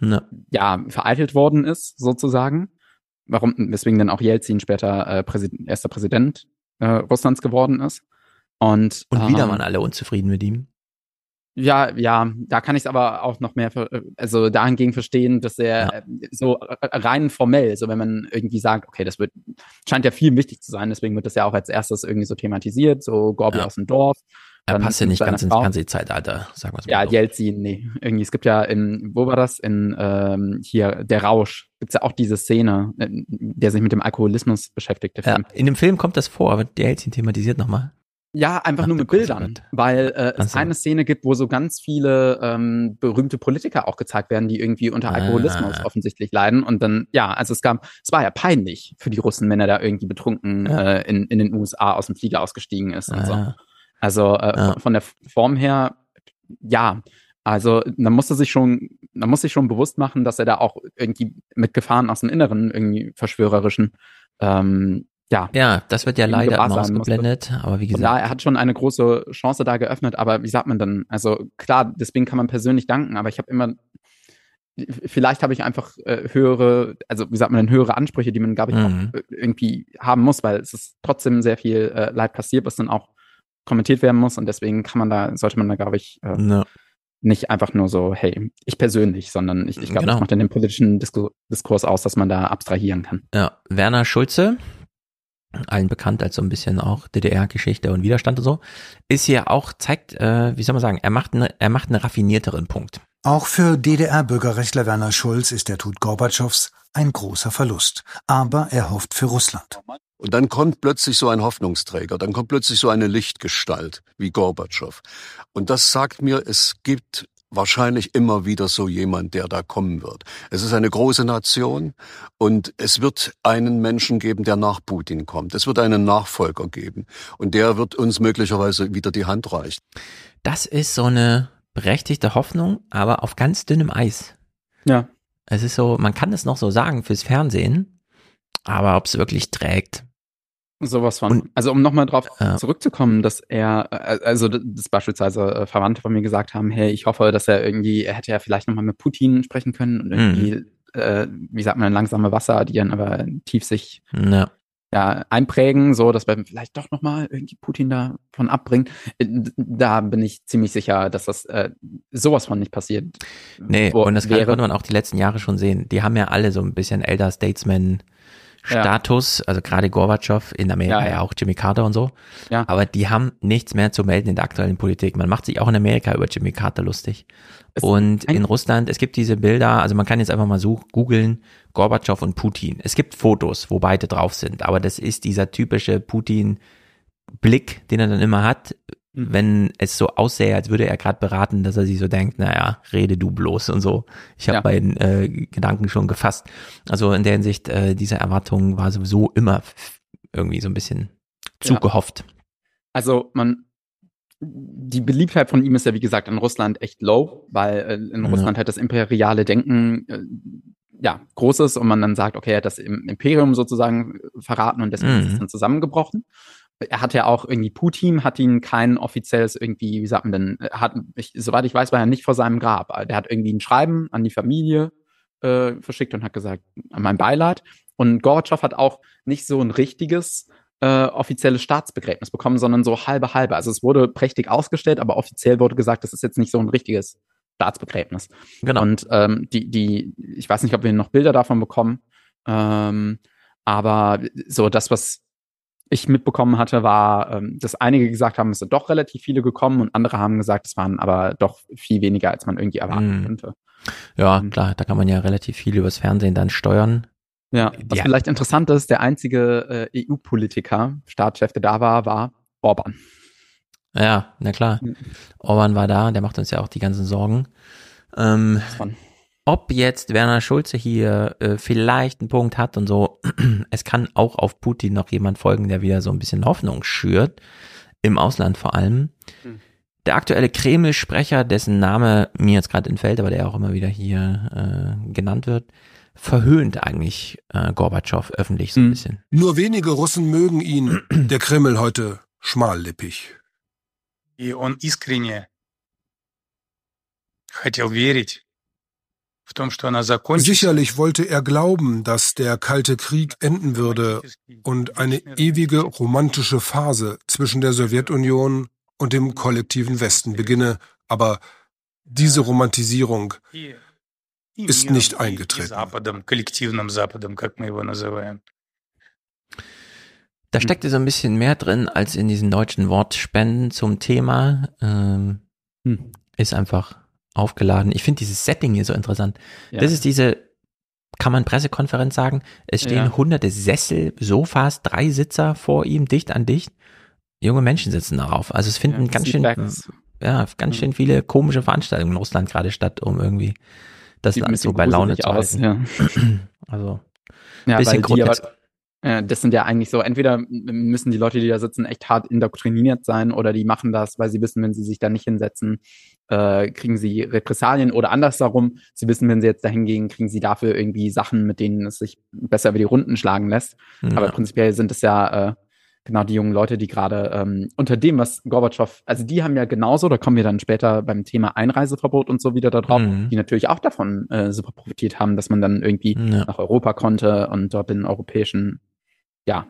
Ja. ja, vereitelt worden ist, sozusagen. Warum, weswegen dann auch Jelzin später äh, Präsident, erster Präsident äh, Russlands geworden ist. Und, Und wieder ähm, waren alle unzufrieden mit ihm. Ja, ja, da kann ich es aber auch noch mehr, also dahingegen verstehen, dass er ja. so rein formell, so wenn man irgendwie sagt, okay, das wird, scheint ja viel wichtig zu sein, deswegen wird das ja auch als erstes irgendwie so thematisiert, so Gorbi ja. aus dem Dorf. Er passt ja nicht ganz ins Fernsehzeitalter, sagen wir es mal. Ja, so. Jelzin, nee. Irgendwie, es gibt ja in, wo war das? In ähm, hier, Der Rausch, gibt's ja auch diese Szene, äh, der sich mit dem Alkoholismus beschäftigt, der Film. Ja, in dem Film kommt das vor, aber Jelzin thematisiert nochmal. Ja, einfach Ach, nur mit Bildern, weil äh, es so. eine Szene gibt, wo so ganz viele ähm, berühmte Politiker auch gezeigt werden, die irgendwie unter ah. Alkoholismus offensichtlich leiden. Und dann, ja, also es gab, es war ja peinlich für die Russen, wenn er da irgendwie betrunken ja. äh, in, in den USA aus dem Flieger ausgestiegen ist und ah. so. Also äh, ja. von der Form her, ja. Also man musste sich schon, man muss sich schon bewusst machen, dass er da auch irgendwie mit Gefahren aus dem Inneren irgendwie verschwörerischen ähm, ja, ja, das wird ja leider immer ausgeblendet, aber wie gesagt. Ja, er hat schon eine große Chance da geöffnet, aber wie sagt man dann? Also klar, deswegen kann man persönlich danken, aber ich habe immer, vielleicht habe ich einfach äh, höhere, also wie sagt man denn, höhere Ansprüche, die man, glaube ich, mhm. auch irgendwie haben muss, weil es ist trotzdem sehr viel äh, Leid passiert, was dann auch kommentiert werden muss und deswegen kann man da, sollte man da, glaube ich, äh, no. nicht einfach nur so, hey, ich persönlich, sondern ich, ich glaube, genau. das macht dann den politischen Disku Diskurs aus, dass man da abstrahieren kann. Ja, Werner Schulze, allen bekannt als so ein bisschen auch DDR-Geschichte und Widerstand und so, ist hier auch, zeigt, äh, wie soll man sagen, er macht, eine, er macht einen raffinierteren Punkt. Auch für DDR-Bürgerrechtler Werner Schulz ist der Tod Gorbatschows ein großer Verlust. Aber er hofft für Russland. Und dann kommt plötzlich so ein Hoffnungsträger, dann kommt plötzlich so eine Lichtgestalt wie Gorbatschow. Und das sagt mir, es gibt wahrscheinlich immer wieder so jemand, der da kommen wird. Es ist eine große Nation und es wird einen Menschen geben, der nach Putin kommt. Es wird einen Nachfolger geben und der wird uns möglicherweise wieder die Hand reichen. Das ist so eine berechtigte Hoffnung, aber auf ganz dünnem Eis. Ja. Es ist so, man kann es noch so sagen fürs Fernsehen, aber ob es wirklich trägt, Sowas von. Und, also um nochmal drauf ja. zurückzukommen, dass er, äh, also das beispielsweise äh, Verwandte von mir gesagt haben, hey, ich hoffe, dass er irgendwie, er hätte ja vielleicht nochmal mit Putin sprechen können und irgendwie, mhm. äh, wie sagt man, langsame Wasser, die dann aber tief sich ja. Ja einprägen, so dass wir vielleicht doch nochmal irgendwie Putin davon abbringen. Äh, da bin ich ziemlich sicher, dass das äh, sowas von nicht passiert. Nee, und das wäre. konnte man auch die letzten Jahre schon sehen. Die haben ja alle so ein bisschen Elder Statesman Status, ja. also gerade Gorbatschow in Amerika ja, ja. auch Jimmy Carter und so. Ja. Aber die haben nichts mehr zu melden in der aktuellen Politik. Man macht sich auch in Amerika über Jimmy Carter lustig. Es und in Russland, es gibt diese Bilder, also man kann jetzt einfach mal so googeln, Gorbatschow und Putin. Es gibt Fotos, wo beide drauf sind, aber das ist dieser typische Putin-Blick, den er dann immer hat. Wenn es so aussähe, als würde er gerade beraten, dass er sich so denkt, naja, rede du bloß und so. Ich habe ja. meinen äh, Gedanken schon gefasst. Also in der Hinsicht, äh, diese Erwartung war sowieso immer irgendwie so ein bisschen zu ja. Also man, die Beliebtheit von ihm ist ja wie gesagt in Russland echt low, weil äh, in Russland halt das imperiale Denken äh, ja groß ist und man dann sagt, okay, er hat das Imperium sozusagen verraten und deswegen mhm. ist es dann zusammengebrochen er hat ja auch irgendwie, Putin hat ihn kein offizielles irgendwie, wie sagt man denn, hat, ich, soweit ich weiß, war er nicht vor seinem Grab. Der hat irgendwie ein Schreiben an die Familie äh, verschickt und hat gesagt, mein Beileid. Und Gorbatschow hat auch nicht so ein richtiges äh, offizielles Staatsbegräbnis bekommen, sondern so halbe halbe. Also es wurde prächtig ausgestellt, aber offiziell wurde gesagt, das ist jetzt nicht so ein richtiges Staatsbegräbnis. Genau. Und ähm, die, die, ich weiß nicht, ob wir noch Bilder davon bekommen, ähm, aber so das, was ich mitbekommen hatte, war, ähm, dass einige gesagt haben, es sind doch relativ viele gekommen und andere haben gesagt, es waren aber doch viel weniger, als man irgendwie erwarten mhm. könnte. Ja, ähm, klar, da kann man ja relativ viel übers Fernsehen dann steuern. Ja, was ja. vielleicht interessant ist, der einzige äh, EU-Politiker, Staatschef, der da war, war Orban. Ja, na klar. Mhm. Orban war da, der macht uns ja auch die ganzen Sorgen. Ähm, ob jetzt Werner Schulze hier äh, vielleicht einen Punkt hat und so, es kann auch auf Putin noch jemand folgen, der wieder so ein bisschen Hoffnung schürt, im Ausland vor allem. Hm. Der aktuelle Kreml-Sprecher, dessen Name mir jetzt gerade entfällt, aber der auch immer wieder hier äh, genannt wird, verhöhnt eigentlich äh, Gorbatschow öffentlich so ein hm. bisschen. Nur wenige Russen mögen ihn, der Kreml heute schmallippig. И он искренне хотел верить Sicherlich wollte er glauben, dass der Kalte Krieg enden würde und eine ewige romantische Phase zwischen der Sowjetunion und dem kollektiven Westen beginne, aber diese Romantisierung ist nicht eingetreten. Da steckte so ein bisschen mehr drin als in diesen deutschen Wortspenden zum Thema. Ähm, hm. ist einfach aufgeladen. Ich finde dieses Setting hier so interessant. Ja. Das ist diese, kann man Pressekonferenz sagen? Es stehen Ja. hunderte Sessel, Sofas, drei Sitzer vor ihm, dicht an dicht. Junge Menschen sitzen darauf. Also es finden Ja, ganz schön, ja, ganz schön viele komische Veranstaltungen in Russland gerade statt, um irgendwie das Sieht so bei Laune zu aus, halten. Also, Ja, bisschen grotesk. Äh, das sind ja eigentlich so, entweder müssen die Leute, die da sitzen, echt hart indoktriniert sein oder die machen das, weil sie wissen, wenn sie sich da nicht hinsetzen, äh, kriegen sie Repressalien oder andersherum, sie wissen, wenn sie jetzt dahin gehen, kriegen sie dafür irgendwie Sachen, mit denen es sich besser über die Runden schlagen lässt. Ja. Aber prinzipiell sind es ja äh, genau die jungen Leute, die gerade ähm, unter dem, was Gorbatschow, also die haben ja genauso, da kommen wir dann später beim Thema Einreiseverbot und so wieder da drauf, Mhm. die natürlich auch davon äh, super profitiert haben, dass man dann irgendwie Ja. nach Europa konnte und dort den europäischen, ja,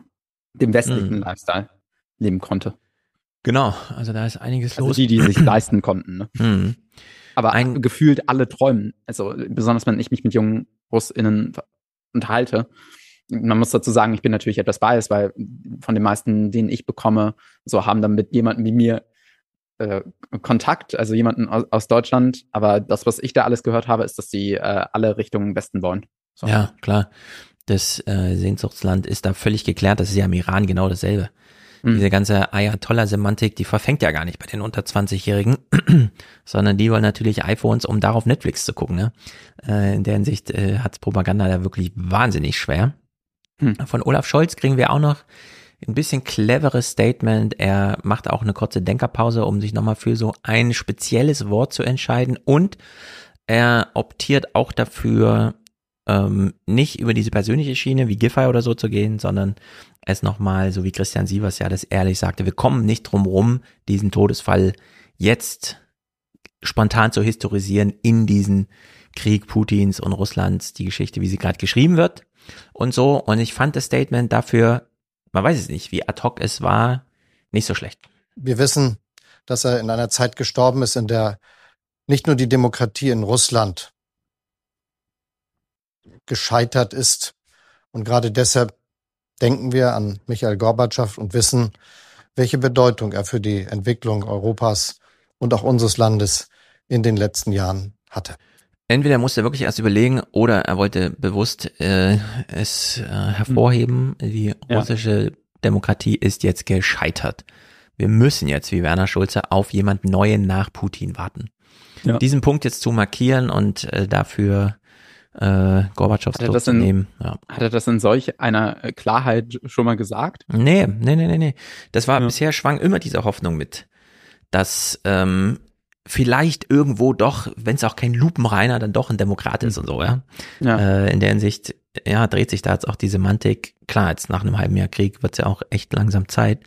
dem westlichen Mhm. Lifestyle leben konnte. Genau, also da ist einiges Also los. die, die sich leisten konnten. Ne? Mhm. Aber gefühlt alle träumen. Also besonders wenn ich mich mit jungen RussInnen unterhalte. Man muss dazu sagen, ich bin natürlich etwas biased, weil von den meisten, denen ich bekomme, so haben dann mit jemandem wie mir äh, Kontakt, also jemanden aus, aus Deutschland. Aber das, was ich da alles gehört habe, ist, dass sie äh, alle Richtung Westen wollen. So. Ja, klar. Das äh, Sehnsuchtsland ist da völlig geklärt. Das ist ja im Iran genau dasselbe. Mhm. Diese ganze Ayatollah-Semantik, die verfängt ja gar nicht bei den unter 20-Jährigen, sondern die wollen natürlich iPhones, um darauf Netflix zu gucken. Ne? Äh, in der Hinsicht äh, hat Propaganda da wirklich wahnsinnig schwer. Hm. Von Olaf Scholz kriegen wir auch noch ein bisschen cleveres Statement. Er macht auch eine kurze Denkerpause, um sich nochmal für so ein spezielles Wort zu entscheiden und er optiert auch dafür, ähm, nicht über diese persönliche Schiene wie Giffey oder so zu gehen, sondern es nochmal, so wie Christian Sievers ja das ehrlich sagte, wir kommen nicht drum rum, diesen Todesfall jetzt spontan zu historisieren in diesen Krieg Putins und Russlands, die Geschichte, wie sie gerade geschrieben wird und so. Und ich fand das Statement dafür, man weiß es nicht, wie ad hoc es war, nicht so schlecht. Wir wissen, dass er in einer Zeit gestorben ist, in der nicht nur die Demokratie in Russland gescheitert ist. Und gerade deshalb denken wir an Michael Gorbatschow und wissen, welche Bedeutung er für die Entwicklung Europas und auch unseres Landes in den letzten Jahren hatte. Entweder musste er wirklich erst überlegen oder er wollte bewusst äh, es äh, hervorheben, die Ja. russische Demokratie ist jetzt gescheitert. Wir müssen jetzt, wie Werner Schulze, auf jemand Neuen nach Putin warten. Ja. Diesen Punkt jetzt zu markieren und äh, dafür äh, Gorbatschows Hat er, das in, nehmen. Ja. hat er das in solch einer äh, Klarheit schon mal gesagt? Nee, nee, nee, nee, nee. Das war, bisher schwang immer diese Hoffnung mit, dass ähm, vielleicht irgendwo doch, wenn es auch kein Lupenreiner, dann doch ein Demokrat ist und so, ja. Ja. Äh, in der Hinsicht, ja, dreht sich da jetzt auch die Semantik. Klar, jetzt nach einem halben Jahr Krieg wird's ja auch echt langsam Zeit.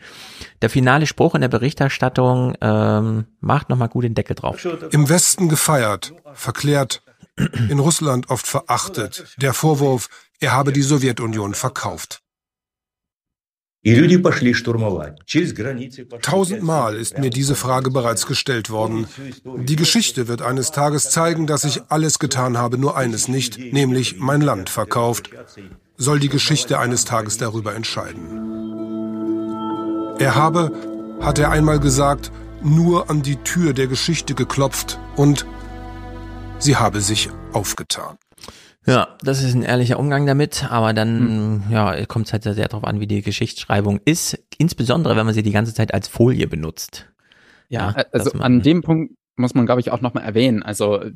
Der finale Spruch in der Berichterstattung ähm, macht nochmal gut den Deckel drauf. Im Westen gefeiert, verklärt, in Russland oft verachtet. Der Vorwurf, er habe die Sowjetunion verkauft. Tausendmal ist mir diese Frage bereits gestellt worden. Die Geschichte wird eines Tages zeigen, dass ich alles getan habe, nur eines nicht, nämlich mein Land verkauft. Soll die Geschichte eines Tages darüber entscheiden. Er habe, hat er einmal gesagt, nur an die Tür der Geschichte geklopft und sie habe sich aufgetan. Ja, das ist ein ehrlicher Umgang damit, aber dann, ja, kommt es halt sehr darauf an, wie die Geschichtsschreibung ist, insbesondere wenn man sie die ganze Zeit als Folie benutzt. Ja, dass also man- an dem Punkt muss man, glaube ich, auch nochmal erwähnen. Also äh,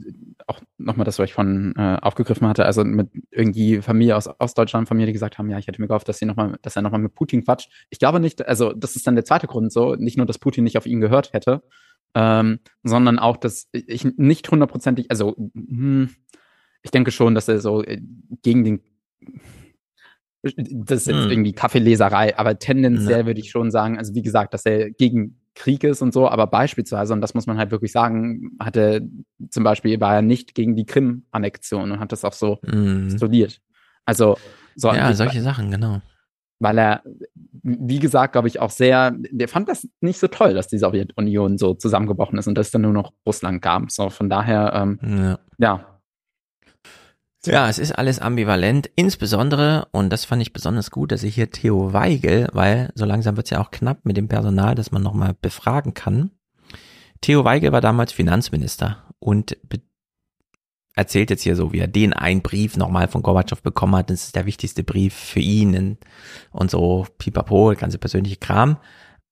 auch nochmal das, was ich von äh, aufgegriffen hatte, also mit irgendwie Familie aus Ostdeutschland, Familie, die gesagt haben, ja, ich hätte mir gehofft, dass sie noch mal, dass er nochmal mit Putin quatscht. Ich glaube nicht, also das ist dann der zweite Grund so, nicht nur, dass Putin nicht auf ihn gehört hätte, ähm, sondern auch, dass ich nicht hundertprozentig, also hm, ich denke schon, dass er so äh, gegen den das ist jetzt Hm. irgendwie Kaffeeleserei, aber tendenziell Ja. würde ich schon sagen, also wie gesagt, dass er gegen Krieg ist und so, aber beispielsweise, und das muss man halt wirklich sagen, hatte zum Beispiel war er nicht gegen die Krim-Annexion und hat das auch so Mhm. postuliert. Also so Ja, solche Sachen, genau. weil er, wie gesagt, glaube ich, auch sehr, der fand das nicht so toll, dass die Sowjetunion so zusammengebrochen ist und dass es dann nur noch Russland gab. So, von daher, ähm, Ja. ja. Ja, es ist alles ambivalent, insbesondere, und das fand ich besonders gut, dass ich hier Theo Weigel, weil so langsam wird's ja auch knapp mit dem Personal, das man nochmal befragen kann. Theo Weigel war damals Finanzminister und erzählt jetzt hier so, wie er den einen Brief nochmal von Gorbatschow bekommen hat. Das ist der wichtigste Brief für ihn und, so pipapo, ganze persönliche Kram.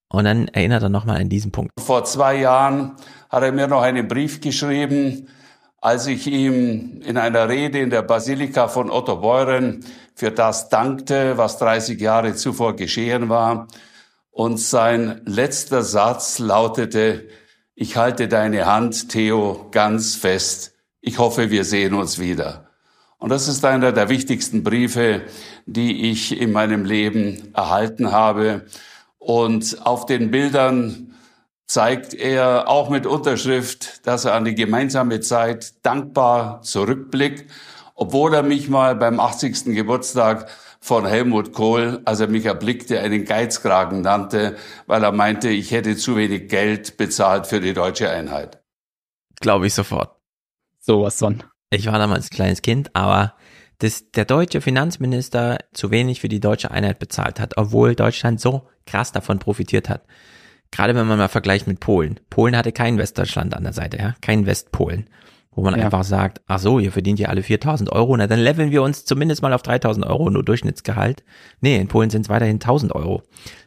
Und dann erinnert er nochmal an diesen Punkt. Vor zwei Jahren hat er mir noch einen Brief geschrieben, als ich ihm in einer Rede in der Basilika von Otto Beuren für das dankte, was 30 Jahre zuvor geschehen war. Und sein letzter Satz lautete, ich halte deine Hand, Theo, ganz fest. Ich hoffe, wir sehen uns wieder. Und das ist einer der wichtigsten Briefe, die ich in meinem Leben erhalten habe. Und auf den Bildern zeigt er auch mit Unterschrift, dass er an die gemeinsame Zeit dankbar zurückblickt, obwohl er mich mal beim 80. Geburtstag von Helmut Kohl, als er mich erblickte, einen Geizkragen nannte, weil er meinte, ich hätte zu wenig Geld bezahlt für die deutsche Einheit. Glaube ich sofort. Sowas von. Ich war damals ein kleines Kind, aber dass der deutsche Finanzminister zu wenig für die deutsche Einheit bezahlt hat, obwohl Deutschland so krass davon profitiert hat. Gerade wenn man mal vergleicht mit Polen. Polen hatte kein Westdeutschland an der Seite, ja, kein Westpolen, wo man Ja. einfach sagt, ach so, ihr verdient ja alle 4000 Euro, na dann leveln wir uns zumindest mal auf 3000 Euro, nur Durchschnittsgehalt. Nee, in Polen sind es weiterhin 1000 Euro.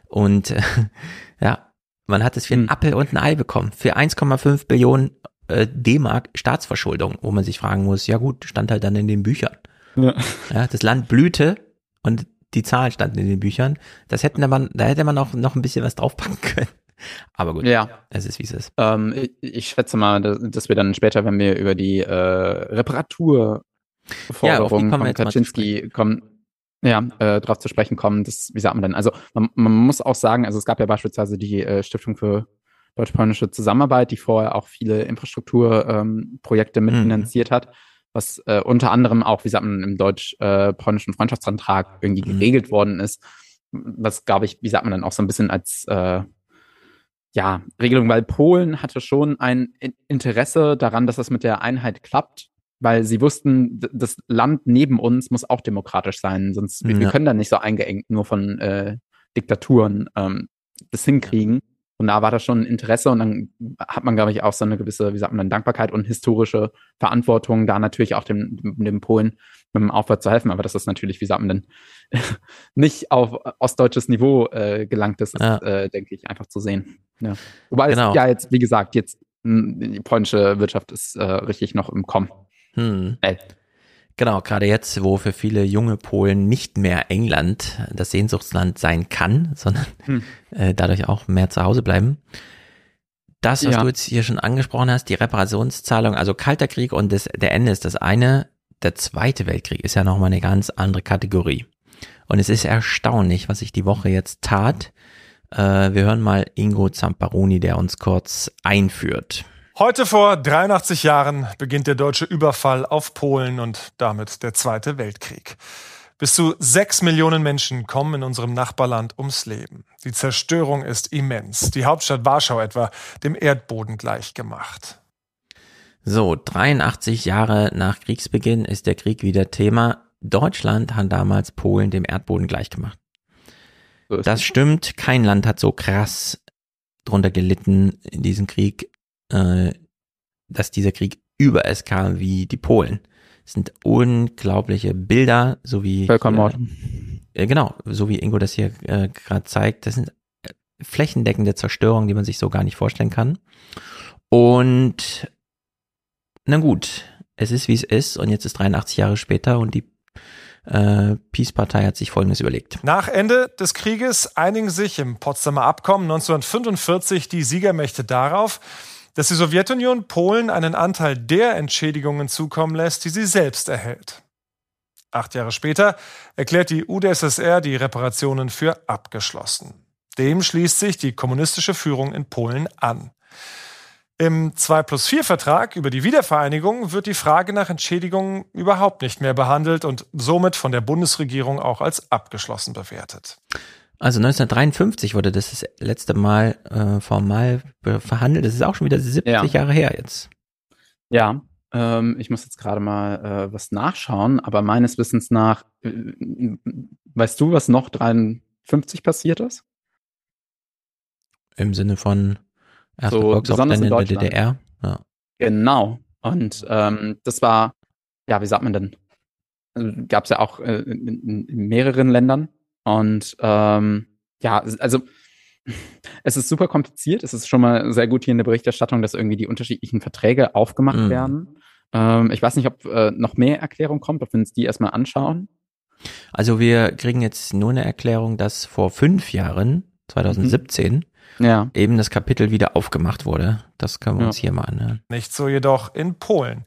Und äh, ja, man hat es für einen Appel und ein Ei bekommen, für 1,5 Billionen äh, D-Mark Staatsverschuldung, wo man sich fragen muss, ja gut, stand halt dann in den Büchern. Ja. Ja, das Land blühte und die Zahlen standen in den Büchern. Das hätten man, da hätte man auch noch ein bisschen was draufpacken können. Aber gut, Ja. es ist wie es ist. Ähm, ich, ich schätze mal, dass, dass wir dann später, wenn wir über die äh, Reparaturforderung wir von Kaczynski kommen, ja, äh, darauf zu sprechen kommen, das, wie sagt man denn? Also man, man muss auch sagen, also es gab ja beispielsweise die äh, Stiftung für deutsch-polnische Zusammenarbeit, die vorher auch viele Infrastrukturprojekte ähm, mitfinanziert hat, was äh, unter anderem auch, wie sagt man, im deutsch-polnischen Freundschaftsantrag irgendwie geregelt worden ist, was glaube ich, wie sagt man dann auch so ein bisschen als äh, ja, Regelung, weil Polen hatte schon ein In- Interesse daran, dass das mit der Einheit klappt, weil sie wussten, das Land neben uns muss auch demokratisch sein, sonst wir, wir Ja. können da nicht so eingeengt nur von äh, Diktaturen ähm, das hinkriegen. Und da war das schon ein Interesse und dann hat man, glaube ich, auch so eine gewisse, wie sagt man dann, Dankbarkeit und historische Verantwortung, da natürlich auch dem, dem Polen mit dem Aufwand zu helfen. Aber das ist natürlich, wie sagt man denn, nicht auf ostdeutsches Niveau äh, gelangt ist, ist Ja. äh, denke ich, einfach zu sehen. Ja. Wobei Genau. es ja jetzt, wie gesagt, jetzt mh, die polnische Wirtschaft ist äh, richtig noch im Kommen. Hm. Ey. Genau, gerade jetzt, wo für viele junge Polen nicht mehr England das Sehnsuchtsland sein kann, sondern Hm. äh, dadurch auch mehr zu Hause bleiben. Das, was Ja. du jetzt hier schon angesprochen hast, die Reparationszahlung, also Kalter Krieg und das, der Ende ist das eine. Der Zweite Weltkrieg ist ja nochmal eine ganz andere Kategorie. Und es ist erstaunlich, was sich die Woche jetzt tat. Äh, wir hören mal Ingo Zamparoni, der uns kurz einführt. Heute vor 83 Jahren beginnt der deutsche Überfall auf Polen und damit der Zweite Weltkrieg. Bis zu sechs Millionen Menschen kommen in unserem Nachbarland ums Leben. Die Zerstörung ist immens. Die Hauptstadt Warschau etwa dem Erdboden gleichgemacht. So, 83 Jahre nach Kriegsbeginn ist der Krieg wieder Thema. Deutschland hat damals Polen dem Erdboden gleichgemacht. Das stimmt, kein Land hat so krass drunter gelitten in diesem Krieg, äh, dass dieser Krieg über es kam wie die Polen. Es sind unglaubliche Bilder, so wie Völkermord. Äh, genau, so wie Ingo das hier äh, gerade zeigt. Das sind äh, flächendeckende Zerstörungen, die man sich so gar nicht vorstellen kann. Und na gut, es ist wie es ist und jetzt ist 83 Jahre später und die äh, Peace-Partei hat sich Folgendes überlegt. Nach Ende des Krieges einigen sich im Potsdamer Abkommen 1945 die Siegermächte darauf, dass die Sowjetunion Polen einen Anteil der Entschädigungen zukommen lässt, die sie selbst erhält. Acht Jahre später erklärt die UdSSR die Reparationen für abgeschlossen. Dem schließt sich die kommunistische Führung in Polen an. Im 2 plus 4 Vertrag über die Wiedervereinigung wird die Frage nach Entschädigungen überhaupt nicht mehr behandelt und somit von der Bundesregierung auch als abgeschlossen bewertet. Also 1953 wurde das das letzte Mal äh, formal verhandelt. Das ist auch schon wieder 70 Ja. Jahre her jetzt. Ja, ähm, ich muss jetzt gerade mal äh, was nachschauen, aber meines Wissens nach, äh, weißt du, was noch 53 passiert ist? Im Sinne von erster So, besonders in in der. DDR. Ja. Genau. Und ähm, das war, ja, wie sagt man denn? Gab es ja auch äh, in, in mehreren Ländern. Und ähm, ja, also es ist super kompliziert. Es ist schon mal sehr gut hier in der Berichterstattung, dass irgendwie die unterschiedlichen Verträge aufgemacht Mhm. werden. Ähm, ich weiß nicht, ob äh, noch mehr Erklärung kommt, ob wir uns die erstmal anschauen. Also wir kriegen jetzt nur eine Erklärung, dass vor fünf Jahren, 2017, Ja. eben das Kapitel wieder aufgemacht wurde. Das können wir Ja. uns hier mal anhören. Nicht so jedoch in Polen.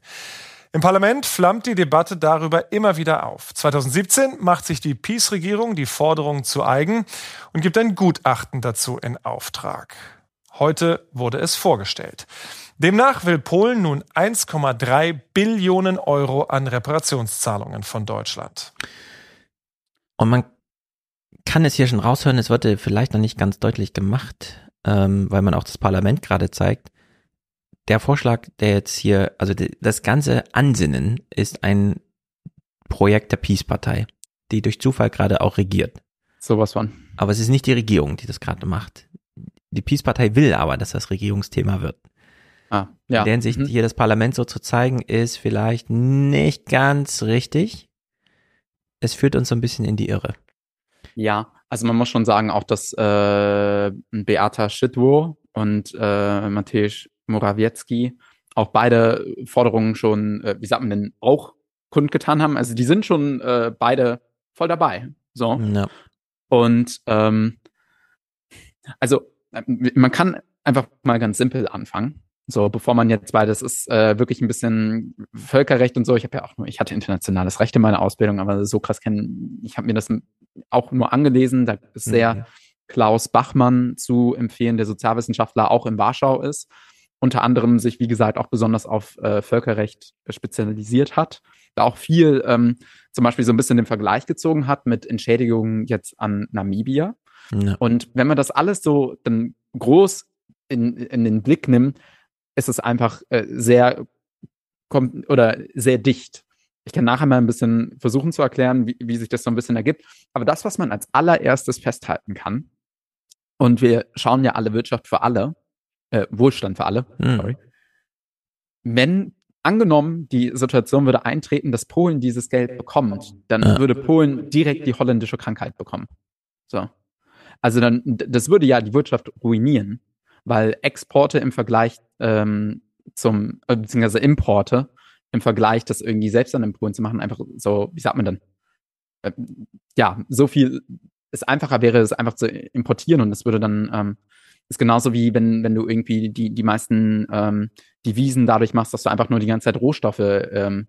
Im Parlament flammt die Debatte darüber immer wieder auf. 2017 macht sich die PiS-Regierung die Forderung zu eigen und gibt ein Gutachten dazu in Auftrag. Heute wurde es vorgestellt. Demnach will Polen nun 1,3 Billionen Euro an Reparationszahlungen von Deutschland. Und man kann es hier schon raushören, es wird vielleicht noch nicht ganz deutlich gemacht, ähm, weil man auch das Parlament gerade zeigt. Der Vorschlag, der jetzt hier, also das ganze Ansinnen ist ein Projekt der Peace-Partei, die durch Zufall gerade auch regiert. Sowas von. Aber es ist nicht die Regierung, die das gerade macht. Die Peace-Partei will aber, dass das Regierungsthema wird. Ah, ja. In der Hinsicht, Mhm. hier das Parlament so zu zeigen, ist vielleicht nicht ganz richtig. Es führt uns so ein bisschen in die Irre. Ja, also man muss schon sagen, auch dass äh, Beata Szydło und äh, Mateusz Morawiecki auch beide Forderungen schon, äh, wie sagt man denn, auch kundgetan haben. Also die sind schon äh, beide voll dabei. So. Ja. Und ähm, also äh, man kann einfach mal ganz simpel anfangen. So, bevor man jetzt, weil das ist äh, wirklich ein bisschen Völkerrecht und so. Ich habe ja auch nur, ich hatte internationales Recht in meiner Ausbildung, aber so krass kennen, ich habe mir das auch nur angelesen. Da ist sehr Mhm. Klaus Bachmann zu empfehlen, der Sozialwissenschaftler auch in Warschau ist. Unter anderem sich, wie gesagt, auch besonders auf äh, Völkerrecht spezialisiert hat. Da auch viel ähm, zum Beispiel so ein bisschen den Vergleich gezogen hat mit Entschädigungen jetzt an Namibia. Ja. Und wenn man das alles so dann groß in, in den Blick nimmt, ist es einfach äh, sehr kommt oder sehr dicht. Ich kann nachher mal ein bisschen versuchen zu erklären, wie, wie sich das so ein bisschen ergibt. Aber das, was man als allererstes festhalten kann, und wir schauen ja alle Wirtschaft für alle, äh, Wohlstand für alle, Hm. sorry. Wenn angenommen, die Situation würde eintreten, dass Polen dieses Geld bekommt, dann Ja. würde Polen direkt die holländische Krankheit bekommen. So. Also dann, das würde ja die Wirtschaft ruinieren, weil Exporte im Vergleich ähm, zum, äh, beziehungsweise Importe im Vergleich, das irgendwie selbst dann in Polen zu machen, einfach so, wie sagt man denn? Ähm, ja, so viel es einfacher wäre, es einfach zu importieren und es würde dann, ähm, ist genauso wie wenn, wenn du irgendwie die, die meisten ähm, Devisen dadurch machst, dass du einfach nur die ganze Zeit Rohstoffe ähm,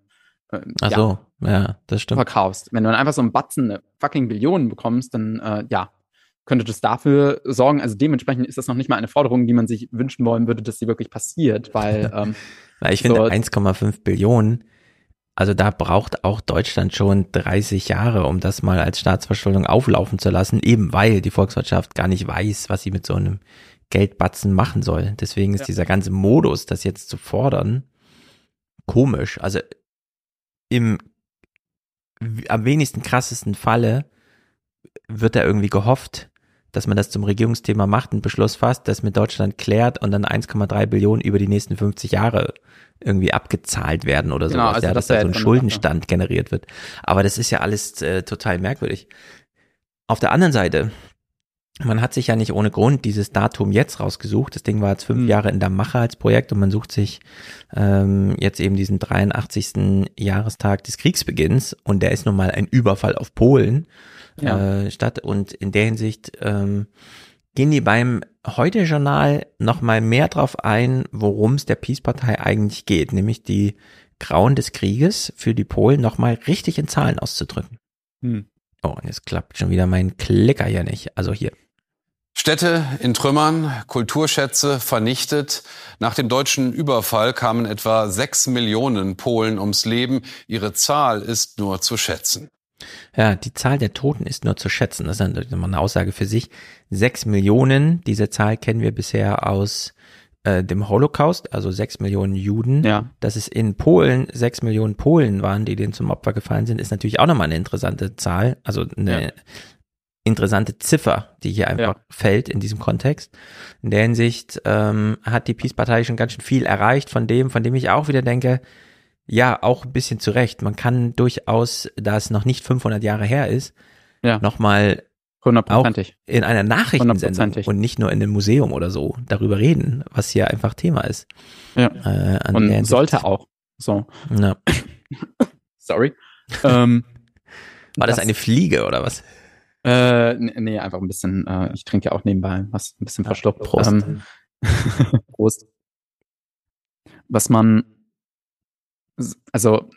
ähm, Ach so, ja, das stimmt. verkaufst. Wenn du dann einfach so einen Batzen eine fucking Billionen bekommst, dann äh, ja, könnte das dafür sorgen. Also dementsprechend ist das noch nicht mal eine Forderung, die man sich wünschen wollen würde, dass sie wirklich passiert, weil ähm, Weil ich finde, so- 1,5 Billionen, also da braucht auch Deutschland schon 30 Jahre, um das mal als Staatsverschuldung auflaufen zu lassen, eben weil die Volkswirtschaft gar nicht weiß, was sie mit so einem Geldbatzen machen soll. Deswegen ist Ja. dieser ganze Modus, das jetzt zu fordern, komisch. Also im am wenigsten krassesten Falle wird da irgendwie gehofft, dass man das zum Regierungsthema macht, einen Beschluss fasst, das mit Deutschland klärt und dann 1,3 Billionen über die nächsten 50 Jahre irgendwie abgezahlt werden oder Genau, sowas, also ja, das dass da wär so ein Schuldenstand generiert wird. Aber das ist ja alles äh, total merkwürdig. Auf der anderen Seite, man hat sich ja nicht ohne Grund dieses Datum jetzt rausgesucht. Das Ding war jetzt fünf Jahre in der Mache als Projekt und man sucht sich ähm, jetzt eben diesen 83. Jahrestag des Kriegsbeginns und der ist nun mal ein Überfall auf Polen Ja. äh, statt. Und in der Hinsicht ähm, gehen die beim Heute-Journal noch mal mehr drauf ein, worum es der Peace-Partei eigentlich geht, nämlich die Grauen des Krieges für die Polen noch mal richtig in Zahlen auszudrücken. Hm. Oh, und jetzt klappt schon wieder mein Klicker hier nicht. Also hier. Städte in Trümmern, Kulturschätze vernichtet. Nach dem deutschen Überfall kamen etwa sechs Millionen Polen ums Leben. Ihre Zahl ist nur zu schätzen. Ja, die Zahl der Toten ist nur zu schätzen. Das ist natürlich nochmal eine Aussage für sich. Sechs Millionen, diese Zahl kennen wir bisher aus äh, dem Holocaust, also sechs Millionen Juden. Ja. Dass es in Polen sechs Millionen Polen waren, die denen zum Opfer gefallen sind, ist natürlich auch nochmal eine interessante Zahl, also eine Ja. Interessante Ziffer, die hier einfach Ja. fällt in diesem Kontext. In der Hinsicht ähm, hat die Peace-Partei schon ganz schön viel erreicht von dem, von dem ich auch wieder denke, ja, auch ein bisschen zu Recht. Man kann durchaus, da es noch nicht 500 Jahre her ist, Ja. nochmal auch in einer Nachrichtensendung und nicht nur in einem Museum oder so darüber reden, was hier einfach Thema ist. Ja. Äh, Und sollte auch. So. Ja. Sorry. ähm, War das, eine Fliege oder was? Äh, nee, einfach ein bisschen, äh, ich trinke ja auch nebenbei was, ein bisschen verschluckt. Prost. Ähm, Prost. Was man, also,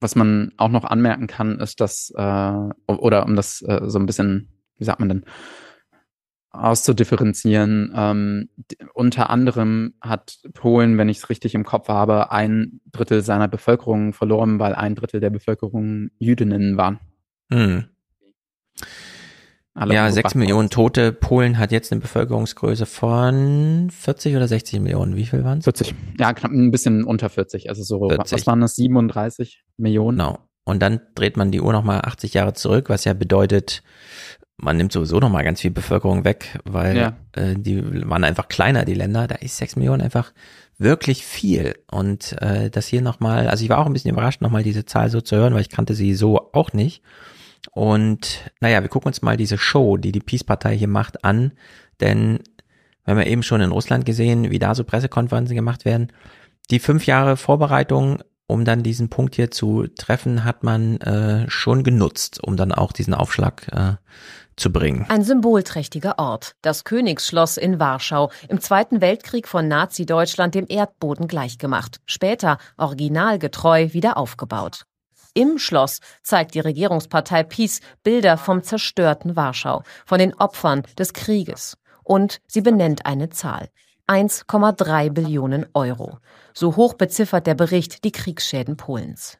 was man auch noch anmerken kann, ist, dass, äh, oder um das äh, so ein bisschen, wie sagt man denn, auszudifferenzieren, ähm, unter anderem hat Polen, wenn ich es richtig im Kopf habe, ein Drittel seiner Bevölkerung verloren, weil ein Drittel der Bevölkerung Jüdinnen waren. Hm. Alle ja, sechs Millionen Tote. Polen hat jetzt eine Bevölkerungsgröße von 40 oder 60 Millionen. Wie viel waren es? 40. Ja, knapp ein bisschen unter 40. Also so, 40. was waren das? 37 Millionen? Genau. Und dann dreht man die Uhr nochmal 80 Jahre zurück, was ja bedeutet, man nimmt sowieso nochmal ganz viel Bevölkerung weg, weil Ja. äh, die waren einfach kleiner, die Länder. Da ist sechs Millionen einfach wirklich viel. Und äh, das hier nochmal, also ich war auch ein bisschen überrascht, nochmal diese Zahl so zu hören, weil ich kannte sie so auch nicht. Und naja, wir gucken uns mal diese Show, die die Peace-Partei hier macht, an. Denn wir haben ja eben schon in Russland gesehen, wie da so Pressekonferenzen gemacht werden. Die fünf Jahre Vorbereitung, um dann diesen Punkt hier zu treffen, hat man äh, schon genutzt, um dann auch diesen Aufschlag äh, zu bringen. Ein symbolträchtiger Ort, das Königsschloss in Warschau, im Zweiten Weltkrieg von Nazi-Deutschland dem Erdboden gleichgemacht, später originalgetreu wieder aufgebaut. Im Schloss zeigt die Regierungspartei PiS Bilder vom zerstörten Warschau, von den Opfern des Krieges. Und sie benennt eine Zahl. 1,3 Billionen Euro. So hoch beziffert der Bericht die Kriegsschäden Polens.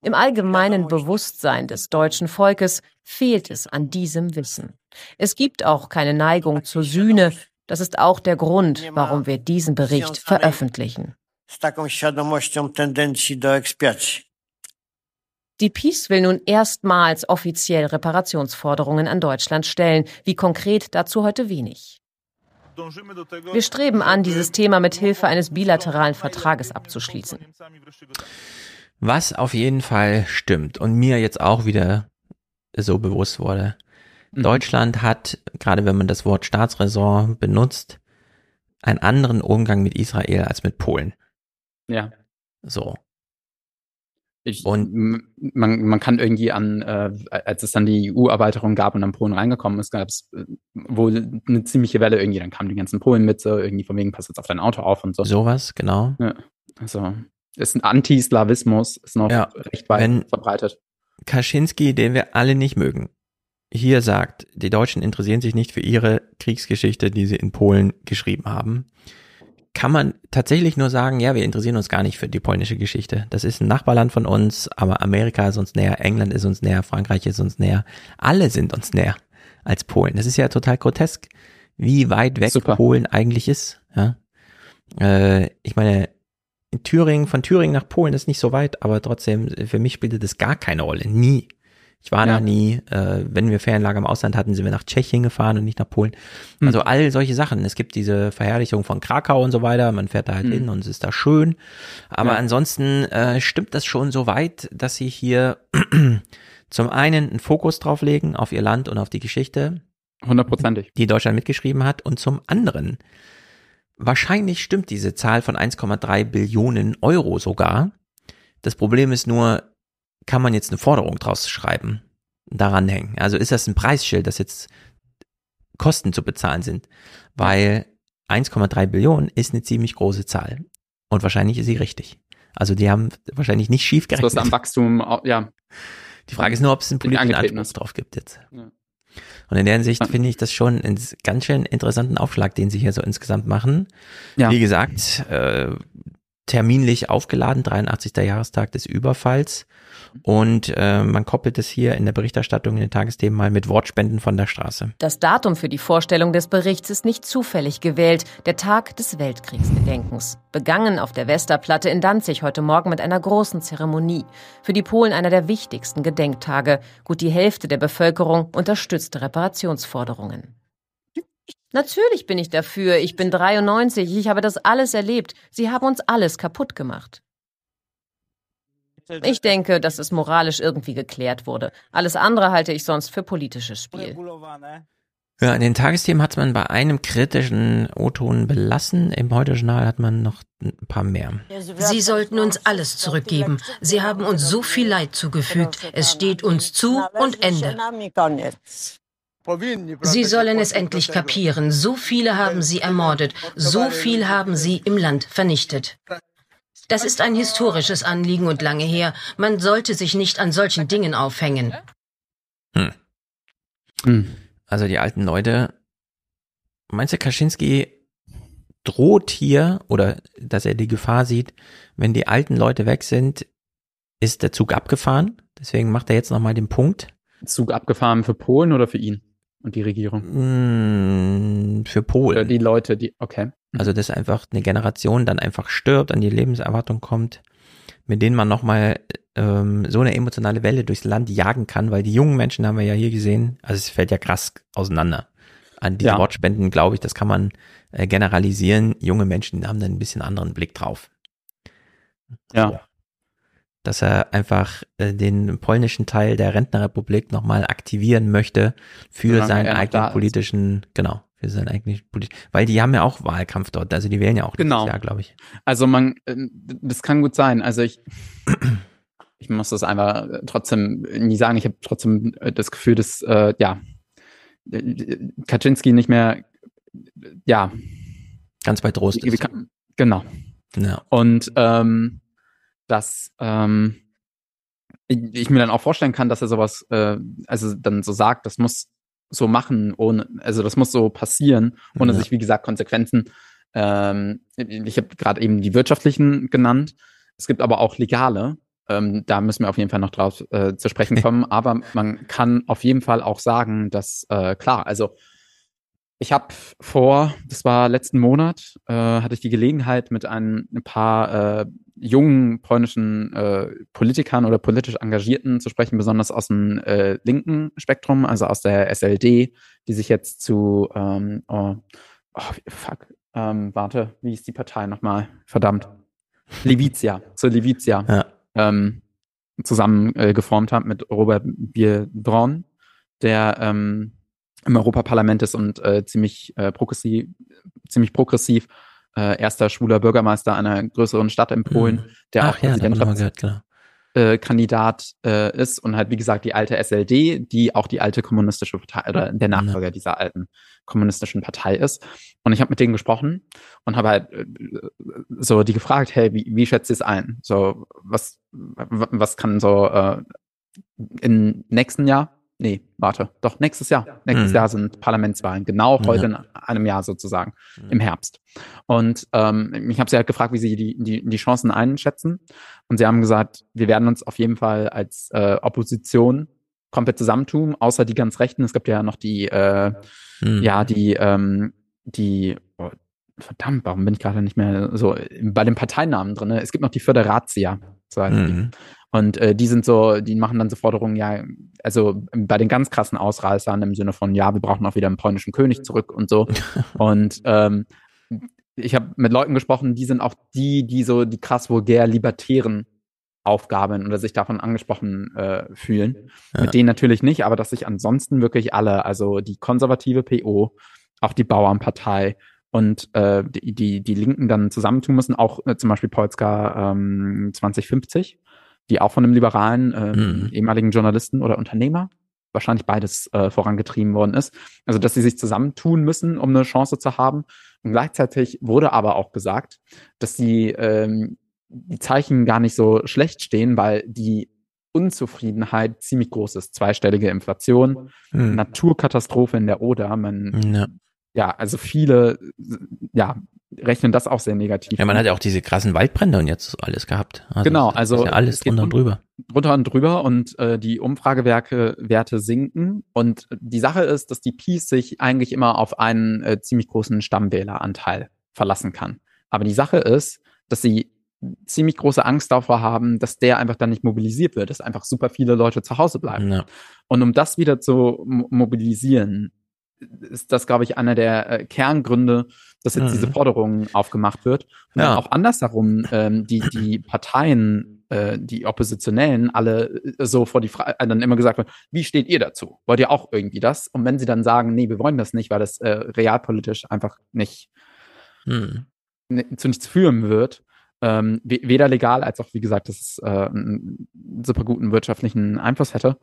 Im allgemeinen Bewusstsein des deutschen Volkes fehlt es an diesem Wissen. Es gibt auch keine Neigung zur Sühne. Das ist auch der Grund, warum wir diesen Bericht veröffentlichen. Die PiS will nun erstmals offiziell Reparationsforderungen an Deutschland stellen. Wie konkret dazu heute wenig. Wir streben an, dieses Thema mit Hilfe eines bilateralen Vertrages abzuschließen. Was auf jeden Fall stimmt und mir jetzt auch wieder so bewusst wurde. Mhm. Deutschland hat, gerade wenn man das Wort Staatsräson benutzt, einen anderen Umgang mit Israel als mit Polen. Ja. So. Ich, und man, man kann irgendwie an, äh, als es dann die EU-Erweiterung gab und dann Polen reingekommen ist, gab es äh, wohl eine ziemliche Welle irgendwie. Dann kamen die ganzen Polen mit, so irgendwie von wegen, pass jetzt auf dein Auto auf und so. Sowas, genau. Ja, also ist ein Antislawismus, ist noch Ja, recht weit verbreitet. Kaczynski, den wir alle nicht mögen, hier sagt, die Deutschen interessieren sich nicht für ihre Kriegsgeschichte, die sie in Polen geschrieben haben, kann man tatsächlich nur sagen, ja, wir interessieren uns gar nicht für die polnische Geschichte. Das ist ein Nachbarland von uns, aber Amerika ist uns näher, England ist uns näher, Frankreich ist uns näher. Alle sind uns näher als Polen. Das ist ja total grotesk, wie weit weg Super. Polen eigentlich ist. Ja? Äh, ich meine, in Thüringen, von Thüringen nach Polen ist nicht so weit, aber trotzdem, für mich spielte das gar keine Rolle. Nie. Ich war Ja. da nie. Äh, wenn wir Ferienlager im Ausland hatten, sind wir nach Tschechien gefahren und nicht nach Polen. Hm. Also all solche Sachen. Es gibt diese Verherrlichung von Krakau und so weiter. Man fährt da halt Hm. hin und es ist da schön. Aber Ja. ansonsten äh, stimmt das schon so weit, dass sie hier zum einen einen Fokus drauf legen auf ihr Land und auf die Geschichte, Hundertprozentig. die Deutschland mitgeschrieben hat, und zum anderen wahrscheinlich stimmt diese Zahl von 1,3 Billionen Euro sogar. Das Problem ist nur, kann man jetzt eine Forderung draus schreiben, daran hängen? Also ist das ein Preisschild, das jetzt Kosten zu bezahlen sind? Weil 1,3 Billionen ist eine ziemlich große Zahl. Und wahrscheinlich ist sie richtig. Also die haben wahrscheinlich nicht schief Das gerechnet. ist am Wachstum, ja. Die Frage ist nur, ob es einen politischen Anspruch drauf gibt jetzt. Ja. Und in der Hinsicht finde ich das schon einen ganz schön interessanten Aufschlag, den sie hier so insgesamt machen. Ja. Wie gesagt, äh, terminlich aufgeladen, 83. Jahrestag des Überfalls. Und äh, man koppelt es hier in der Berichterstattung in den Tagesthemen mal mit Wortspenden von der Straße. Das Datum für die Vorstellung des Berichts ist nicht zufällig gewählt, der Tag des Weltkriegsgedenkens. Begangen auf der Westerplatte in Danzig heute Morgen mit einer großen Zeremonie. Für die Polen einer der wichtigsten Gedenktage. Gut die Hälfte der Bevölkerung unterstützte Reparationsforderungen. Natürlich bin ich dafür. Ich bin 93. Ich habe das alles erlebt. Sie haben uns alles kaputt gemacht. Ich denke, dass es moralisch irgendwie geklärt wurde. Alles andere halte ich sonst für politisches Spiel. Ja, in den Tagesthemen hat man bei einem kritischen O-Ton belassen. Im Heute-Journal hat man noch ein paar mehr. Sie sollten uns alles zurückgeben. Sie haben uns so viel Leid zugefügt. Es steht uns zu und Ende. Sie sollen es endlich kapieren. So viele haben sie ermordet. So viel haben sie im Land vernichtet. Das ist ein historisches Anliegen und lange her. Man sollte sich nicht an solchen Dingen aufhängen. Hm. Hm. Also die alten Leute. Meinst du, Kaczynski droht hier oder dass er die Gefahr sieht, wenn die alten Leute weg sind, ist der Zug abgefahren? Deswegen macht er jetzt nochmal den Punkt. Zug abgefahren für Polen oder für ihn und die Regierung? Mm, für Polen. Oder die Leute, die, okay. Also dass einfach eine Generation dann einfach stirbt, an die Lebenserwartung kommt, mit denen man nochmal ähm, so eine emotionale Welle durchs Land jagen kann, weil die jungen Menschen haben wir ja hier gesehen, also es fällt ja krass auseinander. An die Ja. Wortspenden, glaube ich, das kann man äh, generalisieren. Junge Menschen haben dann ein bisschen anderen Blick drauf. Ja. Dass er einfach äh, den polnischen Teil der Rentnerrepublik nochmal aktivieren möchte für Solange seinen eigenen ist. politischen, genau, für seinen eigenen politischen, weil die haben ja auch Wahlkampf dort, also die wählen ja auch Genau. dieses Jahr, glaube ich. Also man, äh, das kann gut sein. Also ich, ich muss das einfach äh, trotzdem nie sagen. Ich habe trotzdem das Gefühl, dass äh, ja Kaczynski nicht mehr, ja, ganz bei Trost ist. Genau. Ja. Und ähm, dass ähm, ich, mir dann auch vorstellen kann, dass er sowas, äh, also dann so sagt, das muss so machen, ohne, also das muss so passieren, ohne Ja. sich, wie gesagt, Konsequenzen. Ähm, ich habe gerade eben die wirtschaftlichen genannt. Es gibt aber auch legale. Ähm, da müssen wir auf jeden Fall noch drauf äh, zu sprechen kommen. aber man kann auf jeden Fall auch sagen, dass äh, klar, also ich habe vor, das war letzten Monat, äh, hatte ich die Gelegenheit mit ein, ein paar äh, jungen polnischen äh, Politikern oder politisch Engagierten zu sprechen, besonders aus dem äh, linken Spektrum, also aus der SLD, die sich jetzt zu, ähm, oh, oh, fuck, ähm, warte, wie ist die Partei nochmal? Verdammt. Levitia, zur Levitia Ja. ähm, zusammen äh, geformt hat mit Robert Biedron, der ähm, im Europaparlament ist und äh, ziemlich äh, progressiv, ziemlich progressiv äh, erster schwuler Bürgermeister einer größeren Stadt in Polen, Mhm. der Ach auch ja, davon haben wir Präsidentschafts- gehört, genau. äh, Kandidat äh, ist und halt, wie gesagt, die alte SLD, die auch die alte kommunistische Partei oder der Nachfolger dieser alten kommunistischen Partei ist. Und ich habe mit denen gesprochen und habe halt äh, so die gefragt, hey, wie, wie schätzt ihr es ein? So, was, was kann so äh, im nächsten Jahr? Nee, warte, doch, nächstes Jahr. Nächstes Mhm. Jahr sind Parlamentswahlen, genau Ja. heute in einem Jahr sozusagen, im Herbst. Und ähm, ich habe sie halt gefragt, wie sie die, die, die Chancen einschätzen. Und sie haben gesagt, wir werden uns auf jeden Fall als äh, Opposition komplett zusammentun, außer die ganz Rechten. Es gibt ja noch die, äh, Mhm. ja, die, ähm, die, oh, verdammt, warum bin ich gerade nicht mehr so bei den Parteinamen drin? Es gibt noch die Föderatia, so die. Mhm. Und äh, die sind so, die machen dann so Forderungen, ja, also bei den ganz krassen Ausreißern im Sinne von, ja, wir brauchen auch wieder einen polnischen König zurück und so. und ähm, ich habe mit Leuten gesprochen, die sind auch die, die so die krass vulgär libertären Aufgaben oder sich davon angesprochen äh, fühlen. Ja. Mit denen natürlich nicht, aber dass sich ansonsten wirklich alle, also die konservative PO, auch die Bauernpartei und äh, die, die, die Linken dann zusammentun müssen, auch äh, zum Beispiel Polska ähm, 2050, die auch von einem liberalen ähm, Mhm. ehemaligen Journalisten oder Unternehmer, wahrscheinlich beides äh, vorangetrieben worden ist. Also dass sie sich zusammentun müssen, um eine Chance zu haben. Und gleichzeitig wurde aber auch gesagt, dass die, ähm, die Zeichen gar nicht so schlecht stehen, weil die Unzufriedenheit ziemlich groß ist. Zweistellige Inflation, Mhm. Naturkatastrophe in der Oder. Man, Ja. Ja, also viele, ja, rechnen das auch sehr negativ. Ja, man hat ja auch diese krassen Waldbrände und jetzt alles gehabt. Also genau, also ja alles drunter und drüber. Drunter und drüber und äh, die Umfragewerke Werte sinken. Und die Sache ist, dass die Peace sich eigentlich immer auf einen äh, ziemlich großen Stammwähleranteil verlassen kann. Aber die Sache ist, dass sie ziemlich große Angst davor haben, dass der einfach dann nicht mobilisiert wird, dass einfach super viele Leute zu Hause bleiben. Ja. Und um das wieder zu mobilisieren, ist das, glaube ich, einer der äh, Kerngründe, dass jetzt mhm. diese Forderung aufgemacht wird. Und ja. auch andersherum, ähm, die, die Parteien, äh, die Oppositionellen, alle äh, so vor die Frage, äh, dann immer gesagt wird, wie steht ihr dazu? Wollt ihr auch irgendwie das? Und wenn sie dann sagen, nee, wir wollen das nicht, weil das äh, realpolitisch einfach nicht mhm. zu nichts führen wird, ähm, weder legal als auch, wie gesagt, dass es äh, einen super guten wirtschaftlichen Einfluss hätte,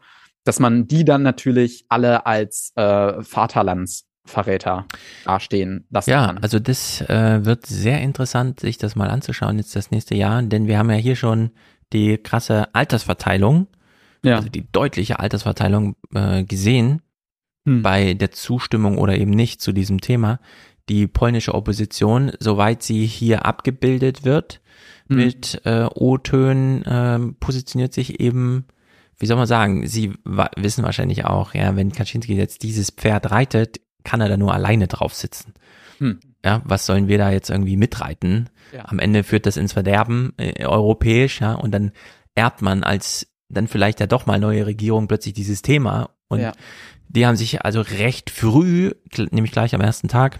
dass man die dann natürlich alle als äh, Vaterlandsverräter dastehen lassen ja, kann. also das äh, wird sehr interessant, sich das mal anzuschauen jetzt das nächste Jahr, denn wir haben ja hier schon die krasse Altersverteilung, ja. also die deutliche Altersverteilung äh, gesehen hm. bei der Zustimmung oder eben nicht zu diesem Thema. Die polnische Opposition, soweit sie hier abgebildet wird, hm. mit äh, O-Tönen, äh, positioniert sich eben wie soll man sagen, sie wissen wahrscheinlich auch, ja, wenn Kaczynski jetzt dieses Pferd reitet, kann er da nur alleine drauf sitzen. Hm. Ja, was sollen wir da jetzt irgendwie mitreiten? Ja. Am Ende führt das ins Verderben äh, europäisch, ja, und dann erbt man als dann vielleicht ja doch mal neue Regierung plötzlich dieses Thema und ja. die haben sich also recht früh, nämlich gleich am ersten Tag,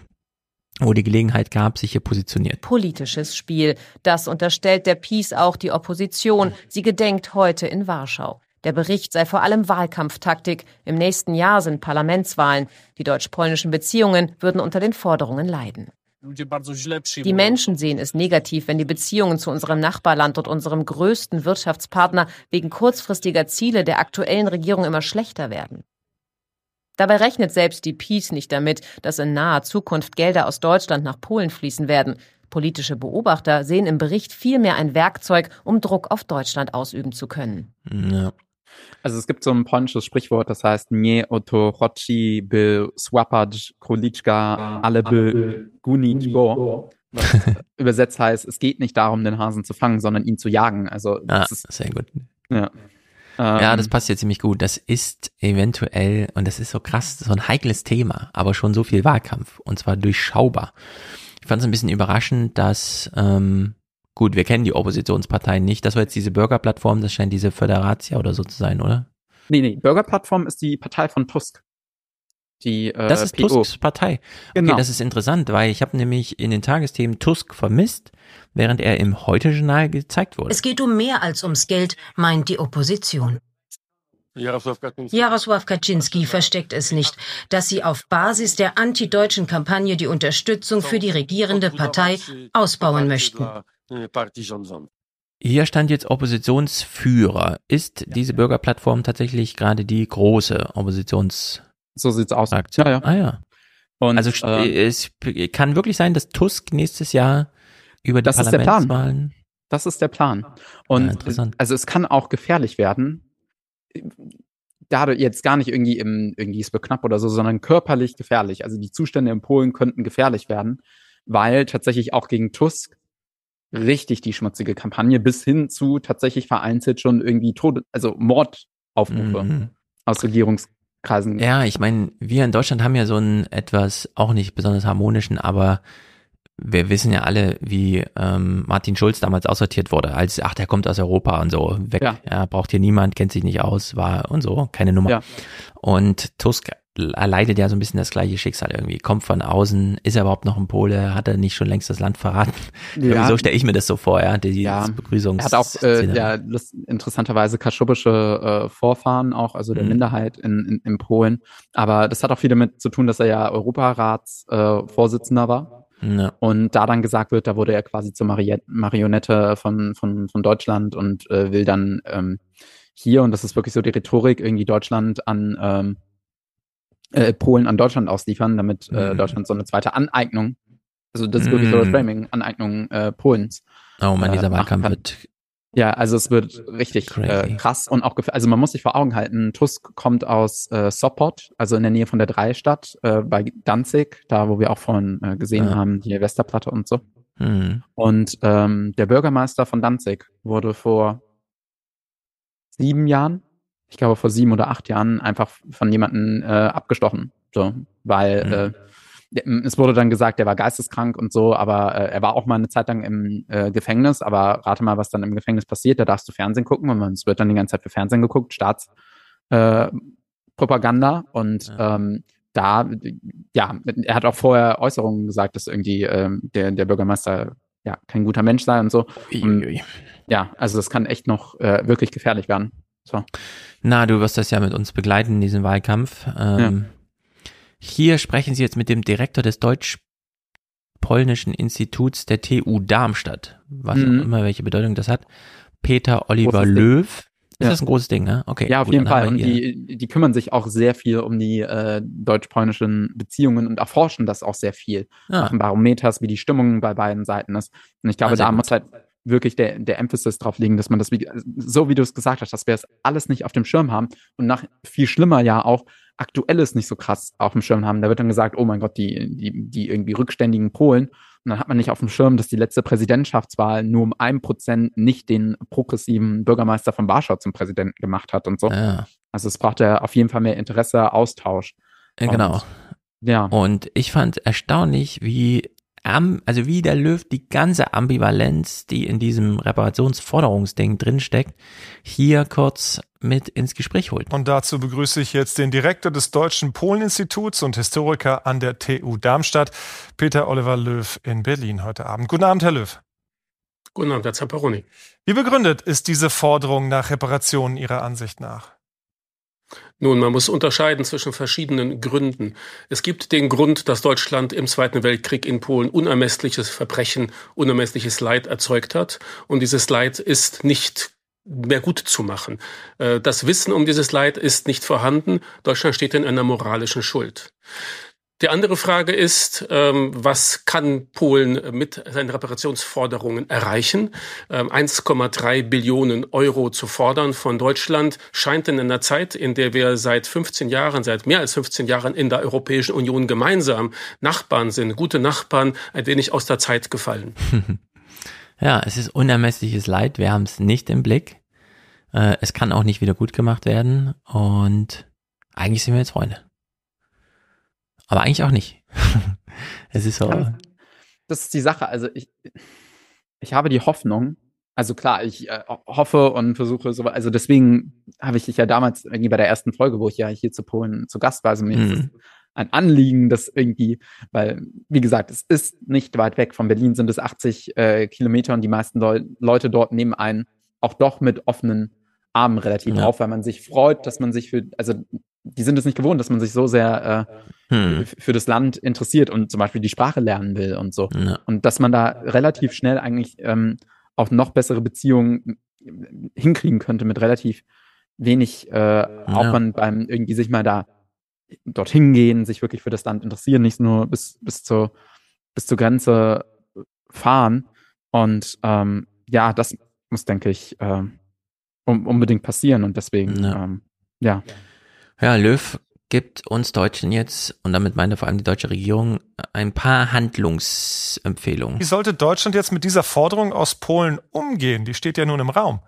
wo die Gelegenheit gab, sich hier positioniert. Politisches Spiel. Das unterstellt der Peace auch die Opposition. Sie gedenkt heute in Warschau. Der Bericht sei vor allem Wahlkampftaktik. Im nächsten Jahr sind Parlamentswahlen. Die deutsch-polnischen Beziehungen würden unter den Forderungen leiden. Die Menschen sehen es negativ, wenn die Beziehungen zu unserem Nachbarland und unserem größten Wirtschaftspartner wegen kurzfristiger Ziele der aktuellen Regierung immer schlechter werden. Dabei rechnet selbst die Peace nicht damit, dass in naher Zukunft Gelder aus Deutschland nach Polen fließen werden. Politische Beobachter sehen im Bericht vielmehr ein Werkzeug, um Druck auf Deutschland ausüben zu können. Ja. Also es gibt so ein polnisches Sprichwort, das heißt Nie oto chodzi by słapać króliczka, ale by gunić go. Was übersetzt heißt, es geht nicht darum, den Hasen zu fangen, sondern ihn zu jagen. Also das ah, ist sehr gut. Ja. Ja, das passt jetzt ziemlich gut. Das ist eventuell, und das ist so krass, so ein heikles Thema, aber schon so viel Wahlkampf und zwar durchschaubar. Ich fand es ein bisschen überraschend, dass ähm, Gut, wir kennen die Oppositionsparteien nicht. Das war jetzt diese Bürgerplattform, das scheint diese Föderatia oder so zu sein, oder? Nee, nee, Bürgerplattform ist die Partei von Tusk. Die, äh, das ist PO. Tusks Partei. Genau. Okay, das ist interessant, weil ich habe nämlich in den Tagesthemen Tusk vermisst, während er im Heute-Journal gezeigt wurde. Es geht um mehr als ums Geld, meint die Opposition. Jarosław Kaczynski versteckt es nicht, dass sie auf Basis der antideutschen Kampagne die Unterstützung für die regierende Partei ausbauen möchten. Hier stand jetzt Oppositionsführer. Ist diese Bürgerplattform tatsächlich gerade die große Oppositions? So sieht's aus. Aktion? Ja, ja. Ah ja. Und, also äh, es kann wirklich sein, dass Tusk nächstes Jahr über die das Parlamentswahlen. Ist der Plan. Das ist der Plan. Und ja, interessant. also es kann auch gefährlich werden. Da jetzt gar nicht irgendwie im irgendwie ist knapp oder so, sondern körperlich gefährlich. Also die Zustände in Polen könnten gefährlich werden, weil tatsächlich auch gegen Tusk richtig die schmutzige Kampagne bis hin zu tatsächlich vereinzelt schon irgendwie Tode, also Mordaufrufe mhm. aus Regierungskreisen. Ja, ich meine, wir in Deutschland haben ja so einen etwas auch nicht besonders harmonischen, aber wir wissen ja alle, wie ähm, Martin Schulz damals aussortiert wurde, als ach, der kommt aus Europa und so, weg, ja. ja braucht hier niemand, kennt sich nicht aus, war und so, keine Nummer. Ja. Und Tusk erleidet ja so ein bisschen das gleiche Schicksal irgendwie. Kommt von außen, ist er überhaupt noch ein Pole? Hat er nicht schon längst das Land verraten? Ja. So stelle ich mir das so vor, ja, die ja. Begrüßungs Er hat auch äh, ja, interessanterweise kaschubische äh, Vorfahren, auch also der mhm. Minderheit in, in, in Polen. Aber das hat auch viel damit zu tun, dass er ja Europaratsvorsitzender äh, war. Ja. Und da dann gesagt wird, da wurde er quasi zur Marionette von, von, von Deutschland und äh, will dann ähm, hier, und das ist wirklich so die Rhetorik, irgendwie Deutschland an ähm, äh, Polen an Deutschland ausliefern, damit äh, mhm. Deutschland so eine zweite Aneignung, also das ist wirklich so das mhm. Framing, Aneignung äh, Polens. Oh man, dieser äh, Wahlkampf wird Ja, also es wird richtig äh, krass und auch also man muss sich vor Augen halten, Tusk kommt aus äh, Sopot, also in der Nähe von der Dreistadt äh, bei Danzig, da wo wir auch vorhin äh, gesehen Ja. haben, die Westerplatte und so. Mhm. Und ähm, der Bürgermeister von Danzig wurde vor sieben Jahren, ich glaube vor sieben oder acht Jahren, einfach von jemandem äh, abgestochen. So, weil Mhm. äh, der- es wurde dann gesagt, er war geisteskrank und so, aber äh, er war auch mal eine Zeit lang im äh, Gefängnis. Aber rate mal, was dann im Gefängnis passiert. Da darfst du Fernsehen gucken und es wird dann die ganze Zeit für Fernsehen geguckt, Staatspropaganda. Äh, und ähm, da, ja, er hat auch vorher Äußerungen gesagt, dass irgendwie ähm, der, der Bürgermeister ja kein guter Mensch sei und so. Und, ja, also das kann echt noch äh, wirklich gefährlich werden. So. Na, du wirst das ja mit uns begleiten in diesem Wahlkampf. Ähm, Hier sprechen Sie jetzt mit dem Direktor des Deutsch-Polnischen Instituts der TU Darmstadt, was Mhm. auch immer welche Bedeutung das hat. Peter Oliver Großes. Löw. Ist Ja. das ein großes Ding, ne? Okay. Ja, auf gut, jeden Fall. Und die, die kümmern sich auch sehr viel um die äh, deutsch-polnischen Beziehungen und erforschen das auch sehr viel. Ah. Machen Barometers, wie die Stimmung bei beiden Seiten ist. Und ich glaube, Ah, da gut. muss halt wirklich der, der Emphasis drauf liegen, dass man das, wie, so wie du es gesagt hast, dass wir es alles nicht auf dem Schirm haben und nach viel schlimmer ja auch Aktuelles nicht so krass auf dem Schirm haben. Da wird dann gesagt, oh mein Gott, die, die, die irgendwie rückständigen Polen. Und dann hat man nicht auf dem Schirm, dass die letzte Präsidentschaftswahl nur um ein Prozent nicht den progressiven Bürgermeister von Warschau zum Präsidenten gemacht hat und so. Ja. Also es braucht ja auf jeden Fall mehr Interesse, Austausch. Genau. Und, ja. Und ich fand erstaunlich, wie also wie der Löw die ganze Ambivalenz, die in diesem Reparationsforderungsding drinsteckt, hier kurz mit ins Gespräch holt. Und dazu begrüße ich jetzt den Direktor des Deutschen Polen-Instituts und Historiker an der TU Darmstadt, Peter Oliver Löw in Berlin heute Abend. Guten Abend, Herr Löw. Guten Abend, Herr Zamperoni. Wie begründet ist diese Forderung nach Reparationen Ihrer Ansicht nach? Nun, man muss unterscheiden zwischen verschiedenen Gründen. Es gibt den Grund, dass Deutschland im Zweiten Weltkrieg in Polen unermessliches Verbrechen, unermessliches Leid erzeugt hat. Und dieses Leid ist nicht mehr gut zu machen. Äh, Das Wissen um dieses Leid ist nicht vorhanden. Deutschland steht in einer moralischen Schuld. Die andere Frage ist, ähm, was kann Polen mit seinen Reparationsforderungen erreichen? Ähm, 1,3 Billionen Euro zu fordern von Deutschland scheint in einer Zeit, in der wir seit 15 Jahren, seit mehr als 15 Jahren in der Europäischen Union gemeinsam Nachbarn sind, gute Nachbarn, ein wenig aus der Zeit gefallen. Ja, es ist unermessliches Leid. Wir haben es nicht im Blick. Äh, es kann auch nicht wieder gut gemacht werden. Und eigentlich sind wir jetzt Freunde. Aber eigentlich auch nicht. es ist so. Ja, das ist die Sache. Also ich, ich habe die Hoffnung, also klar, ich äh, hoffe und versuche so, also deswegen habe ich dich ja damals irgendwie bei der ersten Folge, wo ich ja hier zu Polen zu Gast war, also mir ist Mhm. ein Anliegen, das irgendwie, weil, wie gesagt, es ist nicht weit weg. Von Berlin sind es 80 äh, Kilometer und die meisten Leu Leute dort nehmen einen auch doch mit offenen Armen relativ Ja. auf, weil man sich freut, dass man sich für, also die sind es nicht gewohnt, dass man sich so sehr äh, Hm. für das Land interessiert und zum Beispiel die Sprache lernen will und so. Ja. Und dass man da relativ schnell eigentlich ähm, auch noch bessere Beziehungen hinkriegen könnte mit relativ wenig äh, Aufwand beim irgendwie sich mal da dorthin gehen, sich wirklich für das Land interessieren, nicht nur bis, bis, zur, bis zur Grenze fahren. Und ähm, ja, das muss, denke ich, ähm, um, unbedingt passieren. Und deswegen, Ja. ähm, ja. Ja, Löw gibt uns Deutschen jetzt, und damit meine vor allem die deutsche Regierung, ein paar Handlungsempfehlungen. Wie sollte Deutschland jetzt mit dieser Forderung aus Polen umgehen? Die steht ja nun im Raum.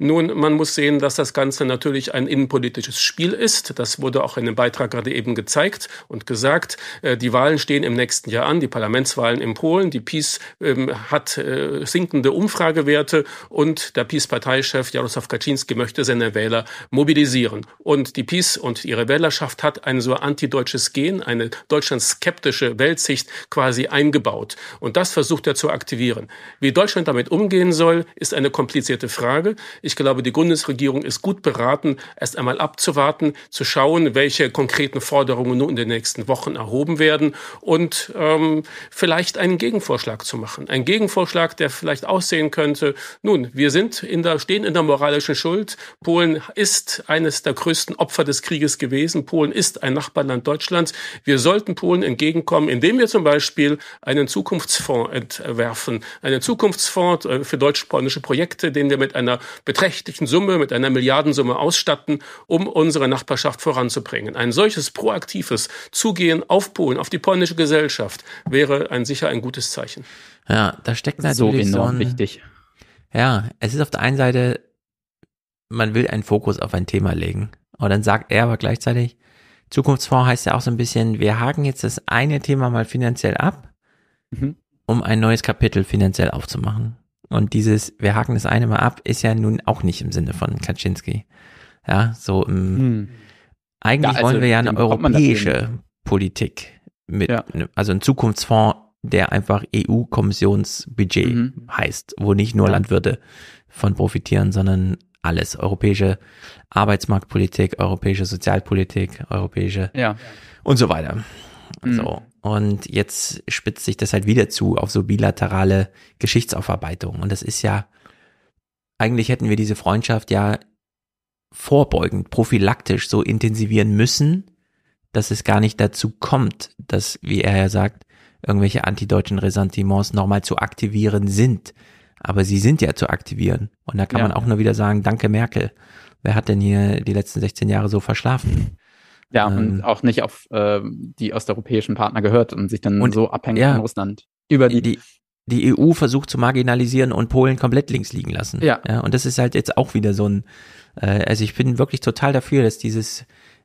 Nun, man muss sehen, dass das Ganze natürlich ein innenpolitisches Spiel ist. Das wurde auch in dem Beitrag gerade eben gezeigt und gesagt. Äh, Die Wahlen stehen im nächsten Jahr an, die Parlamentswahlen in Polen. Die PiS ähm, hat äh, sinkende Umfragewerte und der PiS-Parteichef Jarosław Kaczynski möchte seine Wähler mobilisieren. Und die PiS und ihre Wählerschaft hat ein so antideutsches Gen, eine deutschlandskeptische Weltsicht quasi eingebaut. Und das versucht er zu aktivieren. Wie Deutschland damit umgehen soll, ist eine komplizierte Frage. Glaube, die Bundesregierung ist gut beraten, erst einmal abzuwarten, zu schauen, welche konkreten Forderungen nun in den nächsten Wochen erhoben werden und ähm, vielleicht einen Gegenvorschlag zu machen. Ein Gegenvorschlag, der vielleicht aussehen könnte, nun, wir sind in der, stehen in der moralischen Schuld. Polen ist eines der größten Opfer des Krieges gewesen. Polen ist ein Nachbarland Deutschlands. Wir sollten Polen entgegenkommen, indem wir zum Beispiel einen Zukunftsfonds entwerfen, einen Zukunftsfonds äh, für deutsch-polnische Projekte, den wir mit einer beträchtlichen Summe, mit einer Milliardensumme ausstatten, um unsere Nachbarschaft voranzubringen. Ein solches proaktives Zugehen auf Polen, auf die polnische Gesellschaft wäre ein sicher ein gutes Zeichen. Ja, da steckt natürlich so, enorm so ein, wichtig. Ja, es ist auf der einen Seite, man will einen Fokus auf ein Thema legen. Und dann sagt er aber gleichzeitig, Zukunftsfonds heißt ja auch so ein bisschen, wir haken jetzt das eine Thema mal finanziell ab, mhm. um ein neues Kapitel finanziell aufzumachen. Und dieses, wir haken das eine mal ab, ist ja nun auch nicht im Sinne von Kaczynski. Ja, so im, hm. eigentlich ja, also wollen wir ja eine europäische Politik mit, ja. Ne, also ein Zukunftsfonds, der einfach EU-Kommissionsbudget mhm. heißt, wo nicht nur ja. Landwirte von profitieren, sondern alles. Europäische Arbeitsmarktpolitik, europäische Sozialpolitik, europäische ja. und so weiter. Mhm. So. Und jetzt spitzt sich das halt wieder zu auf so bilaterale Geschichtsaufarbeitung. Und das ist ja, eigentlich hätten wir diese Freundschaft ja vorbeugend, prophylaktisch so intensivieren müssen, dass es gar nicht dazu kommt, dass, wie er ja sagt, irgendwelche antideutschen Ressentiments nochmal zu aktivieren sind. Aber sie sind ja zu aktivieren. Und da kann ja. man auch nur wieder sagen, danke Merkel. Wer hat denn hier die letzten 16 Jahre so verschlafen? Ja, ähm, und auch nicht auf äh, die osteuropäischen Partner gehört und sich dann und, so abhängig ja, von Russland über die, die die EU versucht zu marginalisieren und Polen komplett links liegen lassen. Ja. ja und das ist halt jetzt auch wieder so ein, äh, also ich bin wirklich total dafür, dass dieses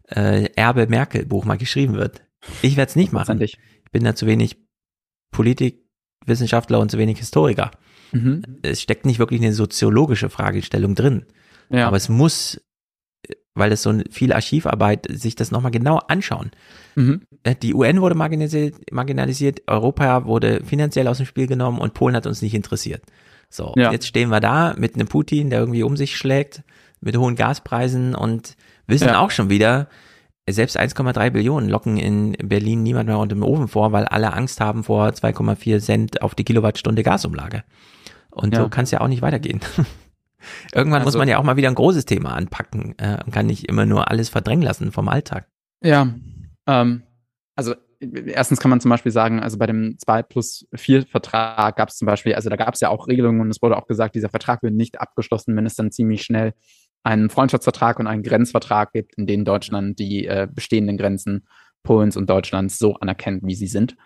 äh, Erbe Merkel Buch mal geschrieben wird. Ich werde es nicht machen. Ich bin da zu wenig Politikwissenschaftler und zu wenig Historiker. Mhm. Es steckt nicht wirklich eine soziologische Fragestellung drin. Ja. Aber es muss weil es so viel Archivarbeit, sich das nochmal genau anschauen. Mhm. Äh, die UN wurde marginalisiert, marginalisiert, Europa wurde finanziell aus dem Spiel genommen und Polen hat uns nicht interessiert. So, ja. jetzt stehen wir da mit einem Putin, der irgendwie um sich schlägt, mit hohen Gaspreisen und wissen ja. auch schon wieder, selbst 1,3 Billionen locken in Berlin niemand mehr unter dem Ofen vor, weil alle Angst haben vor 2,4 Cent auf die Kilowattstunde Gasumlage. Und ja. so kann es ja auch nicht weitergehen. Irgendwann also, muss man ja auch mal wieder ein großes Thema anpacken äh, und kann nicht immer nur alles verdrängen lassen vom Alltag. Ja, ähm, also erstens kann man zum Beispiel sagen, also bei dem 2 plus 4 Vertrag gab es zum Beispiel, also da gab es ja auch Regelungen und es wurde auch gesagt, dieser Vertrag wird nicht abgeschlossen, wenn es dann ziemlich schnell einen Freundschaftsvertrag und einen Grenzvertrag gibt, in denen Deutschland die äh, bestehenden Grenzen Polens und Deutschlands so anerkennt, wie sie sind.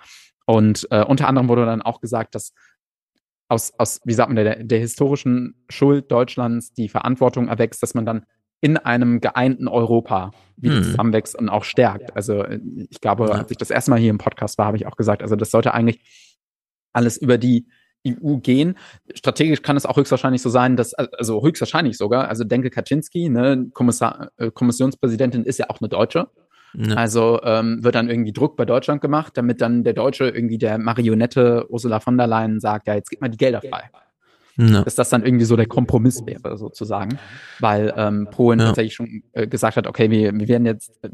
Und äh, unter anderem wurde dann auch gesagt, dass aus, aus wie sagt man, der, der historischen Schuld Deutschlands die Verantwortung erwächst, dass man dann in einem geeinten Europa wieder hm. zusammenwächst und auch stärkt. Also ich glaube, als ich das erste Mal hier im Podcast war, habe ich auch gesagt, also das sollte eigentlich alles über die EU gehen. Strategisch kann es auch höchstwahrscheinlich so sein, dass, also höchstwahrscheinlich sogar, also Denke Kaczynski, ne, Kommissar, äh, Kommissionspräsidentin ist ja auch eine Deutsche. Ja. Also ähm, wird dann irgendwie Druck bei Deutschland gemacht, damit dann der Deutsche irgendwie der Marionette Ursula von der Leyen sagt, ja, jetzt gib mal die Gelder frei. Ja. Dass das dann irgendwie so der Kompromiss wäre, sozusagen. Weil ähm, Polen ja. tatsächlich schon äh, gesagt hat, okay, wir, wir werden jetzt, äh,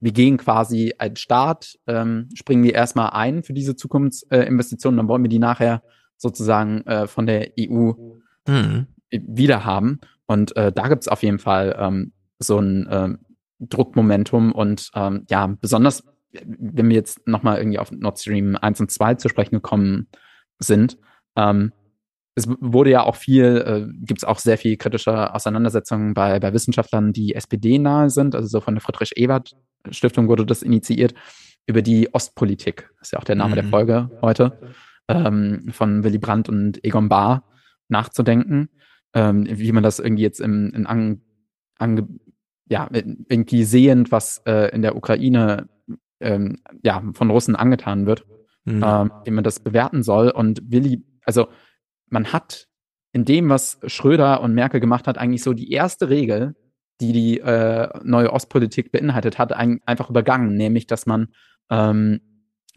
wir gehen quasi als Staat, ähm, springen wir erstmal ein für diese Zukunftsinvestitionen, äh, dann wollen wir die nachher sozusagen äh, von der EU mhm. wieder haben. Und äh, da gibt's auf jeden Fall ähm, so ein ähm, Druckmomentum und ähm, ja, besonders wenn wir jetzt nochmal irgendwie auf Nord Stream 1 und 2 zu sprechen gekommen sind, ähm, es wurde ja auch viel, äh, gibt es auch sehr viel kritische Auseinandersetzungen bei, bei Wissenschaftlern, die SPD nahe sind, also so von der Friedrich-Ebert-Stiftung wurde das initiiert, über die Ostpolitik, das ist ja auch der Name mhm. der Folge heute, ähm, von Willy Brandt und Egon Bahr nachzudenken, ähm, wie man das irgendwie jetzt im, in an, ange, ja, irgendwie sehend, was äh, in der Ukraine ähm, ja, von Russen angetan wird, mhm. ähm, wie man das bewerten soll. Und Willi, also man hat in dem, was Schröder und Merkel gemacht hat, eigentlich so die erste Regel, die die äh, neue Ostpolitik beinhaltet hat, ein, einfach übergangen, nämlich dass man ähm,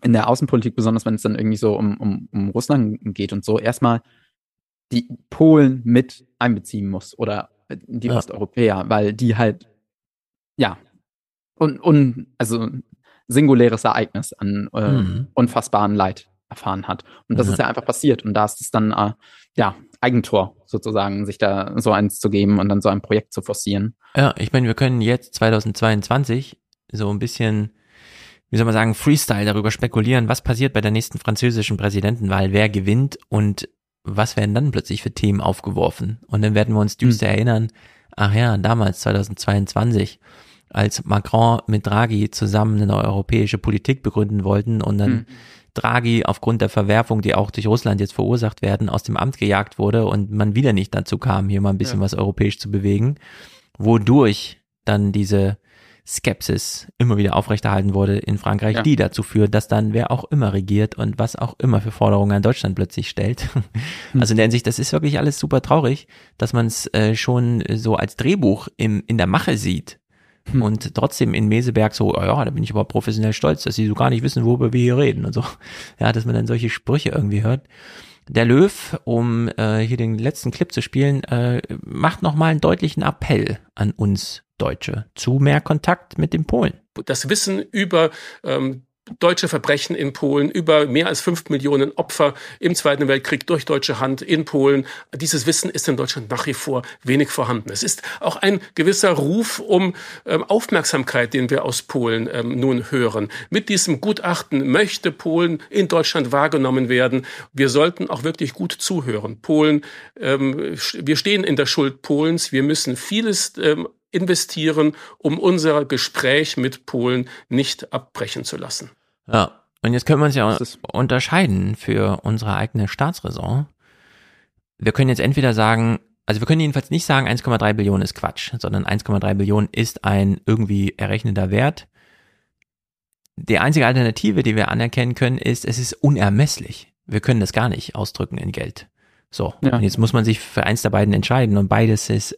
in der Außenpolitik, besonders wenn es dann irgendwie so um, um, um Russland geht und so, erstmal die Polen mit einbeziehen muss oder die Ja. Osteuropäer, weil die halt, ja, und, und also singuläres Ereignis an äh, Mhm. unfassbaren Leid erfahren hat. Und das Ja. ist ja einfach passiert. Und da ist es dann, äh, ja, Eigentor sozusagen, sich da so eins zu geben und dann so ein Projekt zu forcieren. Ja, ich meine, wir können jetzt 2022 so ein bisschen, wie soll man sagen, Freestyle darüber spekulieren, was passiert bei der nächsten französischen Präsidentenwahl, wer gewinnt und was werden dann plötzlich für Themen aufgeworfen. Und dann werden wir uns düster erinnern, ach ja, damals 2022, als Macron mit Draghi zusammen eine europäische Politik begründen wollten und dann Hm. Draghi aufgrund der Verwerfung, die auch durch Russland jetzt verursacht werden, aus dem Amt gejagt wurde und man wieder nicht dazu kam, hier mal ein bisschen Ja. was europäisch zu bewegen, wodurch dann diese Skepsis immer wieder aufrechterhalten wurde in Frankreich, Ja. die dazu führt, dass dann wer auch immer regiert und was auch immer für Forderungen an Deutschland plötzlich stellt. Also in der Hinsicht, das ist wirklich alles super traurig, dass man es äh, schon so als Drehbuch im, in der Mache sieht. Hm. Und trotzdem in Meseberg so, oh ja, da bin ich aber professionell stolz, dass sie so gar nicht wissen, worüber wir hier reden und so. Ja, dass man dann solche Sprüche irgendwie hört. Der Löw, um äh, hier den letzten Clip zu spielen, äh, macht nochmal einen deutlichen Appell an uns Deutsche zu mehr Kontakt mit den Polen. das Wissen über ähm, deutsche Verbrechen in Polen, über mehr als fünf Millionen Opfer im Zweiten Weltkrieg durch deutsche Hand in Polen. Dieses Wissen ist in Deutschland nach wie vor wenig vorhanden. Es ist auch ein gewisser Ruf um ähm, Aufmerksamkeit, den wir aus Polen ähm, nun hören. Mit diesem Gutachten möchte Polen in Deutschland wahrgenommen werden. Wir sollten auch wirklich gut zuhören. Polen, ähm, wir stehen in der Schuld Polens. Wir müssen vieles ähm, investieren, um unser Gespräch mit Polen nicht abbrechen zu lassen. Ja, und jetzt können wir uns ja unterscheiden für unsere eigene Staatsräson. Wir können jetzt entweder sagen, also wir können jedenfalls nicht sagen, 1,3 Billionen ist Quatsch, sondern 1,3 Billionen ist ein irgendwie errechneter Wert. Die einzige Alternative, die wir anerkennen können, ist, es ist unermesslich. Wir können das gar nicht ausdrücken in Geld. So, Ja. und jetzt muss man sich für eins der beiden entscheiden und beides ist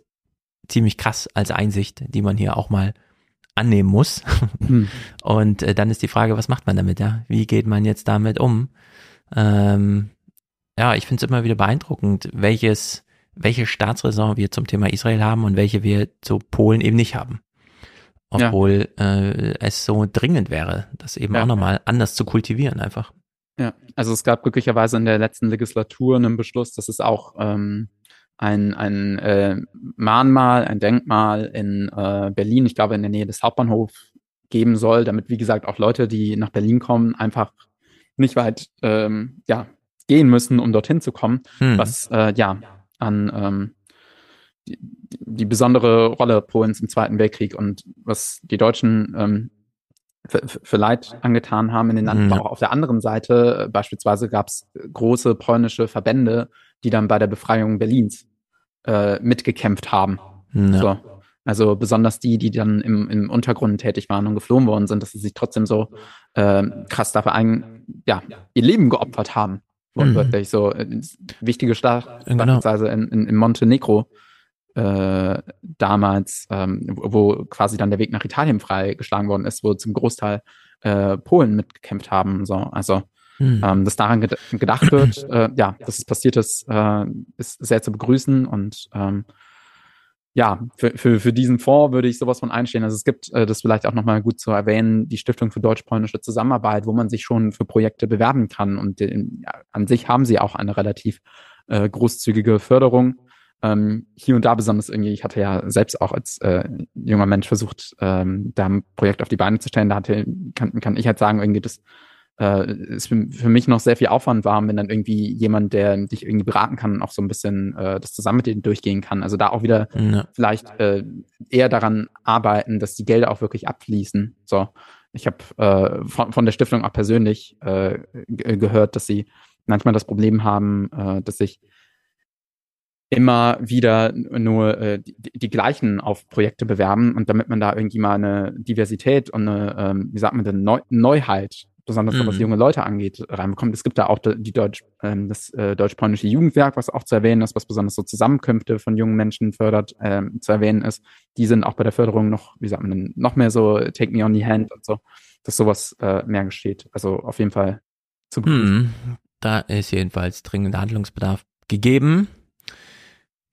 ziemlich krass als Einsicht, die man hier auch mal annehmen muss. Hm. Und äh, dann ist die Frage, was macht man damit, ja? Wie geht man jetzt damit um? Ähm, ja, ich finde es immer wieder beeindruckend, welches, welche Staatsräson wir zum Thema Israel haben und welche wir zu Polen eben nicht haben. Ja. Obwohl äh, es so dringend wäre, das eben Ja. auch nochmal anders zu kultivieren einfach. Ja, also es gab glücklicherweise in der letzten Legislatur einen Beschluss, dass es auch ähm, ein, ein äh, Mahnmal, ein Denkmal in äh, Berlin, ich glaube in der Nähe des Hauptbahnhofs, geben soll, damit, wie gesagt, auch Leute, die nach Berlin kommen, einfach nicht weit ähm, ja, gehen müssen, um dorthin zu kommen, Hm. was äh, ja an ähm, die, die besondere Rolle Polens im Zweiten Weltkrieg und was die Deutschen ähm, für, für Leid angetan haben in den Landen. Mhm. Aber auch auf der anderen Seite, äh, beispielsweise gab es große polnische Verbände, die dann bei der Befreiung Berlins äh, mitgekämpft haben. Ja. So. Also besonders die, die dann im, im Untergrund tätig waren und geflohen worden sind, dass sie sich trotzdem so ähm, krass dafür ein, ja, ihr Leben geopfert haben. Wortwörtlich so. Äh, wichtige Stadt, Genau. beispielsweise in, in, in Montenegro äh, damals, ähm, wo wo quasi dann der Weg nach Italien freigeschlagen worden ist, wo zum Großteil äh, Polen mitgekämpft haben. So. Also Hm. ähm, dass daran ged gedacht wird, äh, ja, dass es passiert ist, äh, ist sehr zu begrüßen und ähm, ja, für, für, für diesen Fonds würde ich sowas von einstehen. Also es gibt, äh, das vielleicht auch nochmal gut zu erwähnen, die Stiftung für deutsch-polnische Zusammenarbeit, wo man sich schon für Projekte bewerben kann. Und äh, ja, an sich haben sie auch eine relativ äh, großzügige Förderung. Ähm, hier und da besonders irgendwie, ich hatte ja selbst auch als äh, junger Mensch versucht, ähm, da ein Projekt auf die Beine zu stellen. Da hatte, kann, kann ich halt sagen, irgendwie das äh, es für, für mich noch sehr viel Aufwand war, wenn dann irgendwie jemand, der dich irgendwie beraten kann, auch so ein bisschen äh, das zusammen mit denen durchgehen kann. Also da auch wieder Ja. vielleicht äh, eher daran arbeiten, dass die Gelder auch wirklich abfließen. So, ich habe äh, von, von der Stiftung auch persönlich äh, ge- gehört, dass sie manchmal das Problem haben, äh, dass sich immer wieder nur äh, die, die gleichen auf Projekte bewerben und damit man da irgendwie mal eine Diversität und eine, ähm, wie sagt man denn, Neu Neuheit, besonders so was Mhm. junge Leute angeht, reinbekommt. Es gibt da auch die Deutsch, ähm, das äh, deutsch-polnische Jugendwerk, was auch zu erwähnen ist, was besonders so Zusammenkünfte von jungen Menschen fördert, ähm, zu erwähnen ist. Die sind auch bei der Förderung noch, wie sagt man denn, noch mehr so take me on the hand und so, dass sowas äh, mehr geschieht. Also auf jeden Fall zu begrüßen. Hm, da ist jedenfalls dringender Handlungsbedarf gegeben.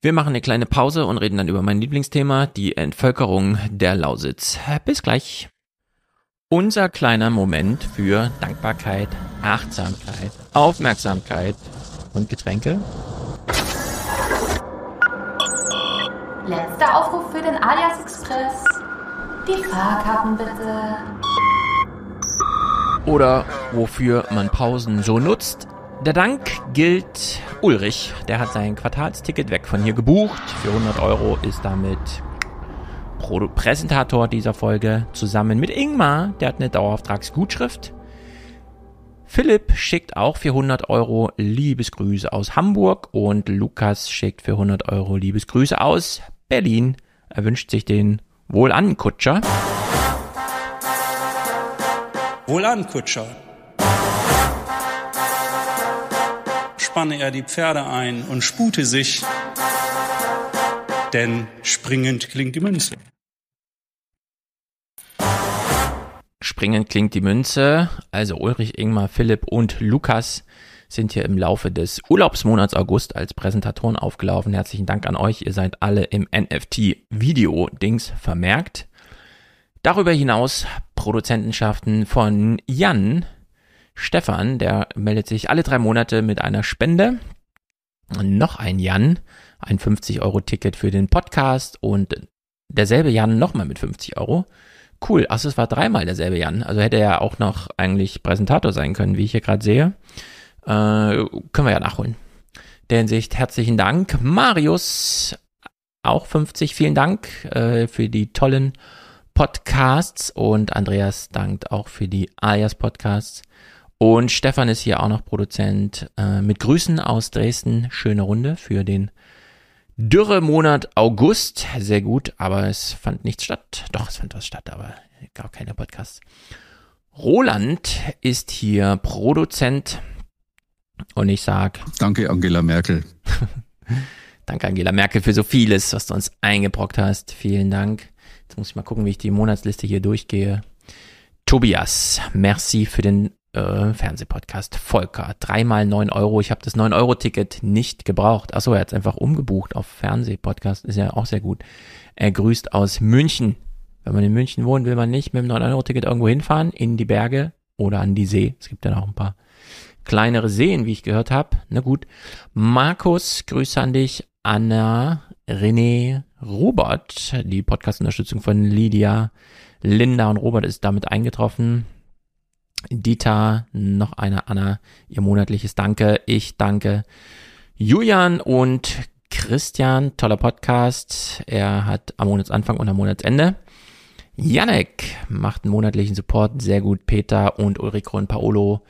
Wir machen eine kleine Pause und reden dann über mein Lieblingsthema, die Entvölkerung der Lausitz. Bis gleich. Unser kleiner Moment für Dankbarkeit, Achtsamkeit, Aufmerksamkeit und Getränke. Letzter Aufruf für den Alias Express. Die Fahrkarten bitte. Oder wofür man Pausen so nutzt. Der Dank gilt Ulrich. Der hat sein Quartalsticket weg von hier gebucht. Für 100 Euro ist damit Präsentator dieser Folge zusammen mit Ingmar. Der hat eine Dauerauftragsgutschrift. Philipp schickt auch für 100 Euro Liebesgrüße aus Hamburg und Lukas schickt für 100 Euro Liebesgrüße aus Berlin. Er wünscht sich den Wohlan-Kutscher. Wohlan, Kutscher. Spanne er die Pferde ein und spute sich, denn springend klingt die Münze. Springend klingt die Münze. Also Ulrich, Ingmar, Philipp und Lukas sind hier im Laufe des Urlaubsmonats August als Präsentatoren aufgelaufen. Herzlichen Dank an euch. Ihr seid alle im NFT-Video-Dings vermerkt. Darüber hinaus Produzentenschaften von Jan, Stefan, der meldet sich alle drei Monate mit einer Spende. Noch ein Jan, ein 50-Euro-Ticket für den Podcast und derselbe Jan nochmal mit 50 Euro. Cool, ach, es war dreimal derselbe Jan. Also hätte er auch noch eigentlich Präsentator sein können, wie ich hier gerade sehe. Äh, können wir ja nachholen. Der Hinsicht herzlichen Dank. Marius, auch 50, vielen Dank äh, für die tollen Podcasts und Andreas dankt auch für die Alias Podcasts. Und Stefan ist hier auch noch Produzent äh, mit Grüßen aus Dresden. Schöne Runde für den Dürremonat August. Sehr gut, aber es fand nichts statt. Doch, es fand was statt, aber gar keine Podcasts. Roland ist hier Produzent und ich sag. Danke, Angela Merkel. Danke, Angela Merkel, für so vieles, was du uns eingebrockt hast. Vielen Dank. Jetzt muss ich mal gucken, wie ich die Monatsliste hier durchgehe. Tobias, merci für den äh, Fernsehpodcast. Volker, dreimal neun Euro. Ich habe das 9-Euro-Ticket nicht gebraucht. Achso, er hat es einfach umgebucht auf Fernsehpodcast. Ist ja auch sehr gut. Er grüßt aus München. Wenn man in München wohnt, will man nicht mit dem 9-Euro-Ticket irgendwo hinfahren, in die Berge oder an die See. Es gibt ja noch ein paar kleinere Seen, wie ich gehört habe. Na gut. Markus, Grüße an dich. Anna, René, Robert, die Podcast-Unterstützung von Lydia, Linda und Robert ist damit eingetroffen. Dieter, noch eine Anna, ihr monatliches Danke. Ich danke Julian und Christian, toller Podcast. Er hat am Monatsanfang und am Monatsende. Janek macht einen monatlichen Support, sehr gut. Peter und Ulrike und Paolo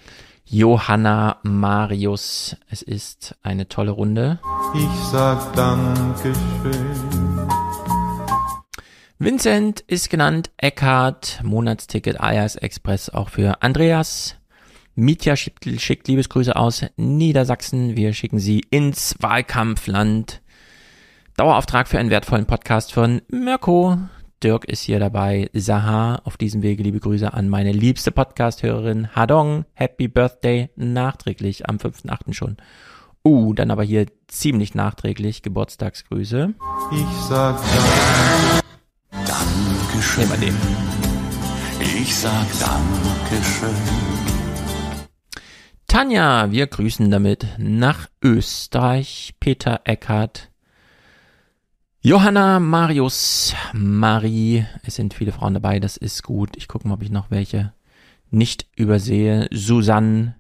Johanna, Marius. Es ist eine tolle Runde. Ich sag Dankeschön. Vincent ist genannt, Eckhart, Monatsticket Ayers Express auch für Andreas. Mitya schickt, schickt Liebesgrüße aus Niedersachsen. Wir schicken sie ins Wahlkampfland. Dauerauftrag für einen wertvollen Podcast von Mirko. Dirk ist hier dabei. Sahar, auf diesem Wege liebe Grüße an meine liebste Podcast-Hörerin Hadong. Happy Birthday nachträglich am 5.8. schon. Uh, dann aber hier ziemlich nachträglich Geburtstagsgrüße. Ich sag Dankeschön. Nehmen wir den. Ich sag Dankeschön. Tanja, wir grüßen damit nach Österreich. Peter Eckhardt. Johanna, Marius, Marie, es sind viele Frauen dabei, das ist gut. Ich gucke mal, ob ich noch welche nicht übersehe. Susanne,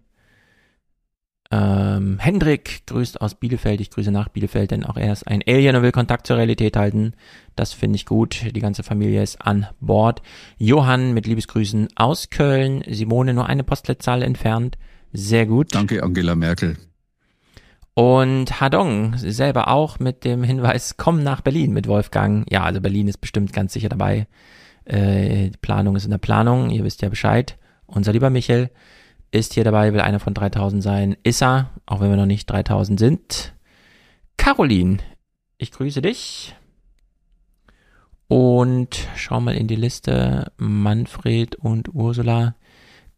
ähm, Hendrik grüßt aus Bielefeld. Ich grüße nach Bielefeld, denn auch er ist ein Alien und will Kontakt zur Realität halten. Das finde ich gut. Die ganze Familie ist an Bord. Johann mit Liebesgrüßen aus Köln. Simone nur eine Postleitzahl entfernt. Sehr gut. Danke, Angela Merkel. Und Hadong selber auch mit dem Hinweis, komm nach Berlin mit Wolfgang. Ja, also Berlin ist bestimmt ganz sicher dabei. Äh, die Planung ist in der Planung, ihr wisst ja Bescheid. Unser lieber Michel ist hier dabei, will einer von 3000 sein. Ist er, auch wenn wir noch nicht 3000 sind. Caroline, ich grüße dich. Und schau mal in die Liste. Manfred und Ursula.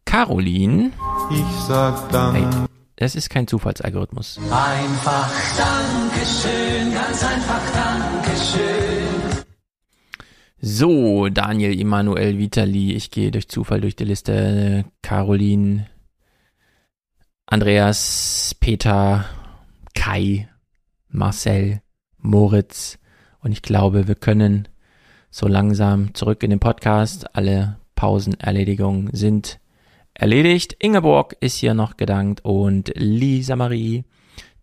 Caroline. Ich sag dann. Hey Das ist kein Zufallsalgorithmus. Einfach Dankeschön, ganz einfach Dankeschön. So, Daniel, Emanuel, Vitali, ich gehe durch Zufall durch die Liste. Caroline, Andreas, Peter, Kai, Marcel, Moritz. Und ich glaube, wir können so langsam zurück in den Podcast. Alle Pausenerledigungen sind erledigt. Ingeborg ist hier noch gedankt und Lisa Marie.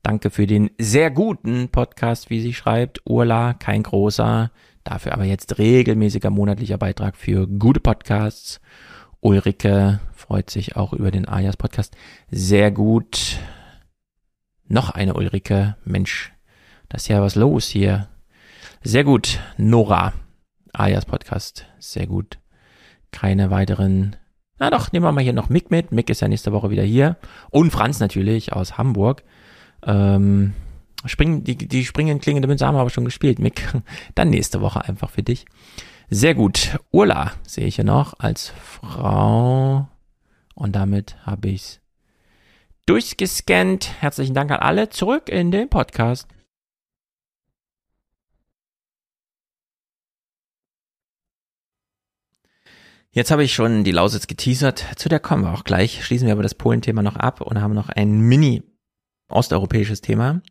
Danke für den sehr guten Podcast, wie sie schreibt. Urla, kein großer, dafür aber jetzt regelmäßiger monatlicher Beitrag für gute Podcasts. Ulrike freut sich auch über den Ayas Podcast. Sehr gut. Noch eine Ulrike. Mensch, das ist ja was los hier. Sehr gut. Nora. Ayas Podcast. Sehr gut. Keine weiteren na doch, nehmen wir mal hier noch Mick mit. Mick ist ja nächste Woche wieder hier. Und Franz natürlich aus Hamburg. Ähm, springen, die, die springen klingende Münze haben wir aber schon gespielt, Mick. Dann nächste Woche einfach für dich. Sehr gut. Urla sehe ich hier noch als Frau. Und damit habe ich's durchgescannt. Herzlichen Dank an alle. Zurück in den Podcast. Jetzt habe ich schon die Lausitz geteasert, zu der kommen wir auch gleich. Schließen wir aber das Polen-Thema noch ab und haben noch ein mini-osteuropäisches Thema.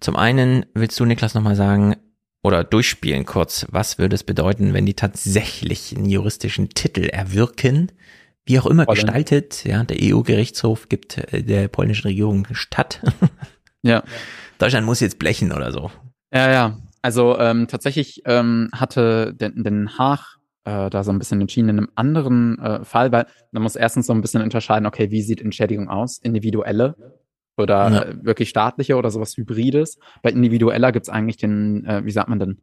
Zum einen willst du, Niklas, nochmal sagen oder durchspielen kurz, was würde es bedeuten, wenn die tatsächlich einen juristischen Titel erwirken, wie auch immer Polen. gestaltet, ja, der EU-Gerichtshof gibt äh, der polnischen Regierung statt. Ja. Deutschland muss jetzt blechen oder so. Ja, ja. Also ähm, tatsächlich ähm, hatte Den, Den Haag äh, da so ein bisschen entschieden in einem anderen äh, Fall, weil man muss erstens so ein bisschen unterscheiden, okay, wie sieht Entschädigung aus? Individuelle oder Ja. äh, wirklich staatliche oder sowas Hybrides. Bei individueller gibt's eigentlich den, äh, wie sagt man denn,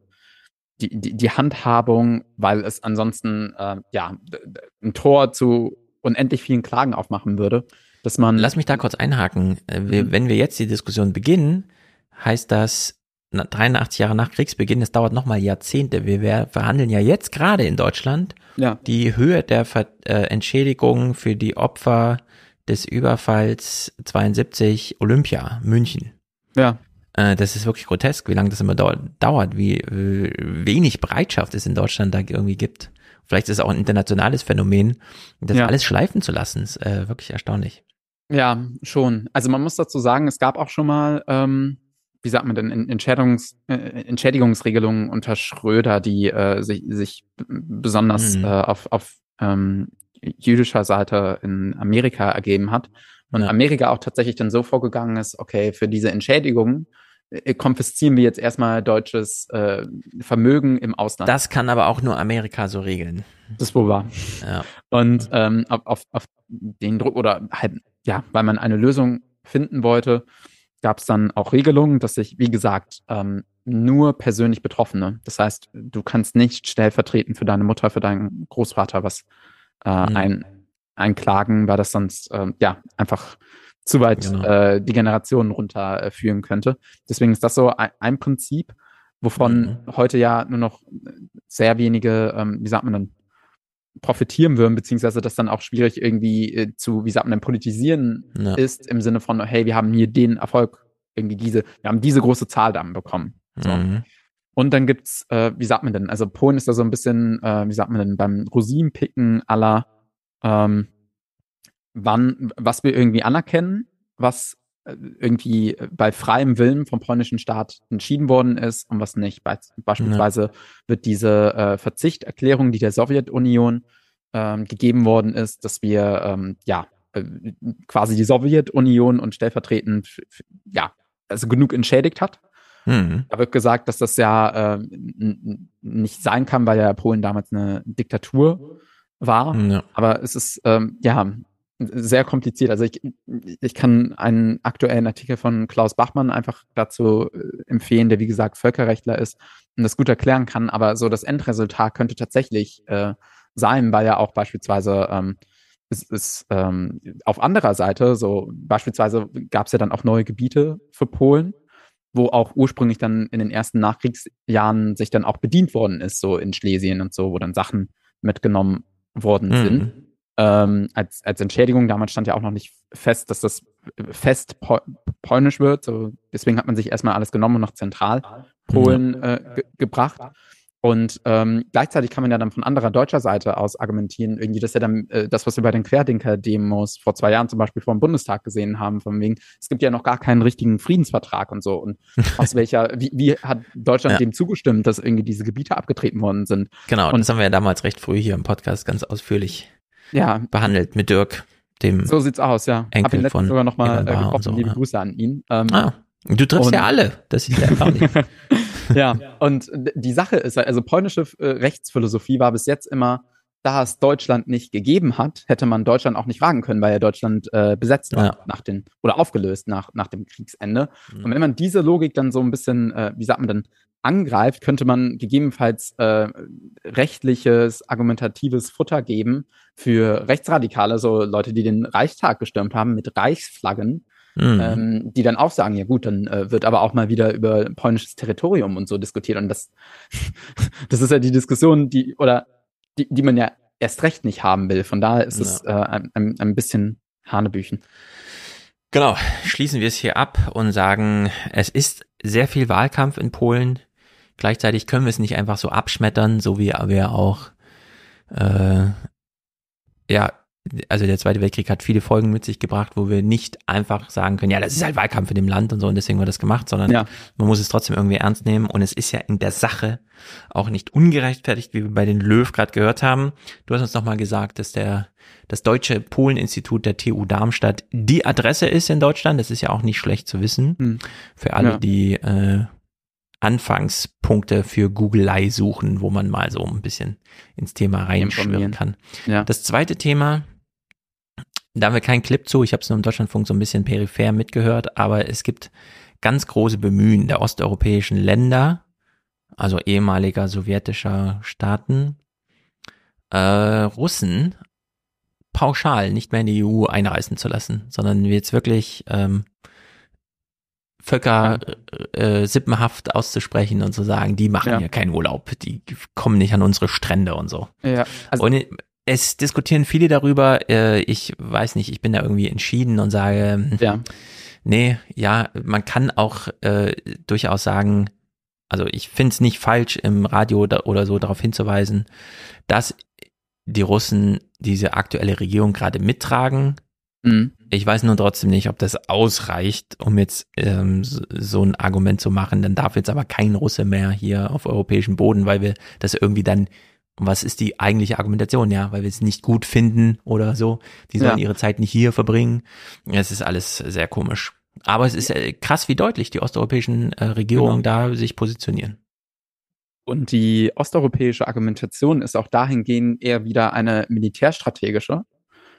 die, die, die Handhabung, weil es ansonsten äh, ja ein Tor zu unendlich vielen Klagen aufmachen würde, dass man Lass mich da kurz einhaken. Äh, Wir, wenn wir jetzt die Diskussion beginnen, heißt das na- 83 Jahre nach Kriegsbeginn, es dauert nochmal Jahrzehnte. Wir, verhandeln ja jetzt gerade in Deutschland Ja. die Höhe der Ver äh, Entschädigung für die Opfer des Überfalls 72 Olympia, München. Ja. Äh, das ist wirklich grotesk, wie lange das immer dau dauert, wie wenig Bereitschaft es in Deutschland da irgendwie gibt. Vielleicht ist es auch ein internationales Phänomen, das Ja. alles schleifen zu lassen. Ist äh, wirklich erstaunlich. Ja, schon. Also man muss dazu sagen, es gab auch schon mal, ähm, wie sagt man denn, En- Entschädigungs, äh, Entschädigungsregelungen unter Schröder, die äh, sich, sich besonders Mhm. äh, auf, auf ähm, jüdischer Seite in Amerika ergeben hat. Und Amerika auch tatsächlich dann so vorgegangen ist, okay, für diese Entschädigung äh, konfiszieren wir jetzt erstmal deutsches äh, Vermögen im Ausland. Das kann aber auch nur Amerika so regeln. Das ist wohl wahr. Ja. Und ähm, auf, auf, den Druck oder halt, ja, weil man eine Lösung finden wollte, gab es dann auch Regelungen, dass sich, wie gesagt, ähm, nur persönlich Betroffene, das heißt, du kannst nicht stellvertretend für deine Mutter, für deinen Großvater was äh, Mhm. ein, einklagen, weil das sonst ähm, ja einfach zu weit Genau. äh, die Generationen runterführen äh, könnte. Deswegen ist das so ein, ein Prinzip, wovon heute ja nur noch sehr wenige, ähm, wie sagt man denn, profitieren würden, beziehungsweise das dann auch schwierig irgendwie äh, zu, wie sagt man denn, politisieren Ja. ist, im Sinne von, hey, wir haben hier den Erfolg, irgendwie diese, wir haben diese große Zahl dann bekommen. So. Mhm. Und dann gibt's, äh, wie sagt man denn, also Polen ist da so ein bisschen, äh, wie sagt man denn, beim Rosinenpicken aller, ähm, wann, was wir irgendwie anerkennen, was äh, irgendwie bei freiem Willen vom polnischen Staat entschieden worden ist und was nicht. Be beispielsweise wird diese äh, Verzichterklärung, die der Sowjetunion ähm, gegeben worden ist, dass wir ähm, ja äh, quasi die Sowjetunion und stellvertretend ja also genug entschädigt hat. Mhm. Da wird gesagt, dass das ja äh, nicht sein kann, weil ja Polen damals eine Diktatur war. Ja. Aber es ist ähm, ja sehr kompliziert. Also ich, ich kann einen aktuellen Artikel von Klaus Bachmann einfach dazu äh, empfehlen, der wie gesagt Völkerrechtler ist und das gut erklären kann. Aber so das Endresultat könnte tatsächlich äh, sein, weil ja auch beispielsweise ähm, es ist ähm, auf anderer Seite, so beispielsweise gab es ja dann auch neue Gebiete für Polen, wo auch ursprünglich dann in den ersten Nachkriegsjahren sich dann auch bedient worden ist, so in Schlesien und so, wo dann Sachen mitgenommen worden Mhm. sind. Ähm, als, als Entschädigung. Damals stand ja auch noch nicht fest, dass das fest po polnisch wird. So, deswegen hat man sich erstmal alles genommen und nach Zentralpolen äh, ge gebracht. Und ähm, gleichzeitig kann man ja dann von anderer deutscher Seite aus argumentieren, irgendwie, das ist ja dann äh, das, was wir bei den Querdenker-Demos vor zwei Jahren zum Beispiel vor dem Bundestag gesehen haben, von wegen, es gibt ja noch gar keinen richtigen Friedensvertrag und so. Und aus welcher, wie, wie hat Deutschland Ja. dem zugestimmt, dass irgendwie diese Gebiete abgetreten worden sind? Genau, und das haben wir ja damals recht früh hier im Podcast ganz ausführlich Ja. behandelt mit Dirk, dem So sieht's aus, ja. Hab Enkel ihn letztens von sogar nochmal äh, getroffen. so, Liebe ja. Grüße an ihn. Ähm, Ah, du triffst und- ja alle. Das ist ja erstaunlich. ja, und die Sache ist, also polnische äh, Rechtsphilosophie war bis jetzt immer, da es Deutschland nicht gegeben hat, hätte man Deutschland auch nicht fragen können, weil ja Deutschland äh, besetzt war Ja. nach den oder aufgelöst nach, nach dem Kriegsende. Mhm. Und wenn man diese Logik dann so ein bisschen, äh, wie sagt man denn, angreift, könnte man gegebenenfalls äh, rechtliches, argumentatives Futter geben für Rechtsradikale, so Leute, die den Reichstag gestürmt haben mit Reichsflaggen, Mhm. ähm, die dann auch sagen, ja gut, dann äh, wird aber auch mal wieder über polnisches Territorium und so diskutiert. Und das, das ist ja die Diskussion, die, oder die, die man ja erst recht nicht haben will. Von daher ist es äh, ein, ein, ein bisschen Hanebüchen. Genau, schließen wir es hier ab und sagen, es ist sehr viel Wahlkampf in Polen. Gleichzeitig können wir es nicht einfach so abschmettern, so wie wir auch, äh, ja, also der Zweite Weltkrieg hat viele Folgen mit sich gebracht, wo wir nicht einfach sagen können, ja, das ist halt Wahlkampf in dem Land und so und deswegen wird das gemacht, sondern Ja. man muss es trotzdem irgendwie ernst nehmen und es ist ja in der Sache auch nicht ungerechtfertigt, wie wir bei den Löw gerade gehört haben. Du hast uns nochmal gesagt, dass der das Deutsche Polen-Institut der TU Darmstadt die Adresse ist in Deutschland. Das ist ja auch nicht schlecht zu wissen. Hm. Für alle, Ja. die äh, Anfangspunkte für Googlei suchen, wo man mal so ein bisschen ins Thema reinschwirren kann. Ja. Das zweite Thema, da haben wir keinen Clip zu, ich habe es nur im Deutschlandfunk so ein bisschen peripher mitgehört, aber es gibt ganz große Bemühen der osteuropäischen Länder, also ehemaliger sowjetischer Staaten, äh, Russen pauschal nicht mehr in die EU einreisen zu lassen, sondern jetzt wirklich ähm, Völker äh, sippenhaft auszusprechen und zu sagen, die machen Ja. hier keinen Urlaub, die kommen nicht an unsere Strände und so. Ja, also- und es diskutieren viele darüber. Äh, ich weiß nicht, ich bin da irgendwie entschieden und sage, Ja. nee, ja, man kann auch äh, durchaus sagen, also ich finde es nicht falsch, im Radio oder so darauf hinzuweisen, dass die Russen diese aktuelle Regierung gerade mittragen. Mhm. Ich weiß nur trotzdem nicht, ob das ausreicht, um jetzt ähm, so, ein Argument zu machen. Dann darf jetzt aber kein Russe mehr hier auf europäischem Boden, weil wir das irgendwie dann, was ist die eigentliche Argumentation? Ja, weil wir es nicht gut finden oder so. Die sollen Ja. ihre Zeit nicht hier verbringen. Es ist alles sehr komisch. Aber es ist äh, krass, wie deutlich die osteuropäischen äh, Regierungen da sich positionieren. Und die osteuropäische Argumentation ist auch dahingehend eher wieder eine militärstrategische,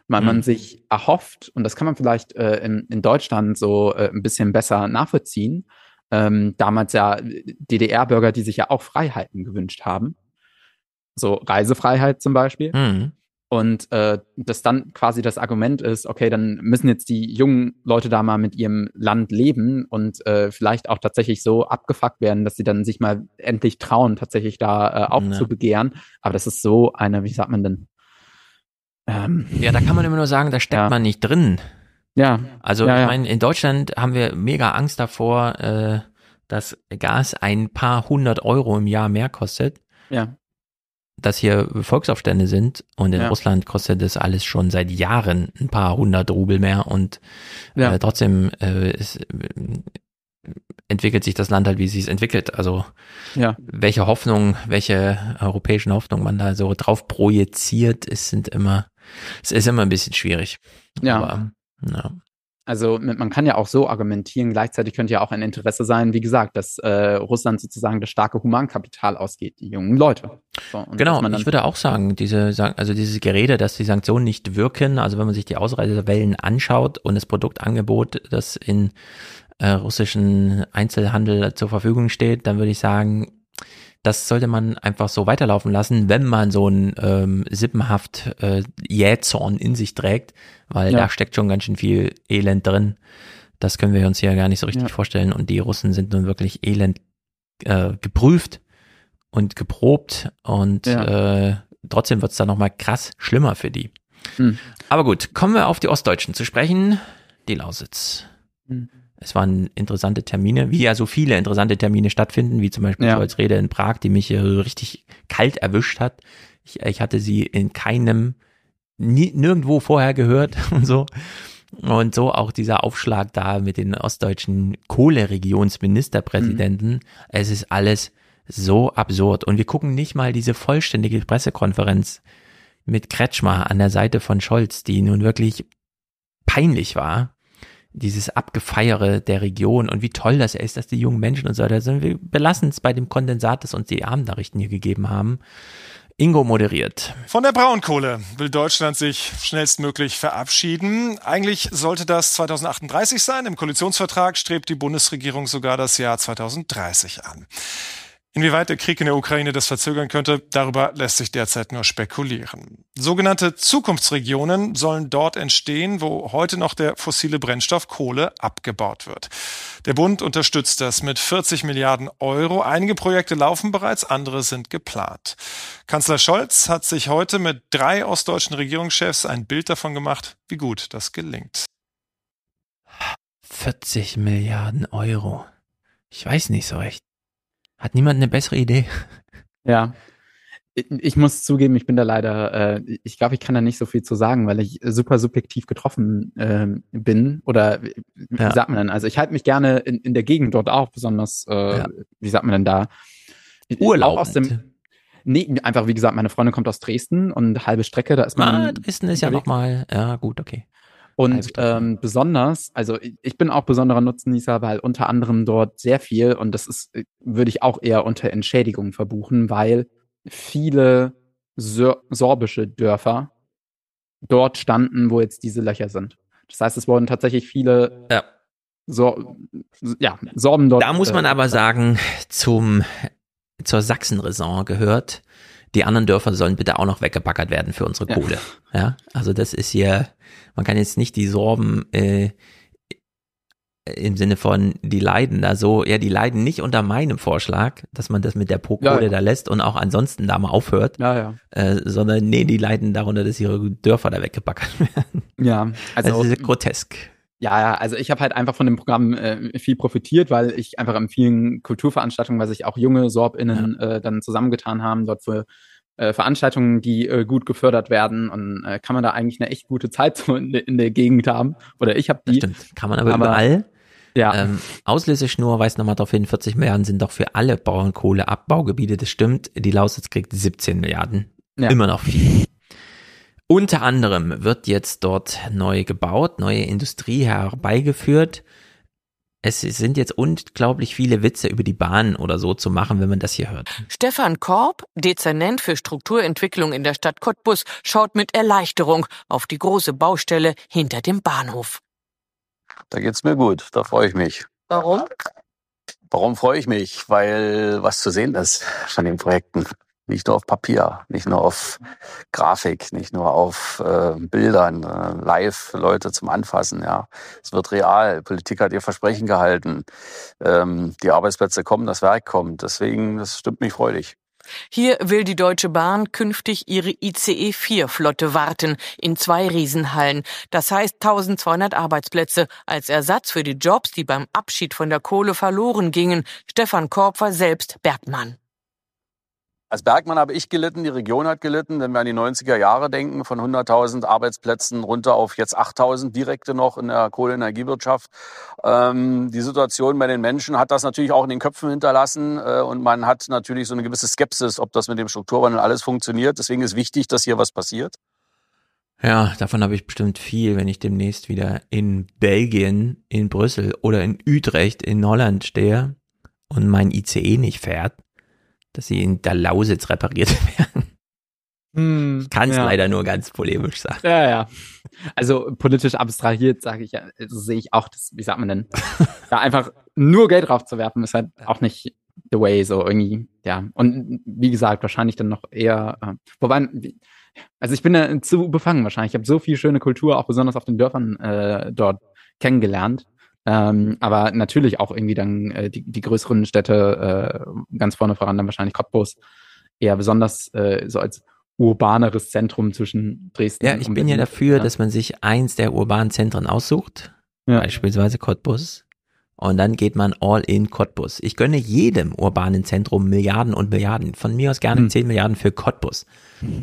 weil man Mhm. sich erhofft, und das kann man vielleicht äh, in, in Deutschland so äh, ein bisschen besser nachvollziehen, ähm, damals ja DDR-Bürger, die sich ja auch Freiheiten gewünscht haben, so Reisefreiheit zum Beispiel. Mhm. Und äh, dass dann quasi das Argument ist, okay, dann müssen jetzt die jungen Leute da mal mit ihrem Land leben und äh, vielleicht auch tatsächlich so abgefuckt werden, dass sie dann sich mal endlich trauen, tatsächlich da äh, aufzubegehren. Aber das ist so eine, wie sagt man denn? Ähm, Ja, da kann man immer nur sagen, da steckt man nicht drin. Ja. Also Ja, ich ja. meine, in Deutschland haben wir mega Angst davor, äh, dass Gas ein paar hundert Euro im Jahr mehr kostet. Ja. Dass hier Volksaufstände sind und in Ja. Russland kostet das alles schon seit Jahren ein paar hundert Rubel mehr und Ja. äh, trotzdem äh, ist, äh, entwickelt sich das Land halt, wie es sich entwickelt. Also Ja. welche Hoffnung, welche europäischen Hoffnung man da so drauf projiziert, es sind immer, es ist immer ein bisschen schwierig. Ja. Aber, ja. Also man kann ja auch so argumentieren, gleichzeitig könnte ja auch ein Interesse sein, wie gesagt, dass äh, Russland sozusagen das starke Humankapital ausgeht, die jungen Leute. So, und Genau, ich würde auch sagen, diese, also dieses Gerede, dass die Sanktionen nicht wirken, also wenn man sich die Ausreisewellen anschaut und das Produktangebot, das in äh, russischen Einzelhandel zur Verfügung steht, dann würde ich sagen, das sollte man einfach so weiterlaufen lassen, wenn man so ein ähm, sippenhaft äh, Jähzorn in sich trägt, weil Ja. da steckt schon ganz schön viel Elend drin. Das können wir uns hier gar nicht so richtig Ja. vorstellen. Und die Russen sind nun wirklich elend äh, geprüft und geprobt und Ja. äh, trotzdem wird's dann nochmal krass schlimmer für die. Hm. Aber gut, kommen wir auf die Ostdeutschen zu sprechen. Die Lausitz. Hm. Es waren interessante Termine, wie ja so viele interessante Termine stattfinden, wie zum Beispiel ja. Scholz Rede in Prag, die mich hier richtig kalt erwischt hat. Ich, ich hatte sie in keinem, nie, nirgendwo vorher gehört und so. Und so auch dieser Aufschlag da mit den ostdeutschen Kohleregionsministerpräsidenten. Mhm. Es ist alles so absurd. Und wir gucken nicht mal diese vollständige Pressekonferenz mit Kretschmer an der Seite von Scholz, die nun wirklich peinlich war. Dieses Abgefeiere der Region und wie toll das ist, dass die jungen Menschen und so weiter sind. Wir belassen es bei dem Kondensat, das uns die Abendnachrichten hier gegeben haben. Ingo moderiert. Von der Braunkohle will Deutschland sich schnellstmöglich verabschieden. Eigentlich sollte das 2038 sein. Im Koalitionsvertrag strebt die Bundesregierung sogar das Jahr 2030 an. Inwieweit der Krieg in der Ukraine das verzögern könnte, darüber lässt sich derzeit nur spekulieren. Sogenannte Zukunftsregionen sollen dort entstehen, wo heute noch der fossile Brennstoff Kohle abgebaut wird. Der Bund unterstützt das mit 40 Milliarden Euro. Einige Projekte laufen bereits, andere sind geplant. Kanzler Scholz hat sich heute mit drei ostdeutschen Regierungschefs ein Bild davon gemacht, wie gut das gelingt. 40 Milliarden Euro. Ich weiß nicht so recht. Hat niemand eine bessere Idee? Ja. Ich muss zugeben, ich bin da leider, äh, ich glaube, ich kann da nicht so viel zu sagen, weil ich super subjektiv getroffen äh, bin. Oder wie ja. sagt man denn? Also ich halte mich gerne in, in der Gegend dort auch, besonders, äh, ja. wie sagt man denn da? Urlaub. Auch aus dem, Nee, einfach wie gesagt, meine Freundin kommt aus Dresden und halbe Strecke, da ist man. Ah, Dresden ist ja nochmal, ja gut, okay. Und ähm, besonders, also ich bin auch besonderer Nutznießer, weil unter anderem dort sehr viel, und das ist, äh, würde ich auch eher unter Entschädigung verbuchen, weil viele Sor sorbische Dörfer dort standen, wo jetzt diese Löcher sind. Das heißt, es wurden tatsächlich viele ja. Sor ja, Sorben dort. Da muss man äh, aber sagen, zum, zur Sachsenraison gehört, die anderen Dörfer sollen bitte auch noch weggebackert werden für unsere Kohle. Ja, ja? also das ist hier, man kann jetzt nicht die Sorben äh, im Sinne von, die leiden da so, ja, die leiden nicht unter meinem Vorschlag, dass man das mit der Pro-Kohle ja, ja. da lässt und auch ansonsten da mal aufhört, ja. Äh, sondern nee, die leiden darunter, dass ihre Dörfer da weggebackert werden. Ja, also das ist grotesk. Ja, ja, also ich habe halt einfach von dem Programm äh, viel profitiert, weil ich einfach in vielen Kulturveranstaltungen, weil sich auch junge SorbInnen ja. äh, dann zusammengetan haben, dort für äh, Veranstaltungen, die äh, gut gefördert werden und äh, kann man da eigentlich eine echt gute Zeit so in, in der Gegend haben. Oder ich habe die. Das stimmt, kann man aber, aber überall. Ja. Ähm, Auslöseschnur weist nochmal darauf hin, 40 Milliarden sind doch für alle Bauernkohleabbaugebiete. Das stimmt. Die Lausitz kriegt 17 Milliarden. Ja. Immer noch viel. Unter anderem wird jetzt dort neu gebaut, neue Industrie herbeigeführt. Es sind jetzt unglaublich viele Witze über die Bahn oder so zu machen, wenn man das hier hört. Stefan Korb, Dezernent für Strukturentwicklung in der Stadt Cottbus, schaut mit Erleichterung auf die große Baustelle hinter dem Bahnhof. Da geht's mir gut, da freue ich mich. Warum? Warum freue ich mich? Weil was zu sehen ist von den Projekten. Nicht nur auf Papier, nicht nur auf Grafik, nicht nur auf äh, Bildern, äh, live Leute zum Anfassen. Ja, es wird real. Politik hat ihr Versprechen gehalten. Ähm, die Arbeitsplätze kommen, das Werk kommt. Deswegen, das stimmt mich freudig. Hier will die Deutsche Bahn künftig ihre ICE-4-Flotte warten in zwei Riesenhallen. Das heißt 1200 Arbeitsplätze als Ersatz für die Jobs, die beim Abschied von der Kohle verloren gingen. Stefan Korb war selbst Bergmann. Als Bergmann habe ich gelitten, die Region hat gelitten, wenn wir an die 90er Jahre denken, von 100.000 Arbeitsplätzen runter auf jetzt 8.000 direkte noch in der Kohleenergiewirtschaft. Ähm, die Situation bei den Menschen hat das natürlich auch in den Köpfen hinterlassen äh, und man hat natürlich so eine gewisse Skepsis, ob das mit dem Strukturwandel alles funktioniert. Deswegen ist wichtig, dass hier was passiert. Ja, davon habe ich bestimmt viel, wenn ich demnächst wieder in Belgien, in Brüssel oder in Utrecht in Holland stehe und mein ICE nicht fährt dass sie in der Lausitz repariert werden. Hm, Kann es ja. leider nur ganz polemisch sagen. Ja, ja. Also politisch abstrahiert, sage ich ja, also sehe ich auch, das, wie sagt man denn, da einfach nur Geld draufzuwerfen, ist halt auch nicht the way, so irgendwie, ja. Und wie gesagt, wahrscheinlich dann noch eher, äh, wobei, also ich bin da zu befangen wahrscheinlich. Ich habe so viel schöne Kultur, auch besonders auf den Dörfern äh, dort kennengelernt. Ähm, aber natürlich auch irgendwie dann äh, die, die größeren Städte äh, ganz vorne voran, dann wahrscheinlich Cottbus, eher besonders äh, so als urbaneres Zentrum zwischen Dresden Ja, ich bin ja dafür, dass man sich eins der urbanen Zentren aussucht, Ja. beispielsweise Cottbus, und dann geht man all in Cottbus. Ich gönne jedem urbanen Zentrum Milliarden und Milliarden. Von mir aus gerne Hm. 10 Milliarden für Cottbus.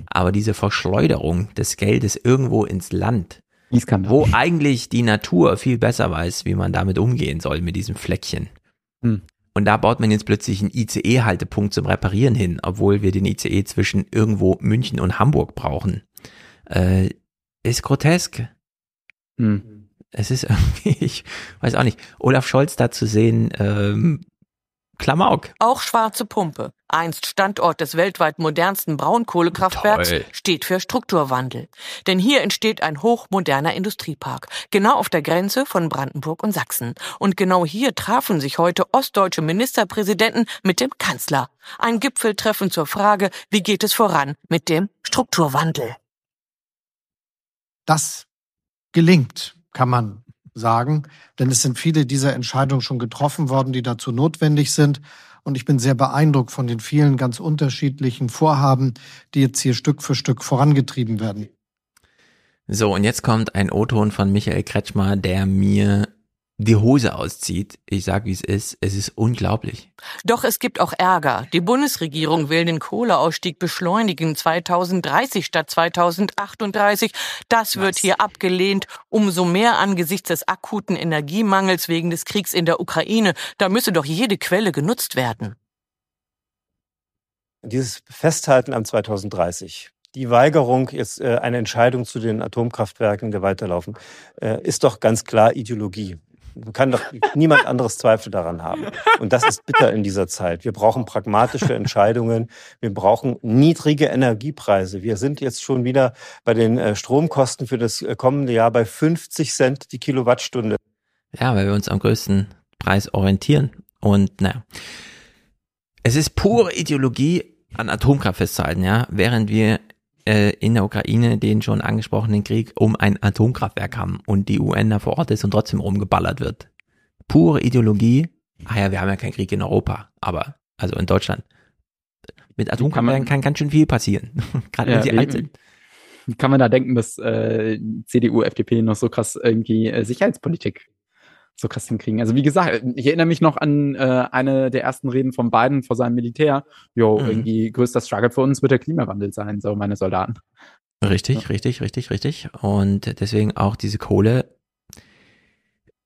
Aber diese Verschleuderung des Geldes irgendwo ins Land, wo eigentlich die Natur viel besser weiß, wie man damit umgehen soll, mit diesem Fleckchen. Hm. Und da baut man jetzt plötzlich einen ICE-Haltepunkt zum Reparieren hin, obwohl wir den ICE zwischen irgendwo München und Hamburg brauchen. Äh, ist grotesk. Hm. Es ist irgendwie, ich weiß auch nicht, Olaf Scholz da zu sehen, ähm, Klamauk. Auch Schwarze Pumpe, einst Standort des weltweit modernsten Braunkohlekraftwerks, Toll. steht für Strukturwandel. Denn hier entsteht ein hochmoderner Industriepark, genau auf der Grenze von Brandenburg und Sachsen. Und genau hier trafen sich heute ostdeutsche Ministerpräsidenten mit dem Kanzler. Ein Gipfeltreffen zur Frage, wie geht es voran mit dem Strukturwandel. Das gelingt, kann man sagen, denn es sind viele dieser Entscheidungen schon getroffen worden, die dazu notwendig sind. Und ich bin sehr beeindruckt von den vielen ganz unterschiedlichen Vorhaben, die jetzt hier Stück für Stück vorangetrieben werden. So, und jetzt kommt ein O-Ton von Michael Kretschmer, der mir die Hose auszieht. Ich sag, wie es ist. Es ist unglaublich. Doch es gibt auch Ärger. Die Bundesregierung will den Kohleausstieg beschleunigen 2030 statt 2038. Das wird hier abgelehnt. Umso mehr angesichts des akuten Energiemangels wegen des Kriegs in der Ukraine. Da müsse doch jede Quelle genutzt werden. Dieses Festhalten am 2030, die Weigerung, jetzt äh, eine Entscheidung zu den Atomkraftwerken der weiterlaufen, äh, ist doch ganz klar Ideologie. Kann doch niemand anderes Zweifel daran haben. Und das ist bitter in dieser Zeit. Wir brauchen pragmatische Entscheidungen. Wir brauchen niedrige Energiepreise. Wir sind jetzt schon wieder bei den äh, Stromkosten für das äh, kommende Jahr bei 50 Cent die Kilowattstunde. Ja, weil wir uns am größten Preis orientieren. Und naja, es ist pure Ideologie, an Atomkraft festzuhalten, ja, während wir äh, in der Ukraine den schon angesprochenen Krieg um ein Atomkraftwerk haben und die UN da vor Ort ist und trotzdem rumgeballert wird. Pure Ideologie. Ah ja, wir haben ja keinen Krieg in Europa, aber also in Deutschland. Mit Atomkraftwerken kann ganz schön viel passieren, gerade wenn Ja, sie wie- alt sind. Kann man da denken, dass äh, CDU, FDP noch so krass irgendwie äh, Sicherheitspolitik so krass hinkriegen? Also wie gesagt, ich erinnere mich noch an äh, eine der ersten Reden von Biden vor seinem Militär. Jo, Mhm. irgendwie größter Struggle für uns wird der Klimawandel sein, so meine Soldaten. Richtig, richtig, richtig, richtig. Und deswegen auch diese Kohle.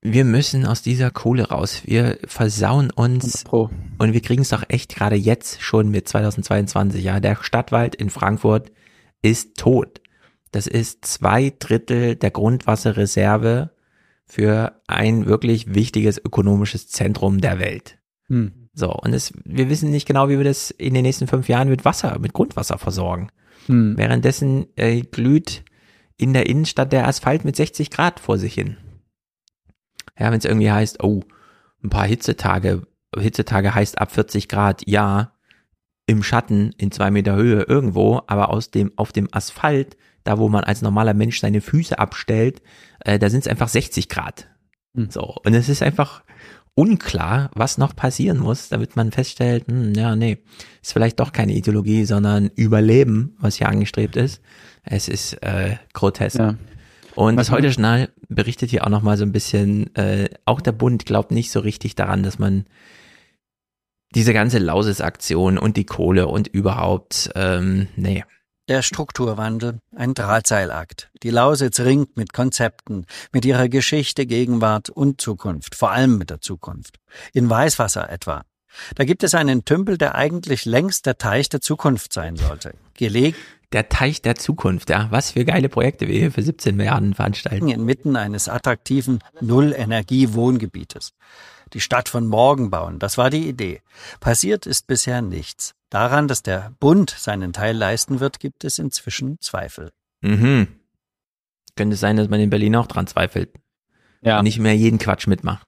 Wir müssen aus dieser Kohle raus. Wir versauen uns und wir kriegen es doch echt gerade jetzt schon mit 2022. Ja, der Stadtwald in Frankfurt ist tot. Das ist zwei Drittel der Grundwasserreserve für ein wirklich wichtiges ökonomisches Zentrum der Welt. Hm. So, und es, wir wissen nicht genau, wie wir das in den nächsten fünf Jahren mit Wasser, mit Grundwasser versorgen. Hm. Währenddessen äh, glüht in der Innenstadt der Asphalt mit 60 Grad vor sich hin. Ja, wenn es irgendwie heißt, oh, ein paar Hitzetage, Hitzetage heißt ab 40 Grad, ja, im Schatten in zwei Meter Höhe irgendwo, aber aus dem, auf dem Asphalt, da wo man als normaler Mensch seine Füße abstellt, äh, da sind es einfach 60 Grad. Hm. So, und es ist einfach unklar, was noch passieren muss, damit man feststellt, hm, ja, nee, ist vielleicht doch keine Ideologie, sondern Überleben, was hier angestrebt ist. Es ist äh, grotesk. Ja. Und Was das heute Journal berichtet hier auch noch mal so ein bisschen, äh, auch der Bund glaubt nicht so richtig daran, dass man diese ganze Lauses-Aktion und die Kohle und überhaupt, ähm, nee. Der Strukturwandel, ein Drahtseilakt. Die Lausitz ringt mit Konzepten, mit ihrer Geschichte, Gegenwart und Zukunft, vor allem mit der Zukunft. In Weißwasser etwa. Da gibt es einen Tümpel, der eigentlich längst der Teich der Zukunft sein sollte. Gelegt Der Teich der Zukunft, ja. Was für geile Projekte wir hier für 17 Milliarden veranstalten. inmitten eines attraktiven Null-Energie-Wohngebietes. Die Stadt von morgen bauen, das war die Idee. Passiert ist bisher nichts. Daran, dass der Bund seinen Teil leisten wird, gibt es inzwischen Zweifel. Mhm. Könnte sein, dass man in Berlin auch dran zweifelt. Ja. Und nicht mehr jeden Quatsch mitmacht.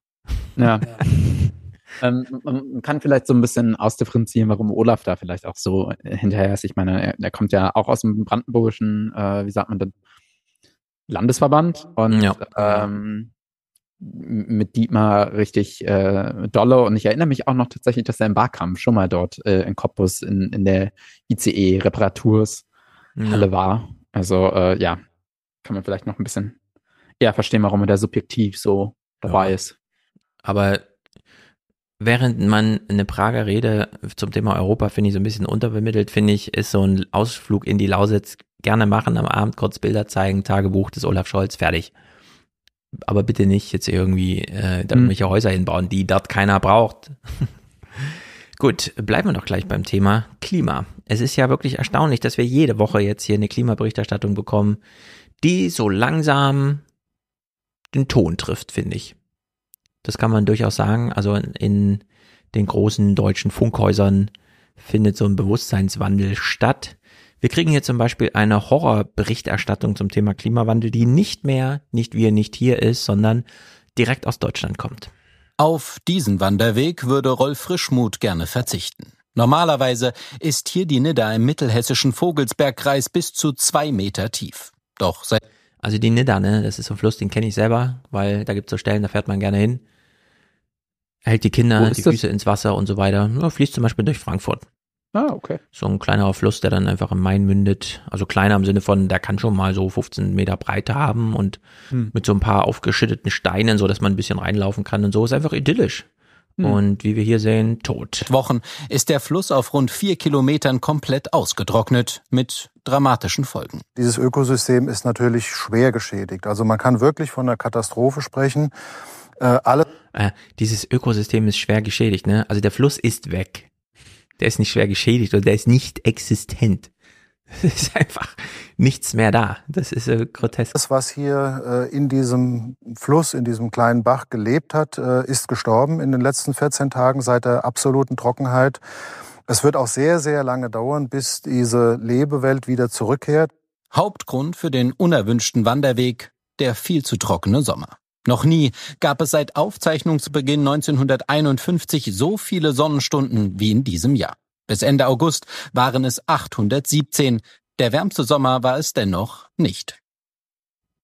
Ja. ähm, man kann vielleicht so ein bisschen ausdifferenzieren, warum Olaf da vielleicht auch so hinterher ist. Ich meine, er, er kommt ja auch aus dem brandenburgischen, äh, wie sagt man denn, Landesverband und Ja. ähm, mit Dietmar richtig äh, dolle. Und ich erinnere mich auch noch tatsächlich, dass er im Barkampf schon mal dort äh, in Cottbus in, in der ICE-Reparaturs Halle war. Also äh, ja, kann man vielleicht noch ein bisschen eher verstehen, warum er da subjektiv so dabei Ja. ist. Aber während man eine Prager Rede zum Thema Europa, finde ich, so ein bisschen untervermittelt, finde ich, ist so ein Ausflug in die Lausitz gerne machen, am Abend kurz Bilder zeigen, Tagebuch des Olaf Scholz, fertig. Aber bitte nicht jetzt irgendwie äh, da Hm. irgendwelche Häuser hinbauen, die dort keiner braucht. Gut, bleiben wir doch gleich beim Thema Klima. Es ist ja wirklich erstaunlich, dass wir jede Woche jetzt hier eine Klimaberichterstattung bekommen, die so langsam den Ton trifft, finde ich. Das kann man durchaus sagen. Also in, in den großen deutschen Funkhäusern findet so ein Bewusstseinswandel statt. Wir kriegen hier zum Beispiel eine Horrorberichterstattung zum Thema Klimawandel, die nicht mehr, nicht wir, nicht hier ist, sondern direkt aus Deutschland kommt. Auf diesen Wanderweg würde Rolf Frischmuth gerne verzichten. Normalerweise ist hier die Nidda im mittelhessischen Vogelsbergkreis bis zu zwei Meter tief. Doch seit Also die Nidda, ne, das ist so ein Fluss, den kenne ich selber, weil da gibt es so Stellen, da fährt man gerne hin. Hält die Kinder, die das? Füße ins Wasser und so weiter. Ja, fließt zum Beispiel durch Frankfurt. Ah, okay. So ein kleinerer Fluss, der dann einfach im Main mündet. Also kleiner im Sinne von, der kann schon mal so 15 Meter Breite haben und Hm. mit so ein paar aufgeschütteten Steinen, so dass man ein bisschen reinlaufen kann und so. Ist einfach idyllisch. Hm. Und wie wir hier sehen, tot. Wochen ist der Fluss auf rund vier Kilometern komplett ausgetrocknet, mit dramatischen Folgen. Dieses Ökosystem ist natürlich schwer geschädigt. Also man kann wirklich von einer Katastrophe sprechen. Äh, alle Äh, dieses Ökosystem ist schwer geschädigt, ne? Also der Fluss ist weg. Der ist nicht schwer geschädigt oder der ist nicht existent. Es ist einfach nichts mehr da. Das ist äh, grotesk. Das, was hier äh, in diesem Fluss, in diesem kleinen Bach gelebt hat, äh, ist gestorben in den letzten 14 Tagen seit der absoluten Trockenheit. Es wird auch sehr, sehr lange dauern, bis diese Lebewelt wieder zurückkehrt. Hauptgrund für den unerwünschten Wanderweg der viel zu trockene Sommer. Noch nie gab es seit Aufzeichnungsbeginn 1951 so viele Sonnenstunden wie in diesem Jahr. Bis Ende August waren es 817. Der wärmste Sommer war es dennoch nicht.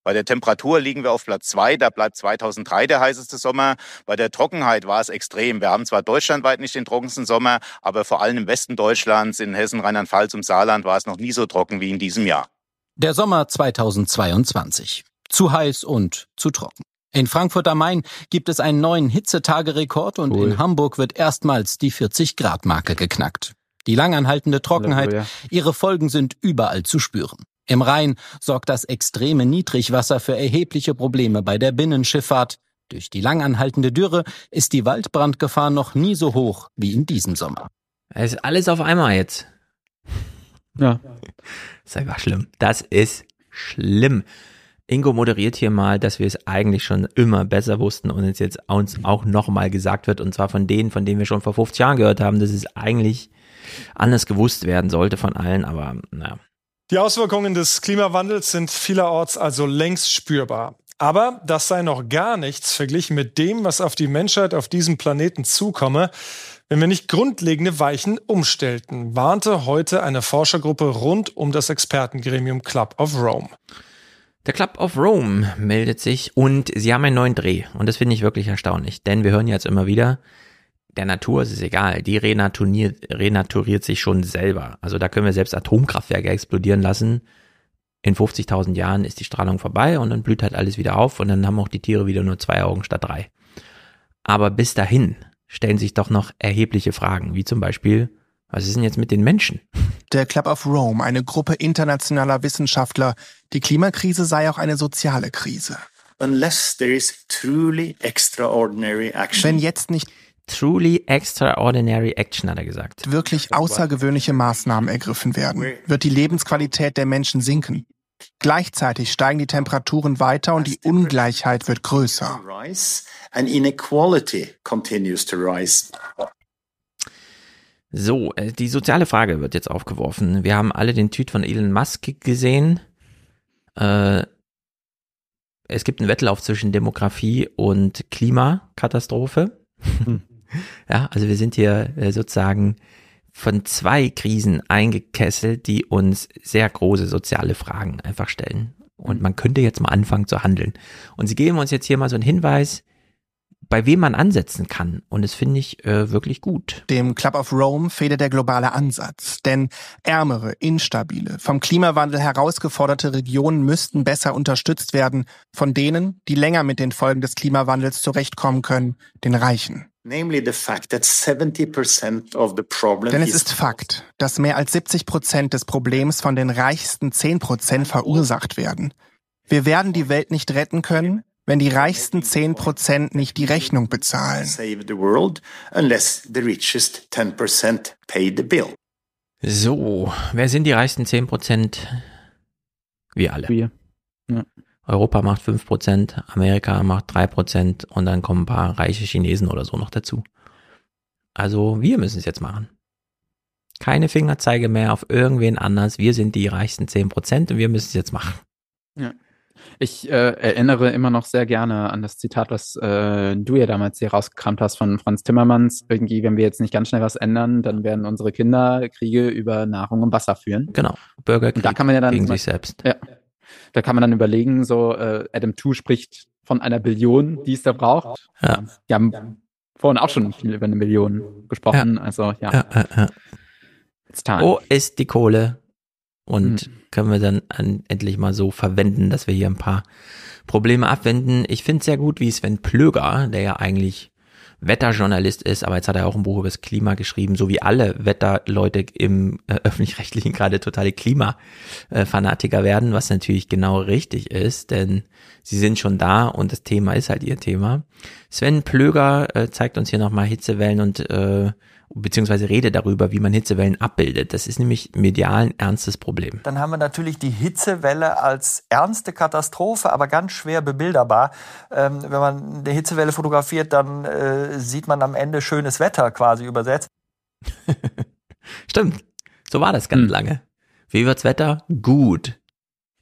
Bei der Temperatur liegen wir auf Platz zwei. Da bleibt 2003 der heißeste Sommer. Bei der Trockenheit war es extrem. Wir haben zwar deutschlandweit nicht den trockensten Sommer, aber vor allem im Westen Deutschlands, in Hessen, Rheinland-Pfalz und Saarland war es noch nie so trocken wie in diesem Jahr. Der Sommer 2022. Zu heiß und zu trocken. In Frankfurt am Main gibt es einen neuen Hitzetagerekord und Cool. in Hamburg wird erstmals die 40-Grad-Marke geknackt. Die langanhaltende Trockenheit, ihre Folgen sind überall zu spüren. Im Rhein sorgt das extreme Niedrigwasser für erhebliche Probleme bei der Binnenschifffahrt. Durch die langanhaltende Dürre ist die Waldbrandgefahr noch nie so hoch wie in diesem Sommer. Es ist alles auf einmal jetzt. Ja. Das ist einfach schlimm. Das ist schlimm. Ingo moderiert hier mal, dass wir es eigentlich schon immer besser wussten und es jetzt uns auch nochmal gesagt wird, und zwar von denen, von denen wir schon vor 50 Jahren gehört haben, dass es eigentlich anders gewusst werden sollte von allen, aber naja. Die Auswirkungen des Klimawandels sind vielerorts also längst spürbar. Aber das sei noch gar nichts verglichen mit dem, was auf die Menschheit auf diesem Planeten zukomme, wenn wir nicht grundlegende Weichen umstellten, warnte heute eine Forschergruppe rund um das Expertengremium Club of Rome. Der Club of Rome meldet sich und sie haben einen neuen Dreh. Und das finde ich wirklich erstaunlich, denn wir hören jetzt immer wieder, der Natur ist es egal, die renaturiert, renaturiert sich schon selber. Also da können wir selbst Atomkraftwerke explodieren lassen. In 50.000 Jahren ist die Strahlung vorbei und dann blüht halt alles wieder auf und dann haben auch die Tiere wieder nur zwei Augen statt drei. Aber bis dahin stellen sich doch noch erhebliche Fragen, wie zum Beispiel, was ist denn jetzt mit den Menschen? Der Club of Rome, eine Gruppe internationaler Wissenschaftler. Die Klimakrise sei auch eine soziale Krise. Unless there is truly extraordinary action. Wenn jetzt nicht Truly extraordinary action, hat er gesagt. wirklich außergewöhnliche Maßnahmen ergriffen werden, wird die Lebensqualität der Menschen sinken. Gleichzeitig steigen die Temperaturen weiter und die Ungleichheit wird größer. So, äh, die soziale Frage wird jetzt aufgeworfen. Wir haben alle den Tweet von Elon Musk gesehen. Äh, es gibt einen Wettlauf zwischen Demografie und Klimakatastrophe. ja, also wir sind hier äh, sozusagen von zwei Krisen eingekesselt, die uns sehr große soziale Fragen einfach stellen. Und man könnte jetzt mal anfangen zu handeln. Und sie geben uns jetzt hier mal so einen Hinweis, bei wem man ansetzen kann. Und das finde ich äh, wirklich gut. Dem Club of Rome fehle der globale Ansatz. Denn ärmere, instabile, vom Klimawandel herausgeforderte Regionen müssten besser unterstützt werden von denen, die länger mit den Folgen des Klimawandels zurechtkommen können, den Reichen. Denn es ist Fakt, dass mehr als 70 Prozent des Problems von den reichsten 10 Prozent verursacht werden. Wir werden die Welt nicht retten können, wenn die reichsten 10 Prozent nicht die Rechnung bezahlen. So, wer sind die reichsten 10 Prozent? Wir alle. Wir. Ja. Europa macht 5 Prozent, Amerika macht 3 Prozent und dann kommen ein paar reiche Chinesen oder so noch dazu. Also wir müssen es jetzt machen. Keine Fingerzeige mehr auf irgendwen anders. Wir sind die reichsten 10 Prozent und wir müssen es jetzt machen. Ja. Ich äh, erinnere immer noch sehr gerne an das Zitat, was äh, du ja damals hier rausgekramt hast von Franz Timmermans. Irgendwie, wenn wir jetzt nicht ganz schnell was ändern, dann werden unsere Kinder Kriege über Nahrung und Wasser führen. Genau, Bürgerkrieg und da kann man ja dann gegen sich selbst. Ja, da kann man dann überlegen, so äh, Adam 2 spricht von einer Billion, die es da braucht. Ja. Wir haben vorhin auch schon viel über eine Million gesprochen. Also ja. Ja, ja, ja. It's time. Wo ist die Kohle? Und können wir dann an, endlich mal so verwenden, dass wir hier ein paar Probleme abwenden. Ich finde es sehr gut, wie Sven Plöger, der ja eigentlich Wetterjournalist ist, aber jetzt hat er auch ein Buch über das Klima geschrieben, so wie alle Wetterleute im äh, öffentlich-rechtlichen gerade totale Klimafanatiker werden, was natürlich genau richtig ist, denn sie sind schon da und das Thema ist halt ihr Thema. Sven Plöger äh, zeigt uns hier nochmal Hitzewellen und äh, beziehungsweise redet darüber, wie man Hitzewellen abbildet. Das ist nämlich medial ein ernstes Problem. Dann haben wir natürlich die Hitzewelle als ernste Katastrophe, aber ganz schwer bebilderbar. Ähm, wenn man eine Hitzewelle fotografiert, dann äh, sieht man am Ende schönes Wetter quasi übersetzt. Stimmt. So war das ganz lange. Wie wird's Wetter? Gut.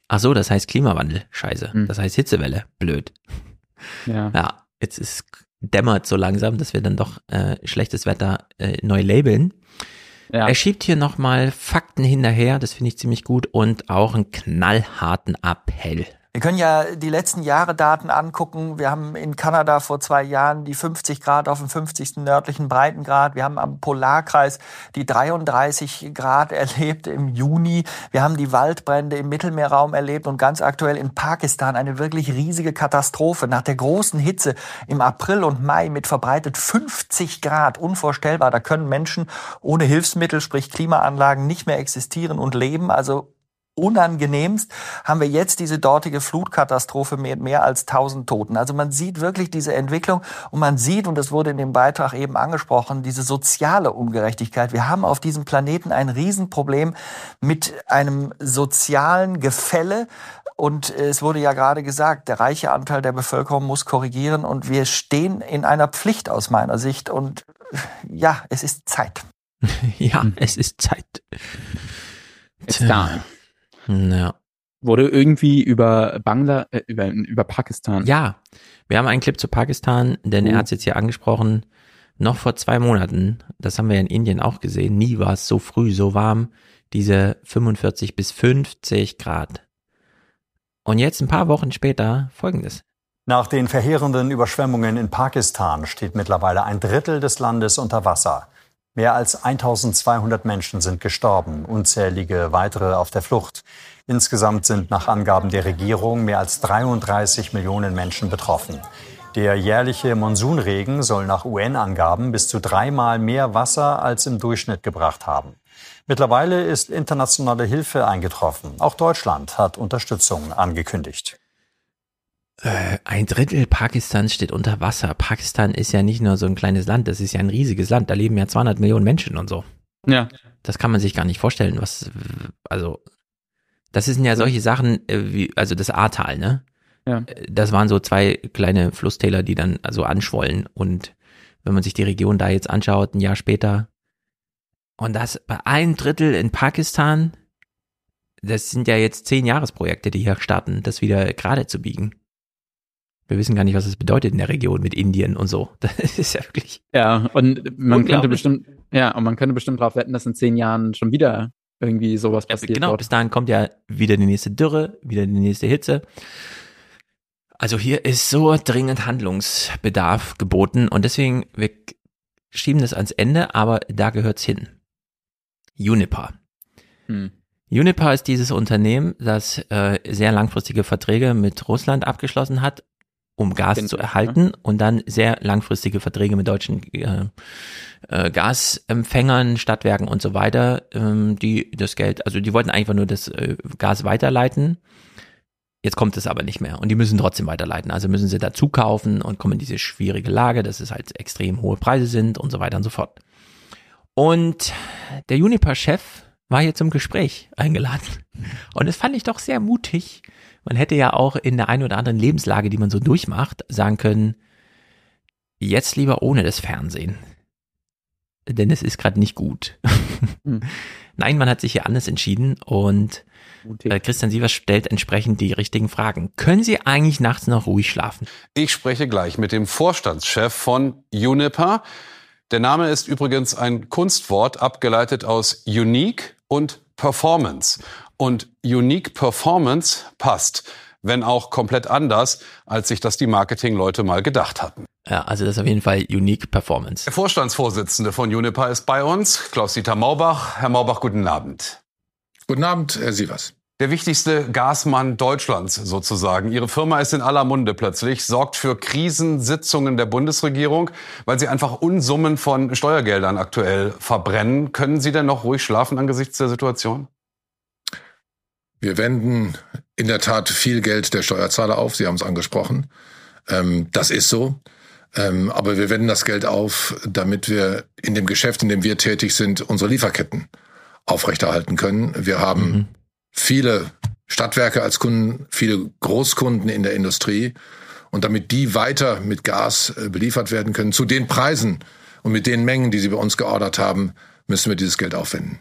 Ach so, das heißt Klimawandel. Scheiße. Das heißt Hitzewelle. Blöd. Ja. Ja, jetzt ist dämmert so langsam, dass wir dann doch äh, schlechtes Wetter äh, neu labeln. Ja. Er schiebt hier nochmal Fakten hinterher, das finde ich ziemlich gut, und auch einen knallharten Appell. Wir können ja die letzten Jahre Daten angucken. Wir haben in Kanada vor zwei Jahren die 50 Grad auf dem 50. nördlichen Breitengrad. Wir haben am Polarkreis die 33 Grad erlebt im Juni. Wir haben die Waldbrände im Mittelmeerraum erlebt und ganz aktuell in Pakistan eine wirklich riesige Katastrophe. Nach der großen Hitze im April und Mai mit verbreitet 50 Grad. Unvorstellbar. Da können Menschen ohne Hilfsmittel, sprich Klimaanlagen, nicht mehr existieren und leben. Also unangenehmst haben wir jetzt diese dortige Flutkatastrophe mit mehr als 1000 Toten. Also man sieht wirklich diese Entwicklung und man sieht, und das wurde in dem Beitrag eben angesprochen, diese soziale Ungerechtigkeit. Wir haben auf diesem Planeten ein Riesenproblem mit einem sozialen Gefälle. Und es wurde ja gerade gesagt, der reiche Anteil der Bevölkerung muss korrigieren und wir stehen in einer Pflicht aus meiner Sicht. Und ja, es ist Zeit. ja, es ist Zeit. It's time. Ja. Wurde irgendwie über Bangla, äh, über, über Pakistan. Ja, wir haben einen Clip zu Pakistan, denn er Oh. hat es jetzt hier angesprochen. Noch vor zwei Monaten, das haben wir in Indien auch gesehen, nie war es so früh, so warm, diese 45 bis 50 Grad. Und jetzt ein paar Wochen später folgendes. Nach den verheerenden Überschwemmungen in Pakistan steht mittlerweile ein Drittel des Landes unter Wasser. Mehr als 1200 Menschen sind gestorben, unzählige weitere auf der Flucht. Insgesamt sind nach Angaben der Regierung mehr als 33 Millionen Menschen betroffen. Der jährliche Monsunregen soll nach UN-Angaben bis zu dreimal mehr Wasser als im Durchschnitt gebracht haben. Mittlerweile ist internationale Hilfe eingetroffen. Auch Deutschland hat Unterstützung angekündigt. Äh, ein Drittel Pakistans steht unter Wasser. Pakistan ist ja nicht nur so ein kleines Land, das ist ja ein riesiges Land. Da leben ja 200 Millionen Menschen und so. Ja. Das kann man sich gar nicht vorstellen, was, also, das sind ja solche Sachen, äh, wie, also das Ahrtal, ne? Ja. Äh, Das waren so zwei kleine Flusstäler, die dann also anschwollen. Und wenn man sich die Region da jetzt anschaut, ein Jahr später, und das bei ein Drittel in Pakistan, das sind ja jetzt zehn Jahresprojekte, die hier starten, das wieder gerade zu biegen. Wir wissen gar nicht, was das bedeutet in der Region mit Indien und so. Das ist ja wirklich. Ja, und man könnte bestimmt, ja, und man könnte bestimmt darauf wetten, dass in zehn Jahren schon wieder irgendwie sowas passiert. Genau, dort. bis dahin kommt ja wieder die nächste Dürre, wieder die nächste Hitze. Also hier ist so dringend Handlungsbedarf geboten und deswegen, wir schieben das ans Ende, aber da gehört's hin. Uniper. Hm. Uniper ist dieses Unternehmen, das äh, sehr langfristige Verträge mit Russland abgeschlossen hat, um Gas Kennt zu erhalten und dann sehr langfristige Verträge mit deutschen äh, äh, Gasempfängern, Stadtwerken und so weiter, ähm, die das Geld, also die wollten einfach nur das äh, Gas weiterleiten. Jetzt kommt es aber nicht mehr und die müssen trotzdem weiterleiten. Also müssen sie dazu kaufen und kommen in diese schwierige Lage, dass es halt extrem hohe Preise sind und so weiter und so fort. Und der Uniper-Chef war hier zum Gespräch eingeladen. Und das fand ich doch sehr mutig. Man hätte ja auch in der einen oder anderen Lebenslage, die man so durchmacht, sagen können, jetzt lieber ohne das Fernsehen. Denn es ist gerade nicht gut. Hm. Nein, man hat sich hier anders entschieden und äh, Christian Sievers stellt entsprechend die richtigen Fragen. Können Sie eigentlich nachts noch ruhig schlafen? Ich spreche gleich mit dem Vorstandschef von Uniper. Der Name ist übrigens ein Kunstwort, abgeleitet aus Unique und Performance. Und Unique Performance passt, wenn auch komplett anders, als sich das die Marketingleute mal gedacht hatten. Ja, also das ist auf jeden Fall Unique Performance. Der Vorstandsvorsitzende von Uniper ist bei uns, Klaus-Dieter Maubach. Herr Maubach, guten Abend. Guten Abend, Herr Sievers. Der wichtigste Gasmann Deutschlands sozusagen. Ihre Firma ist in aller Munde plötzlich, sorgt für Krisensitzungen der Bundesregierung, weil sie einfach Unsummen von Steuergeldern aktuell verbrennen. Können Sie denn noch ruhig schlafen angesichts der Situation? Wir wenden in der Tat viel Geld der Steuerzahler auf. Sie haben es angesprochen. Ähm, das ist so. Ähm, aber wir wenden das Geld auf, damit wir in dem Geschäft, in dem wir tätig sind, unsere Lieferketten aufrechterhalten können. Wir haben Mhm. viele Stadtwerke als Kunden, viele Großkunden in der Industrie. Und damit die weiter mit Gas äh, beliefert werden können, zu den Preisen und mit den Mengen, die sie bei uns geordert haben, müssen wir dieses Geld aufwenden.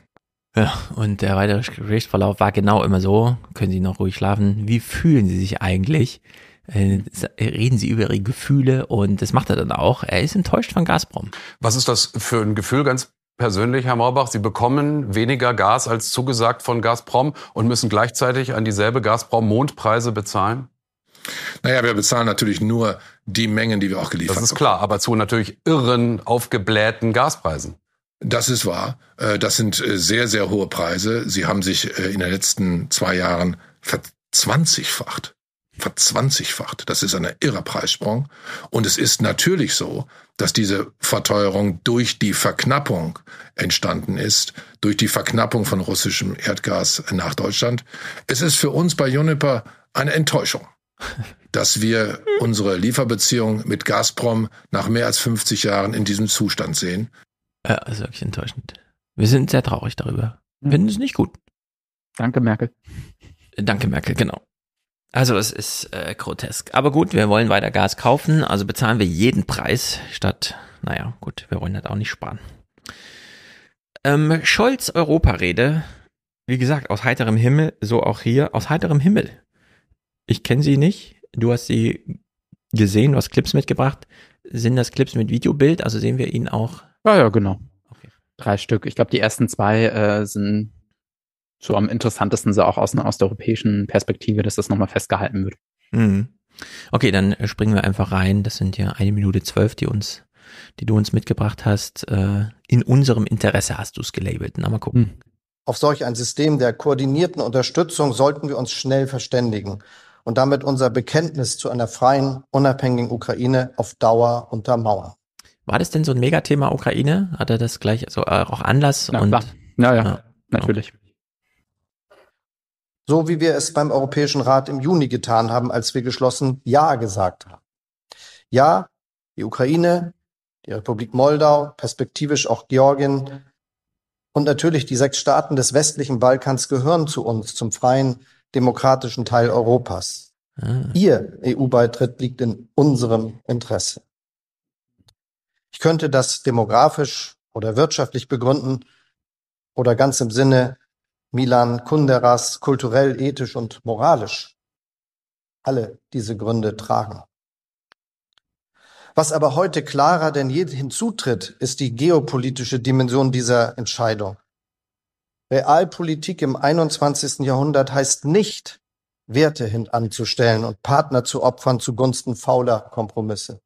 Ja, und der weitere Gesprächsverlauf war genau immer so. Können Sie noch ruhig schlafen? Wie fühlen Sie sich eigentlich? Äh, reden Sie über Ihre Gefühle und das macht er dann auch. Er ist enttäuscht von Gazprom. Was ist das für ein Gefühl ganz persönlich, Herr Maubach? Sie bekommen weniger Gas als zugesagt von Gazprom und müssen gleichzeitig an dieselbe Gazprom-Mondpreise bezahlen? Naja, wir bezahlen natürlich nur die Mengen, die wir auch geliefert Das ist klar, aber zu natürlich irren, aufgeblähten Gaspreisen. Das ist wahr. Äh, Das sind äh, sehr, sehr hohe Preise. Sie haben sich äh, in den letzten zwei Jahren verzwanzigfacht. Verzwanzigfacht. Das ist ein irrer Preissprung. Und es ist natürlich so, dass diese Verteuerung durch die Verknappung entstanden ist, durch die Verknappung von russischem Erdgas nach Deutschland. Es ist für uns bei Uniper eine Enttäuschung, dass wir unsere Lieferbeziehung mit Gazprom nach mehr als 50 Jahren in diesem Zustand sehen. Ja, ist wirklich enttäuschend. Wir sind sehr traurig darüber. Finden es nicht gut. Danke, Merkel. Danke, Merkel, genau. Also es ist äh, grotesk. Aber gut, wir wollen weiter Gas kaufen, also bezahlen wir jeden Preis statt, naja, gut, wir wollen das auch nicht sparen. Ähm, Scholz Europarede, wie gesagt, aus heiterem Himmel, so auch hier, aus heiterem Himmel. Ich kenne sie nicht, du hast sie gesehen, du hast Clips mitgebracht. Sind das Clips mit Videobild, also sehen wir ihn auch? Ja, ja, genau. Drei Stück. Ich glaube, die ersten zwei äh, sind so am interessantesten, so auch aus, aus der europäischen Perspektive, dass das nochmal festgehalten wird. Mhm. Okay, dann äh, springen wir einfach rein. Das sind ja eine Minute zwölf, die uns, die du uns mitgebracht hast. Äh, in unserem Interesse hast du es gelabelt. Na, mal gucken. Auf solch ein System der koordinierten Unterstützung sollten wir uns schnell verständigen und damit unser Bekenntnis zu einer freien, unabhängigen Ukraine auf Dauer untermauern. War das denn so ein Megathema Ukraine? Hat er das gleich so äh, auch Anlass? Na und klar. Ja, ja, natürlich. So wie wir es beim Europäischen Rat im Juni getan haben, als wir geschlossen Ja gesagt haben. Ja, die Ukraine, die Republik Moldau, perspektivisch auch Georgien und natürlich die sechs Staaten des westlichen Balkans gehören zu uns, zum freien, demokratischen Teil Europas. Ah. Ihr EU-Beitritt liegt in unserem Interesse. Ich könnte das demografisch oder wirtschaftlich begründen oder ganz im Sinne Milan Kunderas kulturell, ethisch und moralisch. Alle diese Gründe tragen. Was aber heute klarer denn je hinzutritt, ist die geopolitische Dimension dieser Entscheidung. Realpolitik im 21. Jahrhundert heißt nicht, Werte hintanzustellen und Partner zu opfern zugunsten fauler Kompromisse.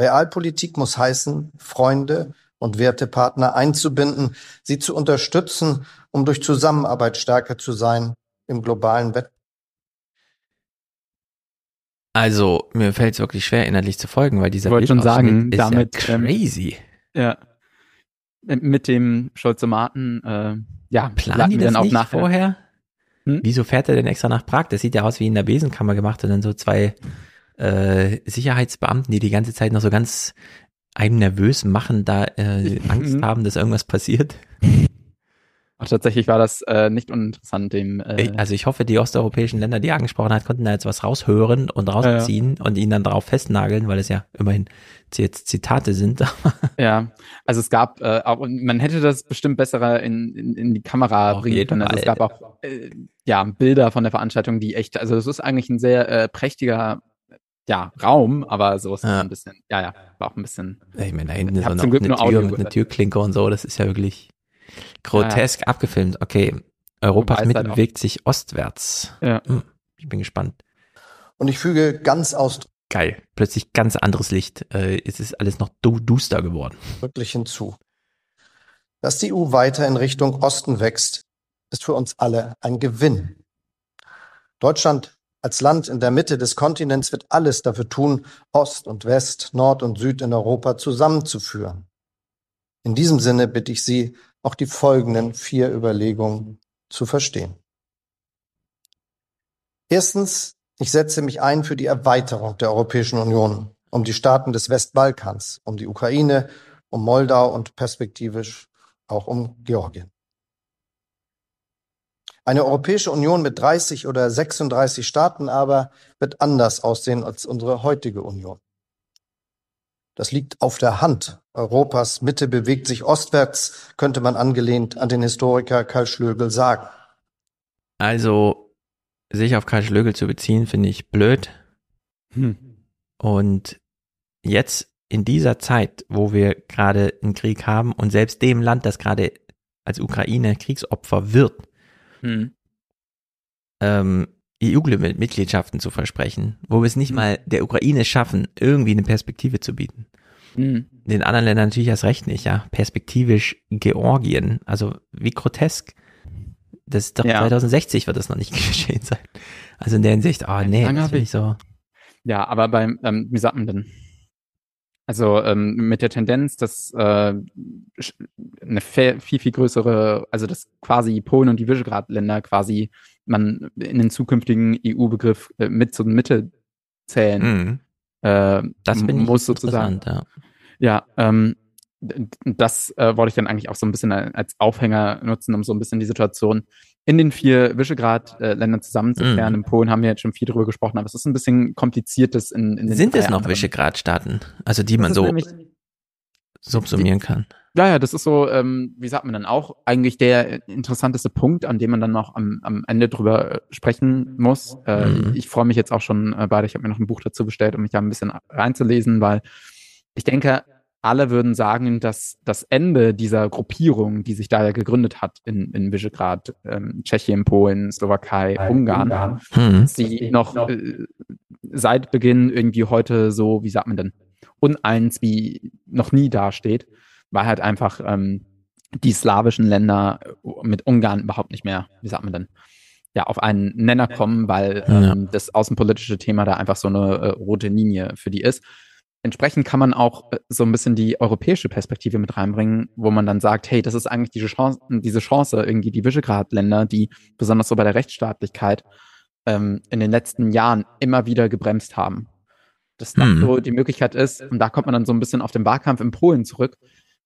Realpolitik muss heißen, Freunde und Wertepartner einzubinden, sie zu unterstützen, um durch Zusammenarbeit stärker zu sein im globalen Wettbewerb. Also, mir fällt es wirklich schwer, inhaltlich zu folgen, weil dieser Ich wollte schon sagen, Bildausschnitt ist damit, ja ähm, crazy. Ja. Mit dem Scholzomaten, äh, ja, Planen die landen wir das nicht nachher. vorher? Hm? Wieso fährt er denn extra nach Prag? Das sieht ja aus wie in der Besenkammer gemacht und dann so zwei äh, Sicherheitsbeamten, die die ganze Zeit noch so ganz einem nervös machen, da äh, Angst haben, dass irgendwas passiert. Ach, tatsächlich war das äh, nicht uninteressant, dem äh, Also ich hoffe, die osteuropäischen Länder, die er angesprochen hat, konnten da jetzt was raushören und rausziehen und ihn dann darauf festnageln, weil es ja immerhin jetzt Zitate sind. Ja, also es gab, äh, auch, und man hätte das bestimmt besser in, in, in die Kamera bringen können. Also es gab auch äh, ja, Bilder von der Veranstaltung, die echt, also es ist eigentlich ein sehr äh, prächtiger ja, Raum, aber so ist es ein bisschen, ja, ja, war auch ein bisschen. Ich meine, da hinten Ich ist auch zum noch Glück eine nur Tür Audio mit einer. Türklinke und so, das ist ja wirklich grotesk abgefilmt. Okay, Europas Mitte halt bewegt sich ostwärts. Ja. Hm, ich bin gespannt. Und ich füge ganz ausdrücklich Geil, plötzlich ganz anderes Licht. Äh, es ist alles noch du duster geworden. hinzu. Dass die EU weiter in Richtung Osten wächst, ist für uns alle ein Gewinn. Deutschland als Land in der Mitte des Kontinents wird alles dafür tun, Ost und West, Nord und Süd in Europa zusammenzuführen. In diesem Sinne bitte ich Sie, auch die folgenden vier Überlegungen zu verstehen. Erstens, ich setze mich ein für die Erweiterung der Europäischen Union um die Staaten des Westbalkans, um die Ukraine, um Moldau und perspektivisch auch um Georgien. Eine Europäische Union mit 30 oder 36 Staaten aber wird anders aussehen als unsere heutige Union. Das liegt auf der Hand. Europas Mitte bewegt sich ostwärts, könnte man angelehnt an den Historiker Karl Schlögel sagen. Also, sich auf Karl Schlögel zu beziehen, finde ich blöd. Hm. Und jetzt in dieser Zeit, wo wir gerade einen Krieg haben und selbst dem Land, das gerade als Ukraine Kriegsopfer wird, Hm. ähm, EU-Mitgliedschaften zu versprechen, wo wir es nicht mal der Ukraine schaffen, irgendwie eine Perspektive zu bieten. Hm. Den anderen Ländern natürlich erst recht nicht, ja. Perspektivisch Georgien, also wie grotesk. Das ist doch Ja. 2060 wird das noch nicht geschehen sein. Also in der Hinsicht, oh nee, das finde ich so. Ja, aber beim, ähm, wie sagt man denn? Also ähm, mit der Tendenz, dass äh, eine viel, viel größere, also dass quasi Polen und die Visegrad-Länder quasi man in den zukünftigen EU-Begriff äh, mit zur Mitte zählen. Mhm. Äh, Das finde ich muss sozusagen. interessant, Ja, ähm, das äh, wollte ich dann eigentlich auch so ein bisschen als Aufhänger nutzen, um so ein bisschen die Situation in den vier Visegrad-Ländern zusammenzuklären. Mhm. In Polen haben wir jetzt schon viel drüber gesprochen, aber es ist ein bisschen kompliziert, das in, in den Sind es noch. Visegrad-Staaten, also die man so subsumieren kann? Ja, ja, das ist so, ähm, wie sagt man dann auch, eigentlich der interessanteste Punkt, an dem man dann noch am, am Ende drüber äh, sprechen muss. Äh, Mhm. Ich freue mich jetzt auch schon äh, beide, ich habe mir noch ein Buch dazu bestellt, um mich da ein bisschen reinzulesen, weil ich denke, alle würden sagen, dass das Ende dieser Gruppierung, die sich da ja gegründet hat in, in Visegrad, ähm, Tschechien, Polen, Slowakei, Ungarn, Mhm. dass sie noch äh, seit Beginn irgendwie heute so, wie sagt man denn, uneins wie noch nie dasteht, weil halt einfach ähm, die slawischen Länder mit Ungarn überhaupt nicht mehr, wie sagt man denn, ja, auf einen Nenner kommen, weil ähm, das außenpolitische Thema da einfach so eine äh, rote Linie für die ist. Entsprechend kann man auch äh, so ein bisschen die europäische Perspektive mit reinbringen, wo man dann sagt, hey, das ist eigentlich diese Chance, diese Chance, irgendwie die Visegrad-Länder, die besonders so bei der Rechtsstaatlichkeit ähm, in den letzten Jahren immer wieder gebremst haben. Dass das Hm. so die Möglichkeit ist, und da kommt man dann so ein bisschen auf den Wahlkampf in Polen zurück.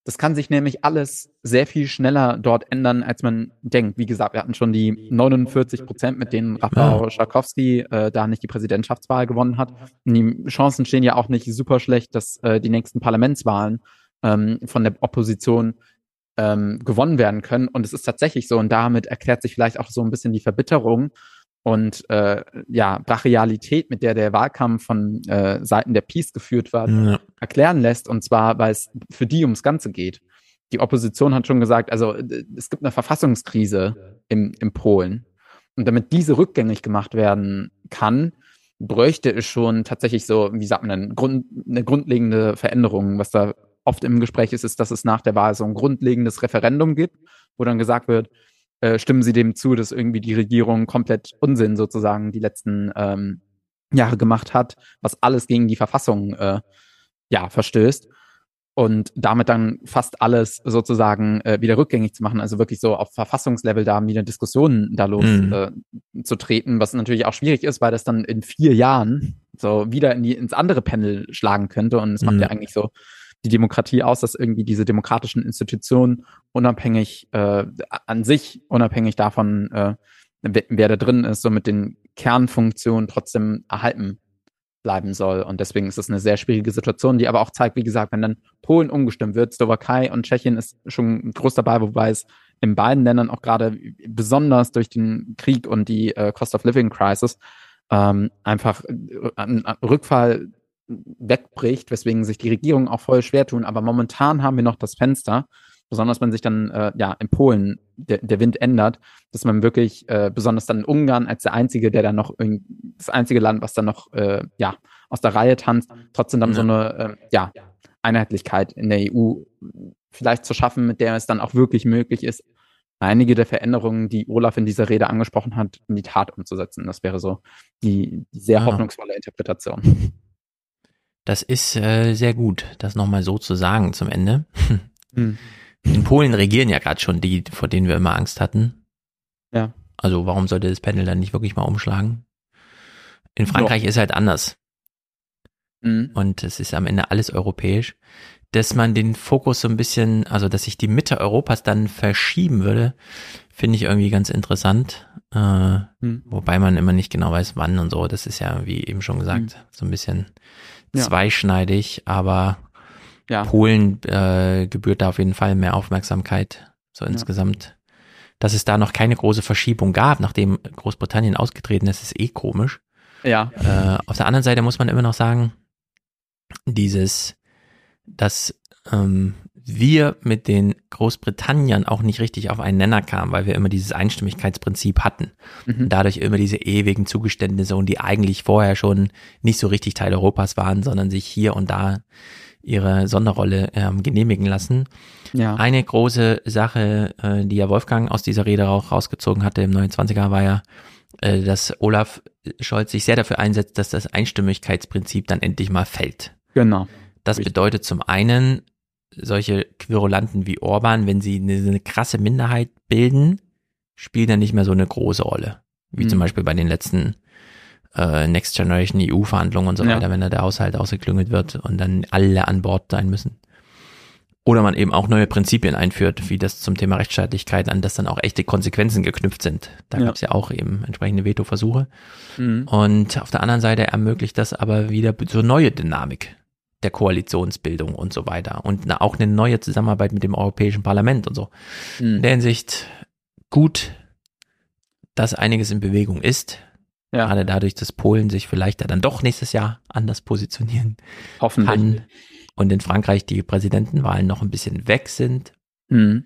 Das kann sich nämlich alles sehr viel schneller dort ändern, als man denkt. Wie gesagt, wir hatten schon die 49 Prozent, mit denen Rafał Schakowski äh, da nicht die Präsidentschaftswahl gewonnen hat. Und die Chancen stehen ja auch nicht super schlecht, dass äh, die nächsten Parlamentswahlen ähm, von der Opposition ähm, gewonnen werden können. Und es ist tatsächlich so. Und damit erklärt sich vielleicht auch so ein bisschen die Verbitterung und äh, ja, Brachialität, mit der der Wahlkampf von äh, Seiten der Peace geführt wird, Ja. erklären lässt. Und zwar, weil es für die ums Ganze geht. Die Opposition hat schon gesagt, also äh, es gibt eine Verfassungskrise im, im Polen. Und damit diese rückgängig gemacht werden kann, bräuchte es schon tatsächlich so, wie sagt man, eine, Grund, eine grundlegende Veränderung. Was da oft im Gespräch ist, ist, dass es nach der Wahl so ein grundlegendes Referendum gibt, wo dann gesagt wird, äh, stimmen Sie dem zu, dass irgendwie die Regierung komplett Unsinn sozusagen die letzten ähm, Jahre gemacht hat, was alles gegen die Verfassung äh, ja verstößt und damit dann fast alles sozusagen äh, wieder rückgängig zu machen, also wirklich so auf Verfassungslevel da wieder Diskussionen da los Mhm. äh, zu treten, was natürlich auch schwierig ist, weil das dann in vier Jahren so wieder in die, ins andere Panel schlagen könnte und es macht Mhm. ja eigentlich so die Demokratie aus, dass irgendwie diese demokratischen Institutionen unabhängig äh, an sich, unabhängig davon, äh, wer, wer da drin ist, so mit den Kernfunktionen trotzdem erhalten bleiben soll. Und deswegen ist es eine sehr schwierige Situation, die aber auch zeigt, wie gesagt, wenn dann Polen umgestimmt wird, Slowakei und Tschechien ist schon groß dabei, wobei es in beiden Ländern auch gerade besonders durch den Krieg und die äh, Cost of Living Crisis ähm, einfach äh, ein ein Rückfall wegbricht, weswegen sich die Regierungen auch voll schwer tun. Aber momentan haben wir noch das Fenster, besonders wenn sich dann äh, ja in Polen der, der Wind ändert, dass man wirklich äh, besonders dann in Ungarn als der einzige, der dann noch das einzige Land, was dann noch äh, ja aus der Reihe tanzt, trotzdem dann so eine äh, ja Einheitlichkeit in der EU vielleicht zu schaffen, mit der es dann auch wirklich möglich ist, einige der Veränderungen, die Olaf in dieser Rede angesprochen hat, in die Tat umzusetzen. Das wäre so die, die sehr Ja. hoffnungsvolle Interpretation. Das ist äh, sehr gut, das nochmal so zu sagen zum Ende. Hm. In Polen regieren ja gerade schon die, vor denen wir immer Angst hatten. Ja. Also warum sollte das Panel dann nicht wirklich mal umschlagen? In Frankreich ist halt anders. Mhm. Und es ist am Ende alles europäisch. Dass man den Fokus so ein bisschen, also dass sich die Mitte Europas dann verschieben würde, finde ich irgendwie ganz interessant. Äh, Hm. Wobei man immer nicht genau weiß, wann und so. Das ist ja, wie eben schon gesagt, Hm. so ein bisschen Ja. zweischneidig, aber Ja. Polen äh, gebührt da auf jeden Fall mehr Aufmerksamkeit, so insgesamt. Dass es da noch keine große Verschiebung gab, nachdem Großbritannien ausgetreten ist, ist eh komisch. Ja. Äh, auf der anderen Seite muss man immer noch sagen, dieses, dass ähm, wir mit den Großbritanniern auch nicht richtig auf einen Nenner kamen, weil wir immer dieses Einstimmigkeitsprinzip hatten. Mhm. Und dadurch immer diese ewigen Zugeständnisse und die eigentlich vorher schon nicht so richtig Teil Europas waren, sondern sich hier und da ihre Sonderrolle ähm, genehmigen lassen. Ja. Eine große Sache, äh, die ja Wolfgang aus dieser Rede auch rausgezogen hatte im 29er, war ja, äh, dass Olaf Scholz sich sehr dafür einsetzt, dass das Einstimmigkeitsprinzip dann endlich mal fällt. Genau. Das bedeutet zum einen, solche Querulanten wie Orban, wenn sie eine, eine krasse Minderheit bilden, spielen dann nicht mehr so eine große Rolle. Wie Mhm. zum Beispiel bei den letzten äh, Next Generation EU-Verhandlungen und so Ja. weiter, wenn da der Haushalt ausgeklüngelt wird und dann alle an Bord sein müssen. Oder man eben auch neue Prinzipien einführt, wie das zum Thema Rechtsstaatlichkeit, an das dann auch echte Konsequenzen geknüpft sind. Da Ja. gab es ja auch eben entsprechende Veto-Versuche. Mhm. Und auf der anderen Seite ermöglicht das aber wieder so neue Dynamik der Koalitionsbildung und so weiter. Und na- auch eine neue Zusammenarbeit mit dem Europäischen Parlament und so. Mhm. In der Hinsicht gut, dass einiges in Bewegung ist. Ja. Gerade dadurch, dass Polen sich vielleicht ja dann doch nächstes Jahr anders positionieren Hoffentlich. kann. Und in Frankreich die Präsidentenwahlen noch ein bisschen weg sind. Mhm.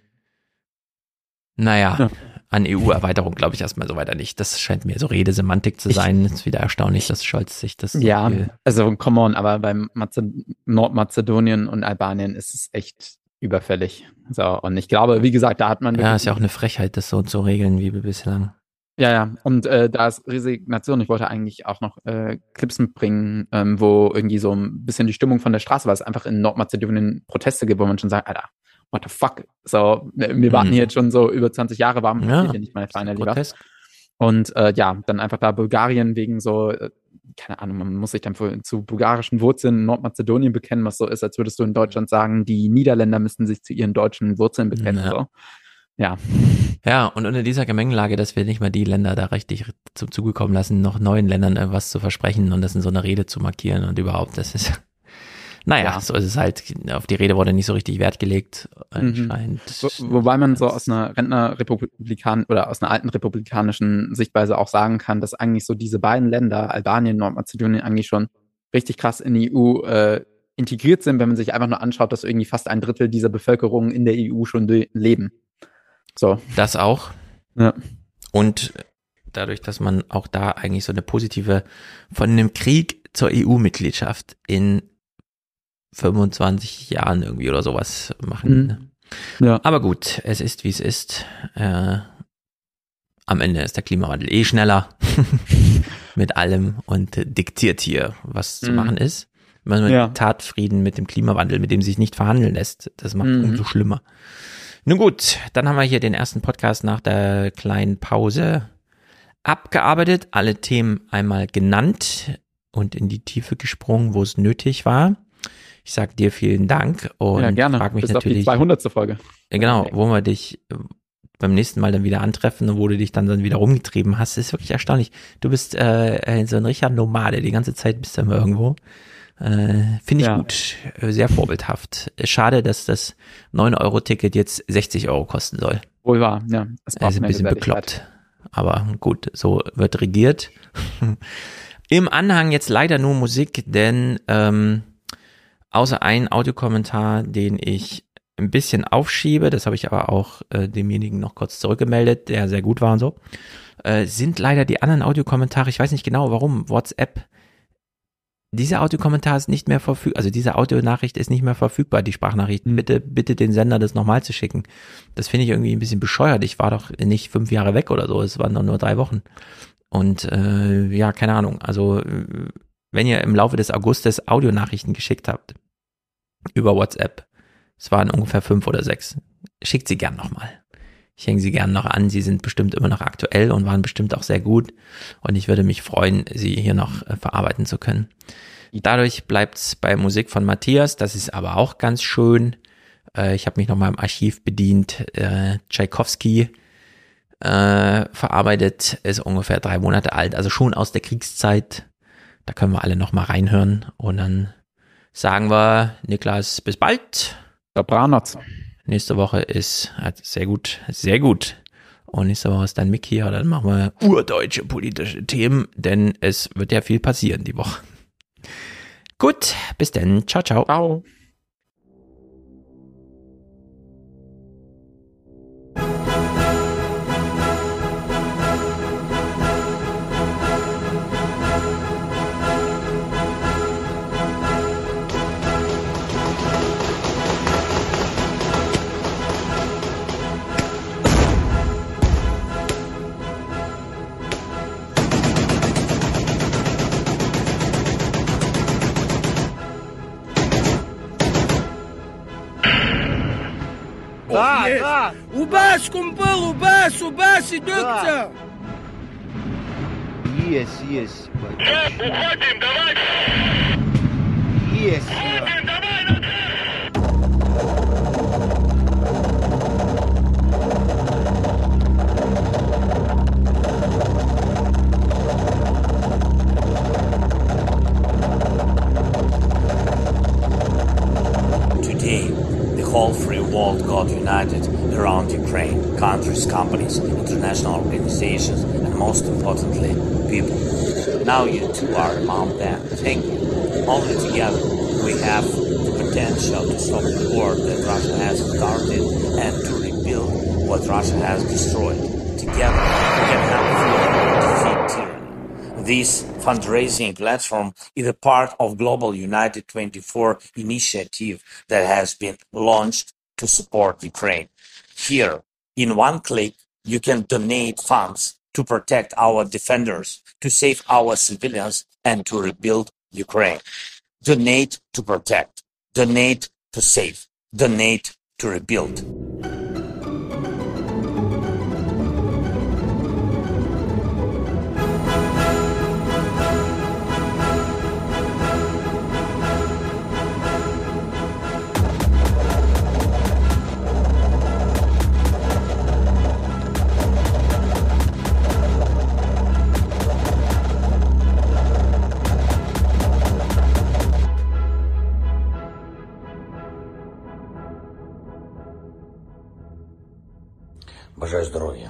Naja, Ja. An EU-Erweiterung glaube ich erstmal so weiter nicht. Das scheint mir so Redesemantik zu Ich- sein. ist wieder erstaunlich, dass Scholz sich das so Ja, viel- also come on, aber beim Maze Nordmazedonien und Albanien ist es echt überfällig. So, und ich glaube, wie gesagt, da hat man Ja, ist ja auch eine Frechheit, das so zu regeln wie bislang. Ja, ja. Und äh, da ist Resignation. Ich wollte eigentlich auch noch äh, Clips mitbringen, ähm, wo irgendwie so ein bisschen die Stimmung von der Straße, weil es einfach in Nordmazedonien Proteste gibt, wo man schon sagt, Alter, what the fuck? So, wir wir warten Mhm. hier jetzt schon so über 20 Jahre, warum Ja, passiert hier nicht Feinde lieber? grotesk. Und äh, ja, dann einfach da Bulgarien wegen so, äh, keine Ahnung, man muss sich dann für, zu bulgarischen Wurzeln in Nordmazedonien bekennen, was so ist, als würdest du in Deutschland sagen, die Niederländer müssten sich zu ihren deutschen Wurzeln bekennen. Ja. So. Ja. Ja, und unter dieser Gemengelage, dass wir nicht mal die Länder da richtig zum Zuge kommen lassen, noch neuen Ländern irgendwas zu versprechen und das in so einer Rede zu markieren und überhaupt, das ist, naja, Ja. so ist es halt, auf die Rede wurde nicht so richtig Wert gelegt, Mhm. anscheinend. Wo, wobei man so aus einer Rentnerrepublikan oder aus einer alten republikanischen Sichtweise auch sagen kann, dass eigentlich so diese beiden Länder, Albanien, Nordmazedonien, eigentlich schon richtig krass in die EU äh, integriert sind, wenn man sich einfach nur anschaut, dass irgendwie fast ein Drittel dieser Bevölkerung in der EU schon le- leben. So. Das auch. Ja. Und dadurch, dass man auch da eigentlich so eine positive von einem Krieg zur EU-Mitgliedschaft in 25 Jahren irgendwie oder sowas machen. Mhm. Ne? Ja. Aber gut, es ist wie es ist. Äh, am Ende ist der Klimawandel eh schneller mit allem und diktiert hier, was zu Mhm. machen ist. Wenn man Ja. Tatfrieden mit dem Klimawandel, mit dem sich nicht verhandeln lässt, das macht Mhm. umso schlimmer. Nun gut, dann haben wir hier den ersten Podcast nach der kleinen Pause abgearbeitet, alle Themen einmal genannt und in die Tiefe gesprungen, wo es nötig war. Ich sag dir vielen Dank und ja, gerne. frag mich Bis auf die natürlich, 200. Folge. ja, genau, wo wir dich äh, beim nächsten Mal dann wieder antreffen und wo du dich dann, dann wieder rumgetrieben hast, ist wirklich erstaunlich. Du bist äh, so ein richtiger Nomade, die ganze Zeit bist du immer irgendwo. Äh, Finde ich Ja. gut, äh, sehr vorbildhaft. Schade, dass das 9-Euro-Ticket jetzt 60 Euro kosten soll. Wohl wahr, ja. Es braucht Also ein bisschen bekloppt. Aber gut, so wird regiert. Im Anhang jetzt leider nur Musik, denn ähm, außer ein Audiokommentar, den ich ein bisschen aufschiebe, das habe ich aber auch äh, demjenigen noch kurz zurückgemeldet, der sehr gut war und so, äh, sind leider die anderen Audiokommentare, ich weiß nicht genau warum, WhatsApp, dieser Audiokommentar ist nicht mehr verfügbar, also diese Audionachricht ist nicht mehr verfügbar, die Sprachnachricht. Bitte, bitte den Sender das nochmal zu schicken. Das finde ich irgendwie ein bisschen bescheuert. Ich war doch nicht fünf Jahre weg oder so, es waren doch nur drei Wochen. Und äh, ja, keine Ahnung. Also wenn ihr im Laufe des Augustes Audionachrichten geschickt habt über WhatsApp, es waren ungefähr fünf oder sechs, schickt sie gern nochmal. Ich hänge sie gern noch an. Sie sind bestimmt immer noch aktuell und waren bestimmt auch sehr gut. Und ich würde mich freuen, sie hier noch äh, verarbeiten zu können. Dadurch bleibt's bei Musik von Matthias. Das ist aber auch ganz schön. Äh, ich habe mich noch mal im Archiv bedient. Äh, Tchaikovsky verarbeitet, ist ungefähr drei Monate alt, also schon aus der Kriegszeit. Da können wir alle noch mal reinhören und dann sagen wir, Niklas, bis bald. Dobranoc. Nächste Woche ist also sehr gut, sehr gut. Und nächste Woche ist dann Mick hier, dann machen wir urdeutsche politische Themen, denn es wird ja viel passieren die Woche. Gut, bis dann. Ciao, ciao. Ciao. Убас, кумпыл, убас, убас, идётся. Есть, есть. Уходим, давай! Есть. Уходим, давай! Today, the whole free world got united around Ukraine, countries, companies, international organizations, and most importantly, people. Now you two are among them. Thank you. Only together we have the potential to stop the war that Russia has started and to rebuild what Russia has destroyed. Together we can help defeat tyranny. This fundraising platform is a part of Global United 24 initiative that has been launched to support Ukraine. Here, in one click, you can donate funds to protect our defenders, to save our civilians, and to rebuild Ukraine. Donate to protect. Donate to save. Donate to rebuild. Бажаю здоров'я.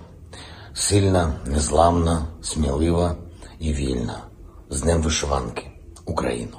Сильна, незламна, смілива і вільна. З Днем вишиванки. Україну.